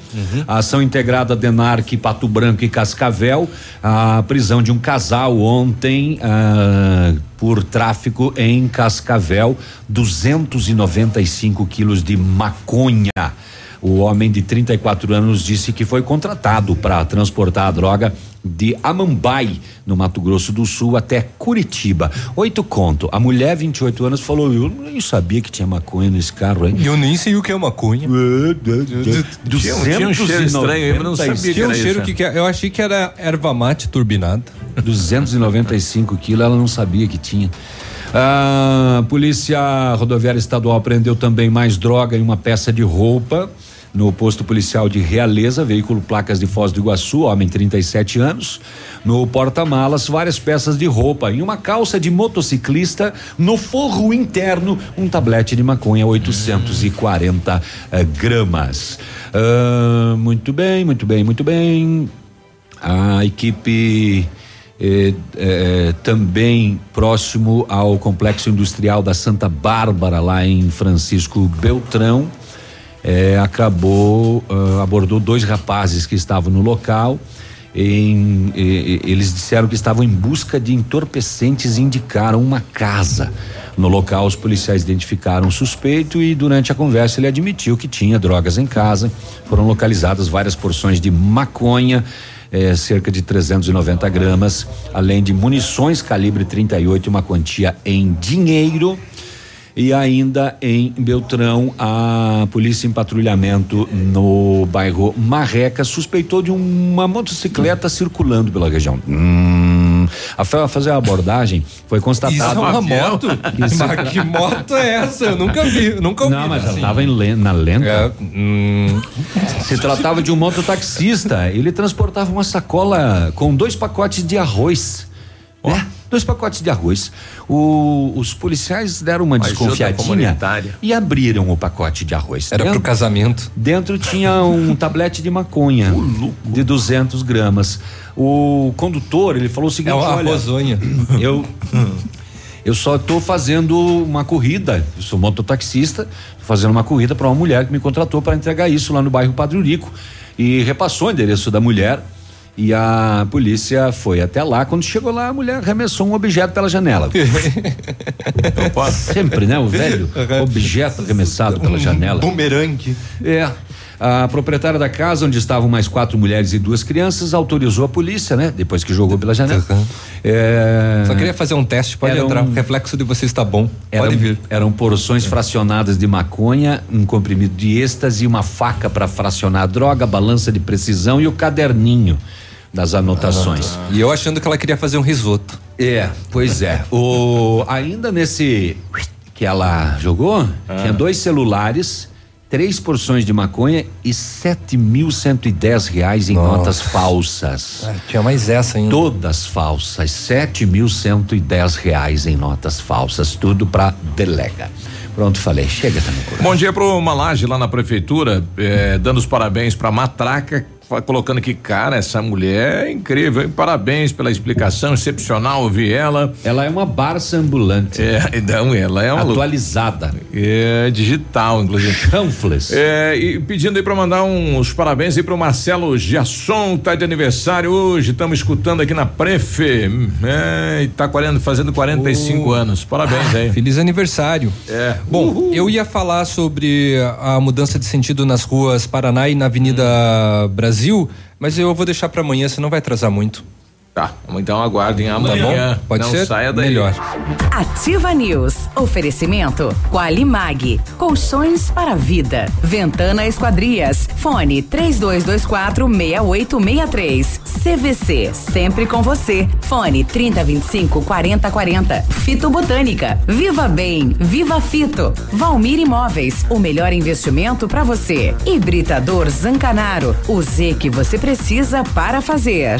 a ação integrada Denarc, Pato Branco e Cascavel, a prisão de um casal ontem ah, por tráfico em Cascavel, 295 quilos de maconha. O homem de 34 anos disse que foi contratado para transportar a droga de Amambai, no Mato Grosso do Sul, até Curitiba. Oito conto. A mulher, 28 anos, falou: Eu nem sabia que tinha maconha nesse carro, hein? Eu nem sei o que é maconha. Tinha um- tinha um cheiro estranho aí, mas não sabia que Tinha um cheiro que, eu achei que era erva mate turbinada. 295 quilos, ela não sabia que tinha. A Polícia Rodoviária Estadual prendeu também mais droga em uma peça de roupa no posto policial de Realeza, veículo placas de Foz do Iguaçu, homem 37 anos. No porta-malas, várias peças de roupa. Em uma calça de motociclista, no forro interno, um tablete de maconha, 840 eh, gramas. Ah, muito bem, muito bem, muito bem. A equipe eh, eh, também próximo ao complexo industrial da Santa Bárbara, lá em Francisco Beltrão, eh, acabou, ah, abordou dois rapazes que estavam no local Em, e- eles disseram que estavam em busca de entorpecentes e indicaram uma casa. No local, os policiais identificaram o suspeito e, durante a conversa, ele admitiu que tinha drogas em casa. Foram localizadas várias porções de maconha, eh, cerca de 390 gramas, além de munições calibre 38 e uma quantia em dinheiro. E ainda em Beltrão, a polícia em patrulhamento no bairro Marreca suspeitou de uma motocicleta circulando pela região. Hum, a fa- fazer a abordagem foi constatado. Isso é uma moto? Isso- Mas que moto é essa? Eu nunca vi, nunca ouvi. Não, mas ela assim. estava na lenta. É, hum. Se tratava de um mototaxista. Ele transportava uma sacola com dois pacotes de arroz. Ó, dois pacotes de arroz. O- os policiais deram uma, Uma ajuda desconfiadinha comunitária. e abriram o pacote de arroz. Era pro Dentro- casamento. Dentro tinha um tablete de maconha de 200 gramas. O condutor, ele falou o seguinte: É uma olha, rosonha. eu eu só estou fazendo uma corrida. Eu sou mototaxista, tô fazendo uma corrida para uma mulher que me contratou para entregar isso lá no bairro Padre Urico e repassou o endereço da mulher. E a polícia foi até lá. Quando chegou lá, a mulher arremessou um objeto pela janela. Sempre, né? O velho objeto arremessado pela janela. Bumerangue. É. A proprietária da casa, onde estavam mais quatro mulheres e duas crianças, autorizou a polícia, né? Depois que jogou pela janela. É... Só queria fazer um teste, pode Era entrar. um- O reflexo de você está bom. Eram, Pode vir. eram porções fracionadas de maconha, um comprimido de êxtase, uma faca para fracionar a droga, balança de precisão e o caderninho das anotações. E eu achando que ela queria fazer um risoto. É, pois é. O, ainda nesse que ela jogou, tinha dois celulares, três porções de maconha e sete mil cento e dez reais em notas falsas. Ah, tinha mais essa ainda. Todas falsas, sete mil cento e dez reais em notas falsas, tudo pra delega. Pronto, falei, chega também. por Bom dia pro Malage lá na prefeitura, eh, dando os parabéns pra Matraca, colocando que, cara, essa mulher é incrível, hein? Parabéns pela explicação excepcional, ouvi ela. Ela é uma Barça ambulante. É, não, ela é uma Atualizada. É, digital, inclusive. Chanfles. É, e pedindo aí pra mandar uns parabéns aí pro Marcelo Giasson, tá de aniversário hoje, estamos escutando aqui na Prefe, é, e tá 40, fazendo 45 anos, parabéns aí. Feliz aniversário. É. Bom, eu ia falar sobre a mudança de sentido nas ruas Paraná e na Avenida Brasil, mas eu vou deixar para amanhã, senão vai atrasar muito. Tá, então aguardem amanhã. bom? Pode Não ser? saia daí. Melhor. Ativa News. Oferecimento Qualimag. Colchões para vida. Ventana Esquadrias. Fone 3224 6863. CVC. Sempre com você. Fone 3025 4040. Fito Botânica. Viva Bem. Viva Fito. Valmir Imóveis. O melhor investimento para você. Hibridador Zancanaro. O Z que você precisa para fazer.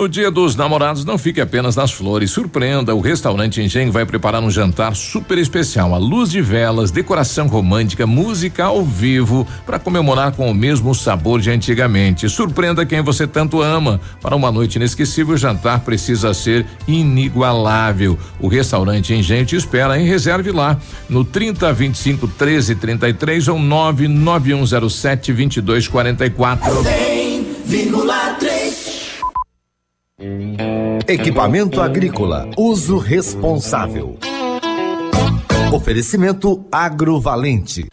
No dia dos namorados, não fique apenas nas flores. Surpreenda, o restaurante Engenho vai preparar um jantar super especial. A luz de velas, decoração romântica, música ao vivo, para comemorar com o mesmo sabor de antigamente. Surpreenda quem você tanto ama. Para uma noite inesquecível, o jantar precisa ser inigualável. O restaurante Engenho te espera em reserve lá no 30 25 13 33 ou 99107 2244. 100,3. Equipamento agrícola, uso responsável. Oferecimento agrovalente.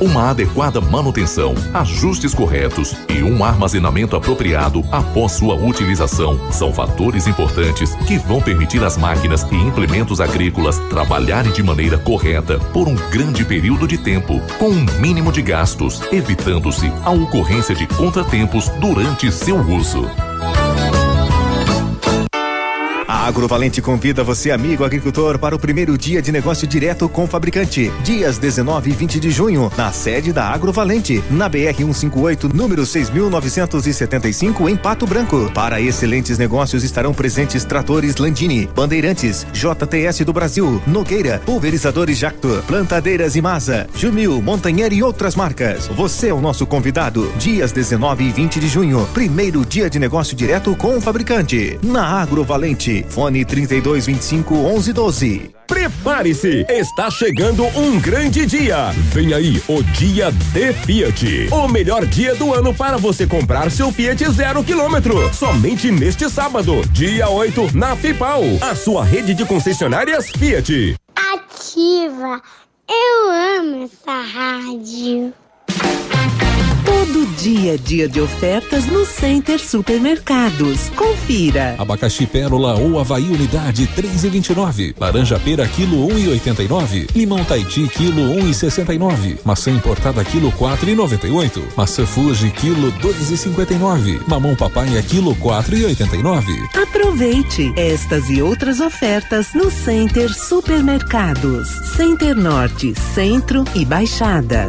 Uma adequada manutenção, ajustes corretos e um armazenamento apropriado após sua utilização são fatores importantes que vão permitir às máquinas e implementos agrícolas trabalharem de maneira correta por um grande período de tempo, com um mínimo de gastos, evitando-se a ocorrência de contratempos durante seu uso. A Agrovalente convida você, amigo agricultor, para o primeiro dia de negócio direto com o fabricante. Dias 19 e 20 de junho, na sede da Agrovalente, na BR 158, número 6975, em Pato Branco. Para excelentes negócios estarão presentes tratores Landini, Bandeirantes, JTS do Brasil, Nogueira, Pulverizadores Jacto, Plantadeiras Imasa, Jumil, Montanher e outras marcas. Você é o nosso convidado. Dias 19 e 20 de junho, primeiro dia de negócio direto com o fabricante. Na Agrovalente, fone 3225 1112. Prepare-se, está chegando um grande dia. Vem aí o Dia D Fiat. O melhor dia do ano para você comprar seu Fiat zero quilômetro. Somente neste sábado, dia 8, na FIPAL, a sua rede de concessionárias Fiat. Ativa. Eu amo essa rádio. Todo dia é dia de ofertas no Center Supermercados. Confira. Abacaxi Pérola ou Havaí Unidade 3,29. Laranja pera quilo 1,89. Limão Taiti quilo 1,69. Maçã importada quilo 4,98. Maçã Fuji quilo 2,59. Mamão papaya quilo 4,89. Aproveite estas e outras ofertas no Center Supermercados. Center Norte, Centro e Baixada.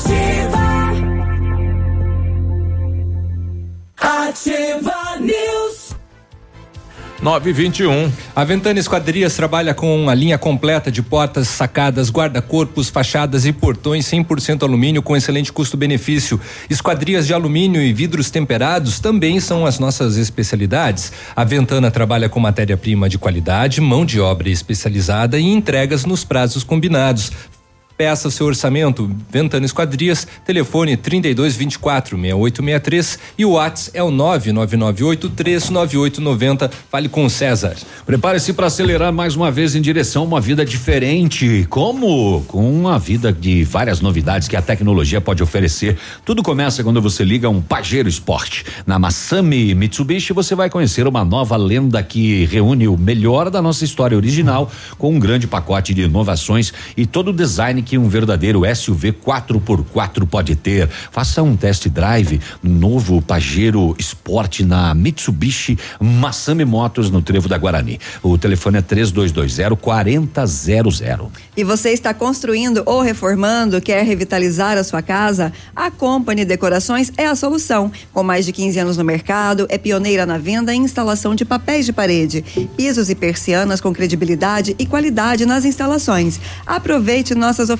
Ativa. Ativa News. 921. A Ventana Esquadrias trabalha com a linha completa de portas, sacadas, guarda-corpos, fachadas e portões 100% alumínio com excelente custo-benefício. Esquadrias de alumínio e vidros temperados também são as nossas especialidades. A Ventana trabalha com matéria-prima de qualidade, mão de obra especializada e entregas nos prazos combinados. Peça seu orçamento, Ventana Esquadrias, telefone 32 24 6863 e o WhatsApp é o 999839890. Fale com o César. Prepare-se para acelerar mais uma vez em direção a uma vida diferente. Como? Com uma vida de várias novidades que a tecnologia pode oferecer. Tudo começa quando você liga um Pajero Sport. Na Massami Mitsubishi você vai conhecer uma nova lenda que reúne o melhor da nossa história original com um grande pacote de inovações e todo o design que um verdadeiro SUV 4x4 pode ter. Faça um test drive no novo Pajero Sport na Mitsubishi Massami Motos no Trevo da Guarani. O telefone é 3220 4000. E você está construindo ou reformando, quer revitalizar a sua casa? A Company Decorações é a solução. Com mais de 15 anos no mercado, é pioneira na venda e instalação de papéis de parede, pisos e persianas com credibilidade e qualidade nas instalações. Aproveite nossas ofertas.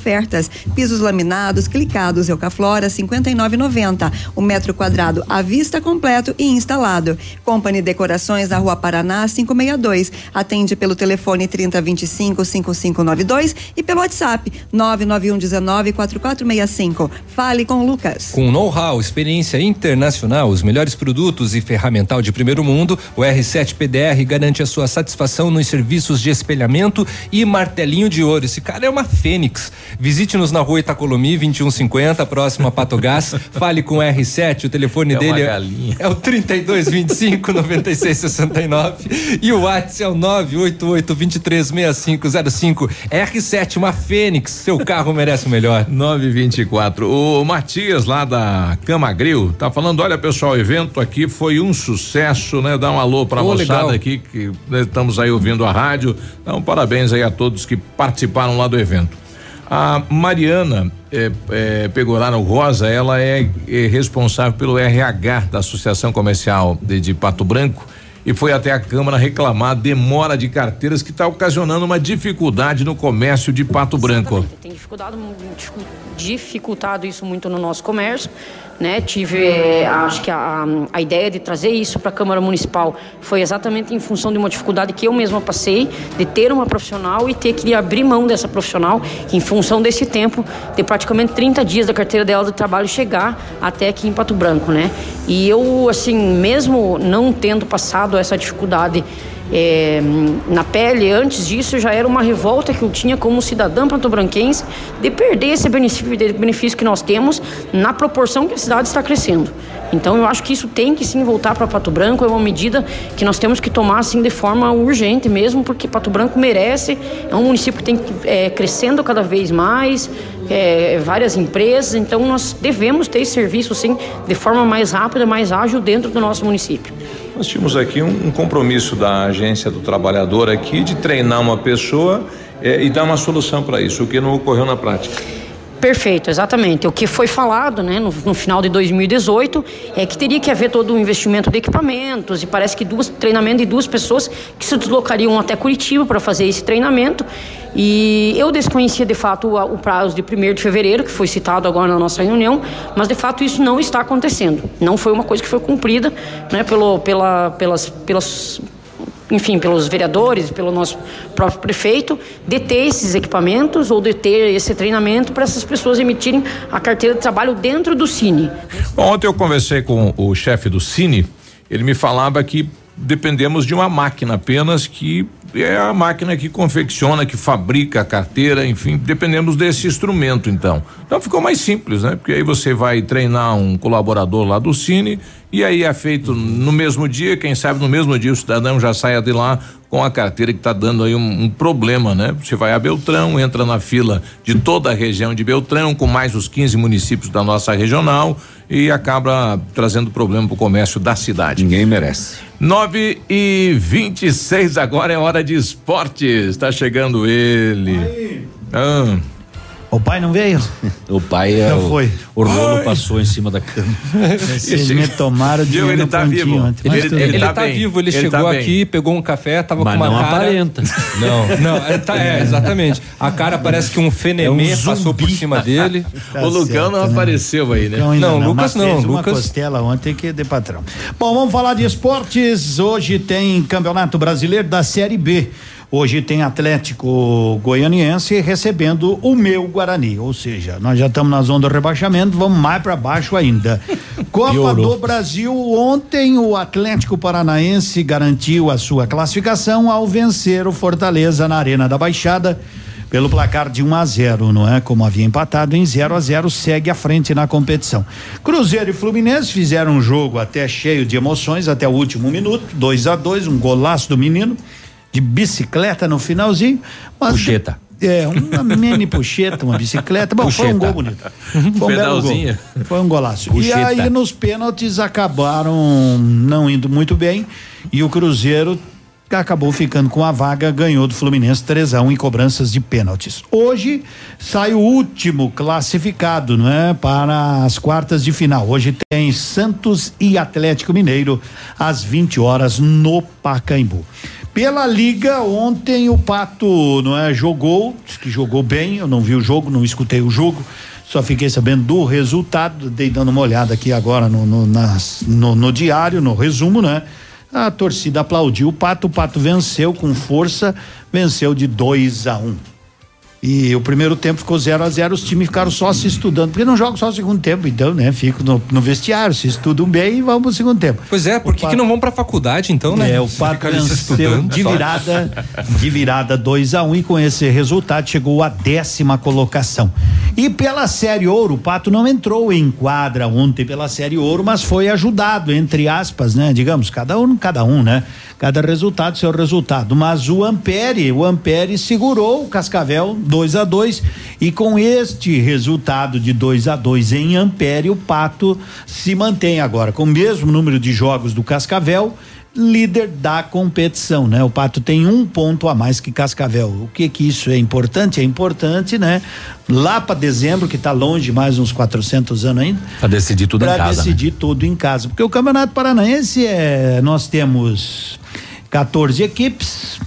Pisos laminados, clicados Eucaflora 59,90. O metro quadrado à vista completo e instalado. Company Decorações na Rua Paraná 562. Atende pelo telefone 3025 5592 e pelo WhatsApp 991 19 4465. Fale com o Lucas. Com know-how, experiência internacional, os melhores produtos e ferramental de primeiro mundo, o R7 PDR garante a sua satisfação nos serviços de espelhamento e martelinho de ouro. Esse cara é uma fênix. Visite-nos na rua Itacolomi 2150, próximo a Pato Gás. Fale com o R7, o telefone É dele é, é o 3225 9669 e o WhatsApp é o 988 236505. R7, uma Fênix, seu carro merece o melhor. 924. O Matias lá da Cama Grill tá falando: olha pessoal, o evento aqui foi um sucesso, né? Dá um alô pra Ô, moçada legal. aqui que né, estamos aí ouvindo a rádio. Então, parabéns aí a todos que participaram lá do evento. A Mariana eh, eh, Pegoraro Rosa, ela é, eh, responsável pelo RH da Associação Comercial de, de Pato Branco e foi até a Câmara reclamar a demora de carteiras que está ocasionando uma dificuldade no comércio de Pato Branco. tem dificultado, dificu- dificultado isso muito no nosso comércio. Né? Tive, eh, acho que a, a ideia de trazer isso para a Câmara Municipal foi exatamente em função de uma dificuldade que eu mesma passei, de ter uma profissional e ter que abrir mão dessa profissional em função desse tempo, de praticamente 30 dias da carteira dela de trabalho chegar até aqui em Pato Branco, né? E eu, assim, mesmo não tendo passado essa dificuldade é, na pele, antes disso já era uma revolta que eu tinha como cidadã patobranquense de perder esse benefício, benefício que nós temos na proporção que a cidade está crescendo. Então eu acho que isso tem que sim voltar para Pato Branco, é uma medida que nós temos que tomar assim de forma urgente mesmo, porque Pato Branco merece, é um município que tem é, crescendo cada vez mais, é, várias empresas, então nós devemos ter esse serviço sim de forma mais rápida, mais ágil dentro do nosso município. Nós tínhamos aqui um, um compromisso da agência do trabalhador aqui de treinar uma pessoa eh, e dar uma solução para isso, o que não ocorreu na prática. Perfeito, exatamente. O que foi falado né, no, no final de 2018 é que teria que haver todo um investimento de equipamentos e parece que duas treinamento de duas pessoas que se deslocariam até Curitiba para fazer esse treinamento. E eu desconhecia de fato o, o prazo de 1 de fevereiro, que foi citado agora na nossa reunião, mas de fato isso não está acontecendo. Não foi uma coisa que foi cumprida né, pelo, pela, pelas, pelas enfim, pelos vereadores, pelo nosso próprio prefeito, de ter esses equipamentos ou de ter esse treinamento para essas pessoas emitirem a carteira de trabalho dentro do Cine. Bom, ontem eu conversei com o chefe do Cine, ele me falava que dependemos de uma máquina apenas que é a máquina que confecciona, que fabrica a carteira, enfim, dependemos desse instrumento então. Então ficou mais simples, né? Porque aí você vai treinar um colaborador lá do Cine e aí é feito no mesmo dia, quem sabe no mesmo dia o cidadão já saia de lá com a carteira que está dando aí um, um problema, né? Você vai a Beltrão, entra na fila de toda a região de Beltrão, com mais os 15 municípios da nossa regional e acaba trazendo problema para o comércio da cidade. Ninguém merece. 9 e 26 agora é hora de esportes. Está chegando ele. Ah. O pai não veio? O pai é Não o, foi. O rolo Ai. passou em cima da cama. Vocês me tomaram de Viu, ele no tá pontinho vivo. ontem. Ele, Mas tudo ele bem. tá, vivo, ele, Ele chegou tá aqui, pegou um café, tava Mas com uma não cara. aparenta. Não, não, é, tá- é, exatamente. A cara parece que um fenemê É um passou por cima dele. Tá o Lucão certo, não né? apareceu aí, né? Ainda Não, não, Lucas não, fez uma Lucas- costela ontem que de patrão. Bom, vamos falar de esportes. Hoje tem Campeonato Brasileiro da Série B. Hoje tem Atlético Goianiense recebendo o meu Guarani, ou seja, nós já estamos na zona do rebaixamento, vamos mais para baixo ainda. Copa Piorou. do Brasil, ontem o Atlético Paranaense garantiu a sua classificação ao vencer o Fortaleza na Arena da Baixada pelo placar de 1 a 0, não é? Como havia empatado em 0 a 0, segue à frente na competição. Cruzeiro e Fluminense fizeram um jogo até cheio de emoções até o último minuto, 2 a 2, um golaço do menino de bicicleta no finalzinho. Mas Puxeta. É, uma mini puxeta, uma bicicleta. Bom, foi um Puxeta. gol bonito. Foi um belo gol. Pedalzinho. Foi um golaço. Puxeta. E aí nos pênaltis acabaram não indo muito bem e o Cruzeiro acabou ficando com a vaga, ganhou do Fluminense 3 a 1 em cobranças de pênaltis. Hoje sai o último classificado, não é, para as quartas de final. Hoje tem Santos e Atlético Mineiro às 20 horas no Pacaembu. Pela liga, ontem o Pato, não é, jogou, disse que jogou bem, eu não vi o jogo, não escutei o jogo, só fiquei sabendo do resultado, dei dando uma olhada aqui agora no, no, nas- no- no diário, no resumo, né? A torcida aplaudiu o Pato, o Pato venceu com força, venceu de 2 a 1 um. E o primeiro tempo ficou 0 a 0 os times ficaram só se estudando, porque não jogam só o segundo tempo, então, né? Fico no, no vestiário, se estudam bem e vamos pro segundo tempo. Pois é, por que, que não vão pra faculdade então, né? É, o Pato venceu de virada, de virada 2 a 1 um, e com esse resultado chegou à décima colocação. E pela Série Ouro, o Pato não entrou em quadra ontem pela Série Ouro, mas foi ajudado, entre aspas, né? Digamos, cada um, cada um, né? Cada resultado, seu resultado. Mas o Ampere, o Ampere segurou o Cascavel 2 a 2 e com este resultado de 2 a 2 em Ampere, o Pato se mantém agora com o mesmo número de jogos do Cascavel líder da competição, né? O Pato tem um ponto a mais que Cascavel. O que que isso é importante? É importante, né? Lá para dezembro, que tá longe mais uns 400 anos ainda. Pra decidir tudo pra em casa. né? decidir tudo em casa, porque o Campeonato Paranaense é nós temos 14 equipes,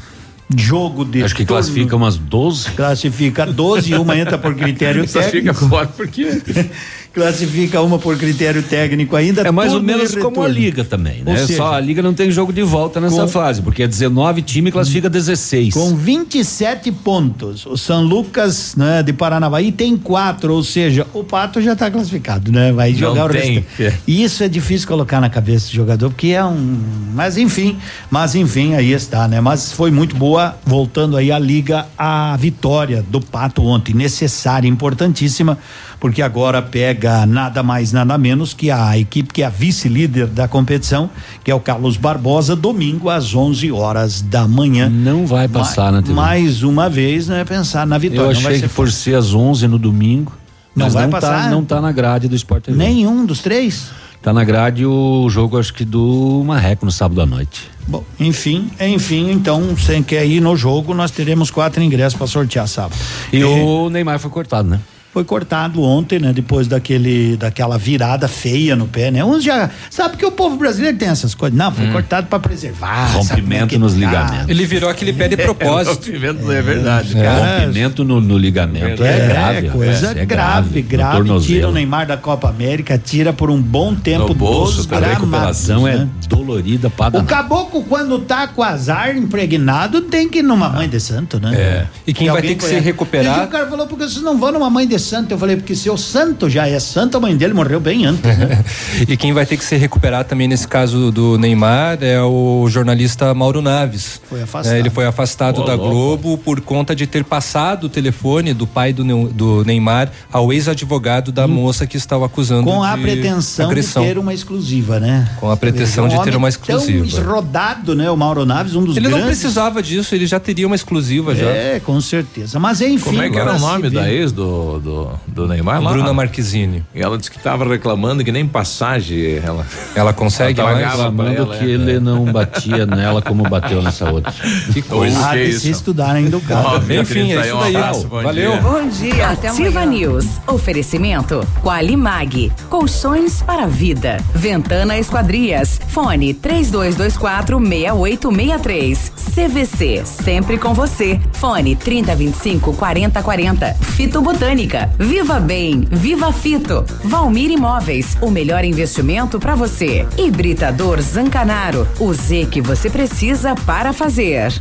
jogo de Acho que classifica umas 12. classifica 12 e uma entra por critério Só fica técnico. fora porque classifica uma por critério técnico ainda. É mais ou menos como a. Liga também, né? Seja, Só a Liga não tem jogo de volta nessa com- fase, porque é 19 time classifica 16. Com 27 pontos. O São Lucas, né, de Paranavaí tem quatro, ou seja, o Pato já está classificado, né? Vai Não jogar o resto. E isso é difícil colocar na cabeça do jogador, porque é um. Mas enfim, mas enfim, aí está, né? Mas foi muito boa, voltando aí à liga, a vitória do Pato ontem, necessária, importantíssima, porque agora pega nada mais, nada menos que a equipe que é a vice-líder da competição, que é o Carlos Barbosa, domingo às 11 horas da manhã. Não vai passar na TV. Mais uma vez, né? Pensar na vitória. Eu achei ser que por ser às 11 no domingo, Não mas vai não passar? Tá, não tá na grade do Sport TV. Nenhum dos três? Tá na grade o jogo, acho que do Marreco no sábado à noite. Bom, enfim, enfim, então, sem quer ir no jogo, nós teremos quatro ingressos para sortear sábado. E o Neymar foi cortado, né? Foi cortado ontem, né? Depois daquele, daquela virada feia no pé, né? Uns já. Sabe que o povo brasileiro tem essas coisas? Não, foi cortado para preservar. é Rompimento que nos tá? ligamentos. Ele virou aquele pé de propósito. Rompimento é verdade. Cara, Rompimento no, no ligamento é, grave. coisa é, é grave, grave. tornozelo. Tira o Neymar da Copa América, tira por um bom tempo No bolso, dos cara, A recuperação é né? dolorida para O caboclo, quando tá com azar impregnado, tem que ir numa mãe de santo, né? É. E quem vai ter que se recuperar- E o cara falou, porque vocês não vão numa mãe de santo? Eu falei, porque seu santo já é santo, a mãe dele morreu bem antes, né? E quem vai ter que se recuperar também nesse caso do Neymar é o jornalista Mauro Naves. Foi afastado. É, ele foi afastado Ô, da louco. Globo por conta de ter passado o telefone do pai do, Neu- do Neymar ao ex-advogado da moça que estava acusando Hum. Com a de pretensão agressão. de ter uma exclusiva, né? Com a pretensão Um de ter uma Tão exclusiva. rodado, né? O Mauro Naves, um dos Ele grandes. não precisava disso, ele já teria uma exclusiva já. É, com certeza. Mas enfim. Como é que era o nome da ex do, do, do Neymar lá? Bruna Marquezine. E ela disse que tava reclamando que nem passagem ela. Ela consegue Ela Reclamando ela, que é. ele não batia nela como bateu nessa outra. Que coisa. Ah, que de isso? se estudar ainda o. Ó, minha Enfim, é isso um daí. abraço, bom Valeu. dia. Bom dia, até Ativa amanhã. News. Oferecimento Qualimag. Colchões para a vida. Ventana Esquadrias. Fone 3224 6863. CVC. Sempre com você. Fone 3025 4040. Fito Botânica. Viva Bem. Viva Fito. Valmir Imóveis. O melhor investimento para você. Hibridador Zancanaro. O Z que você precisa para fazer.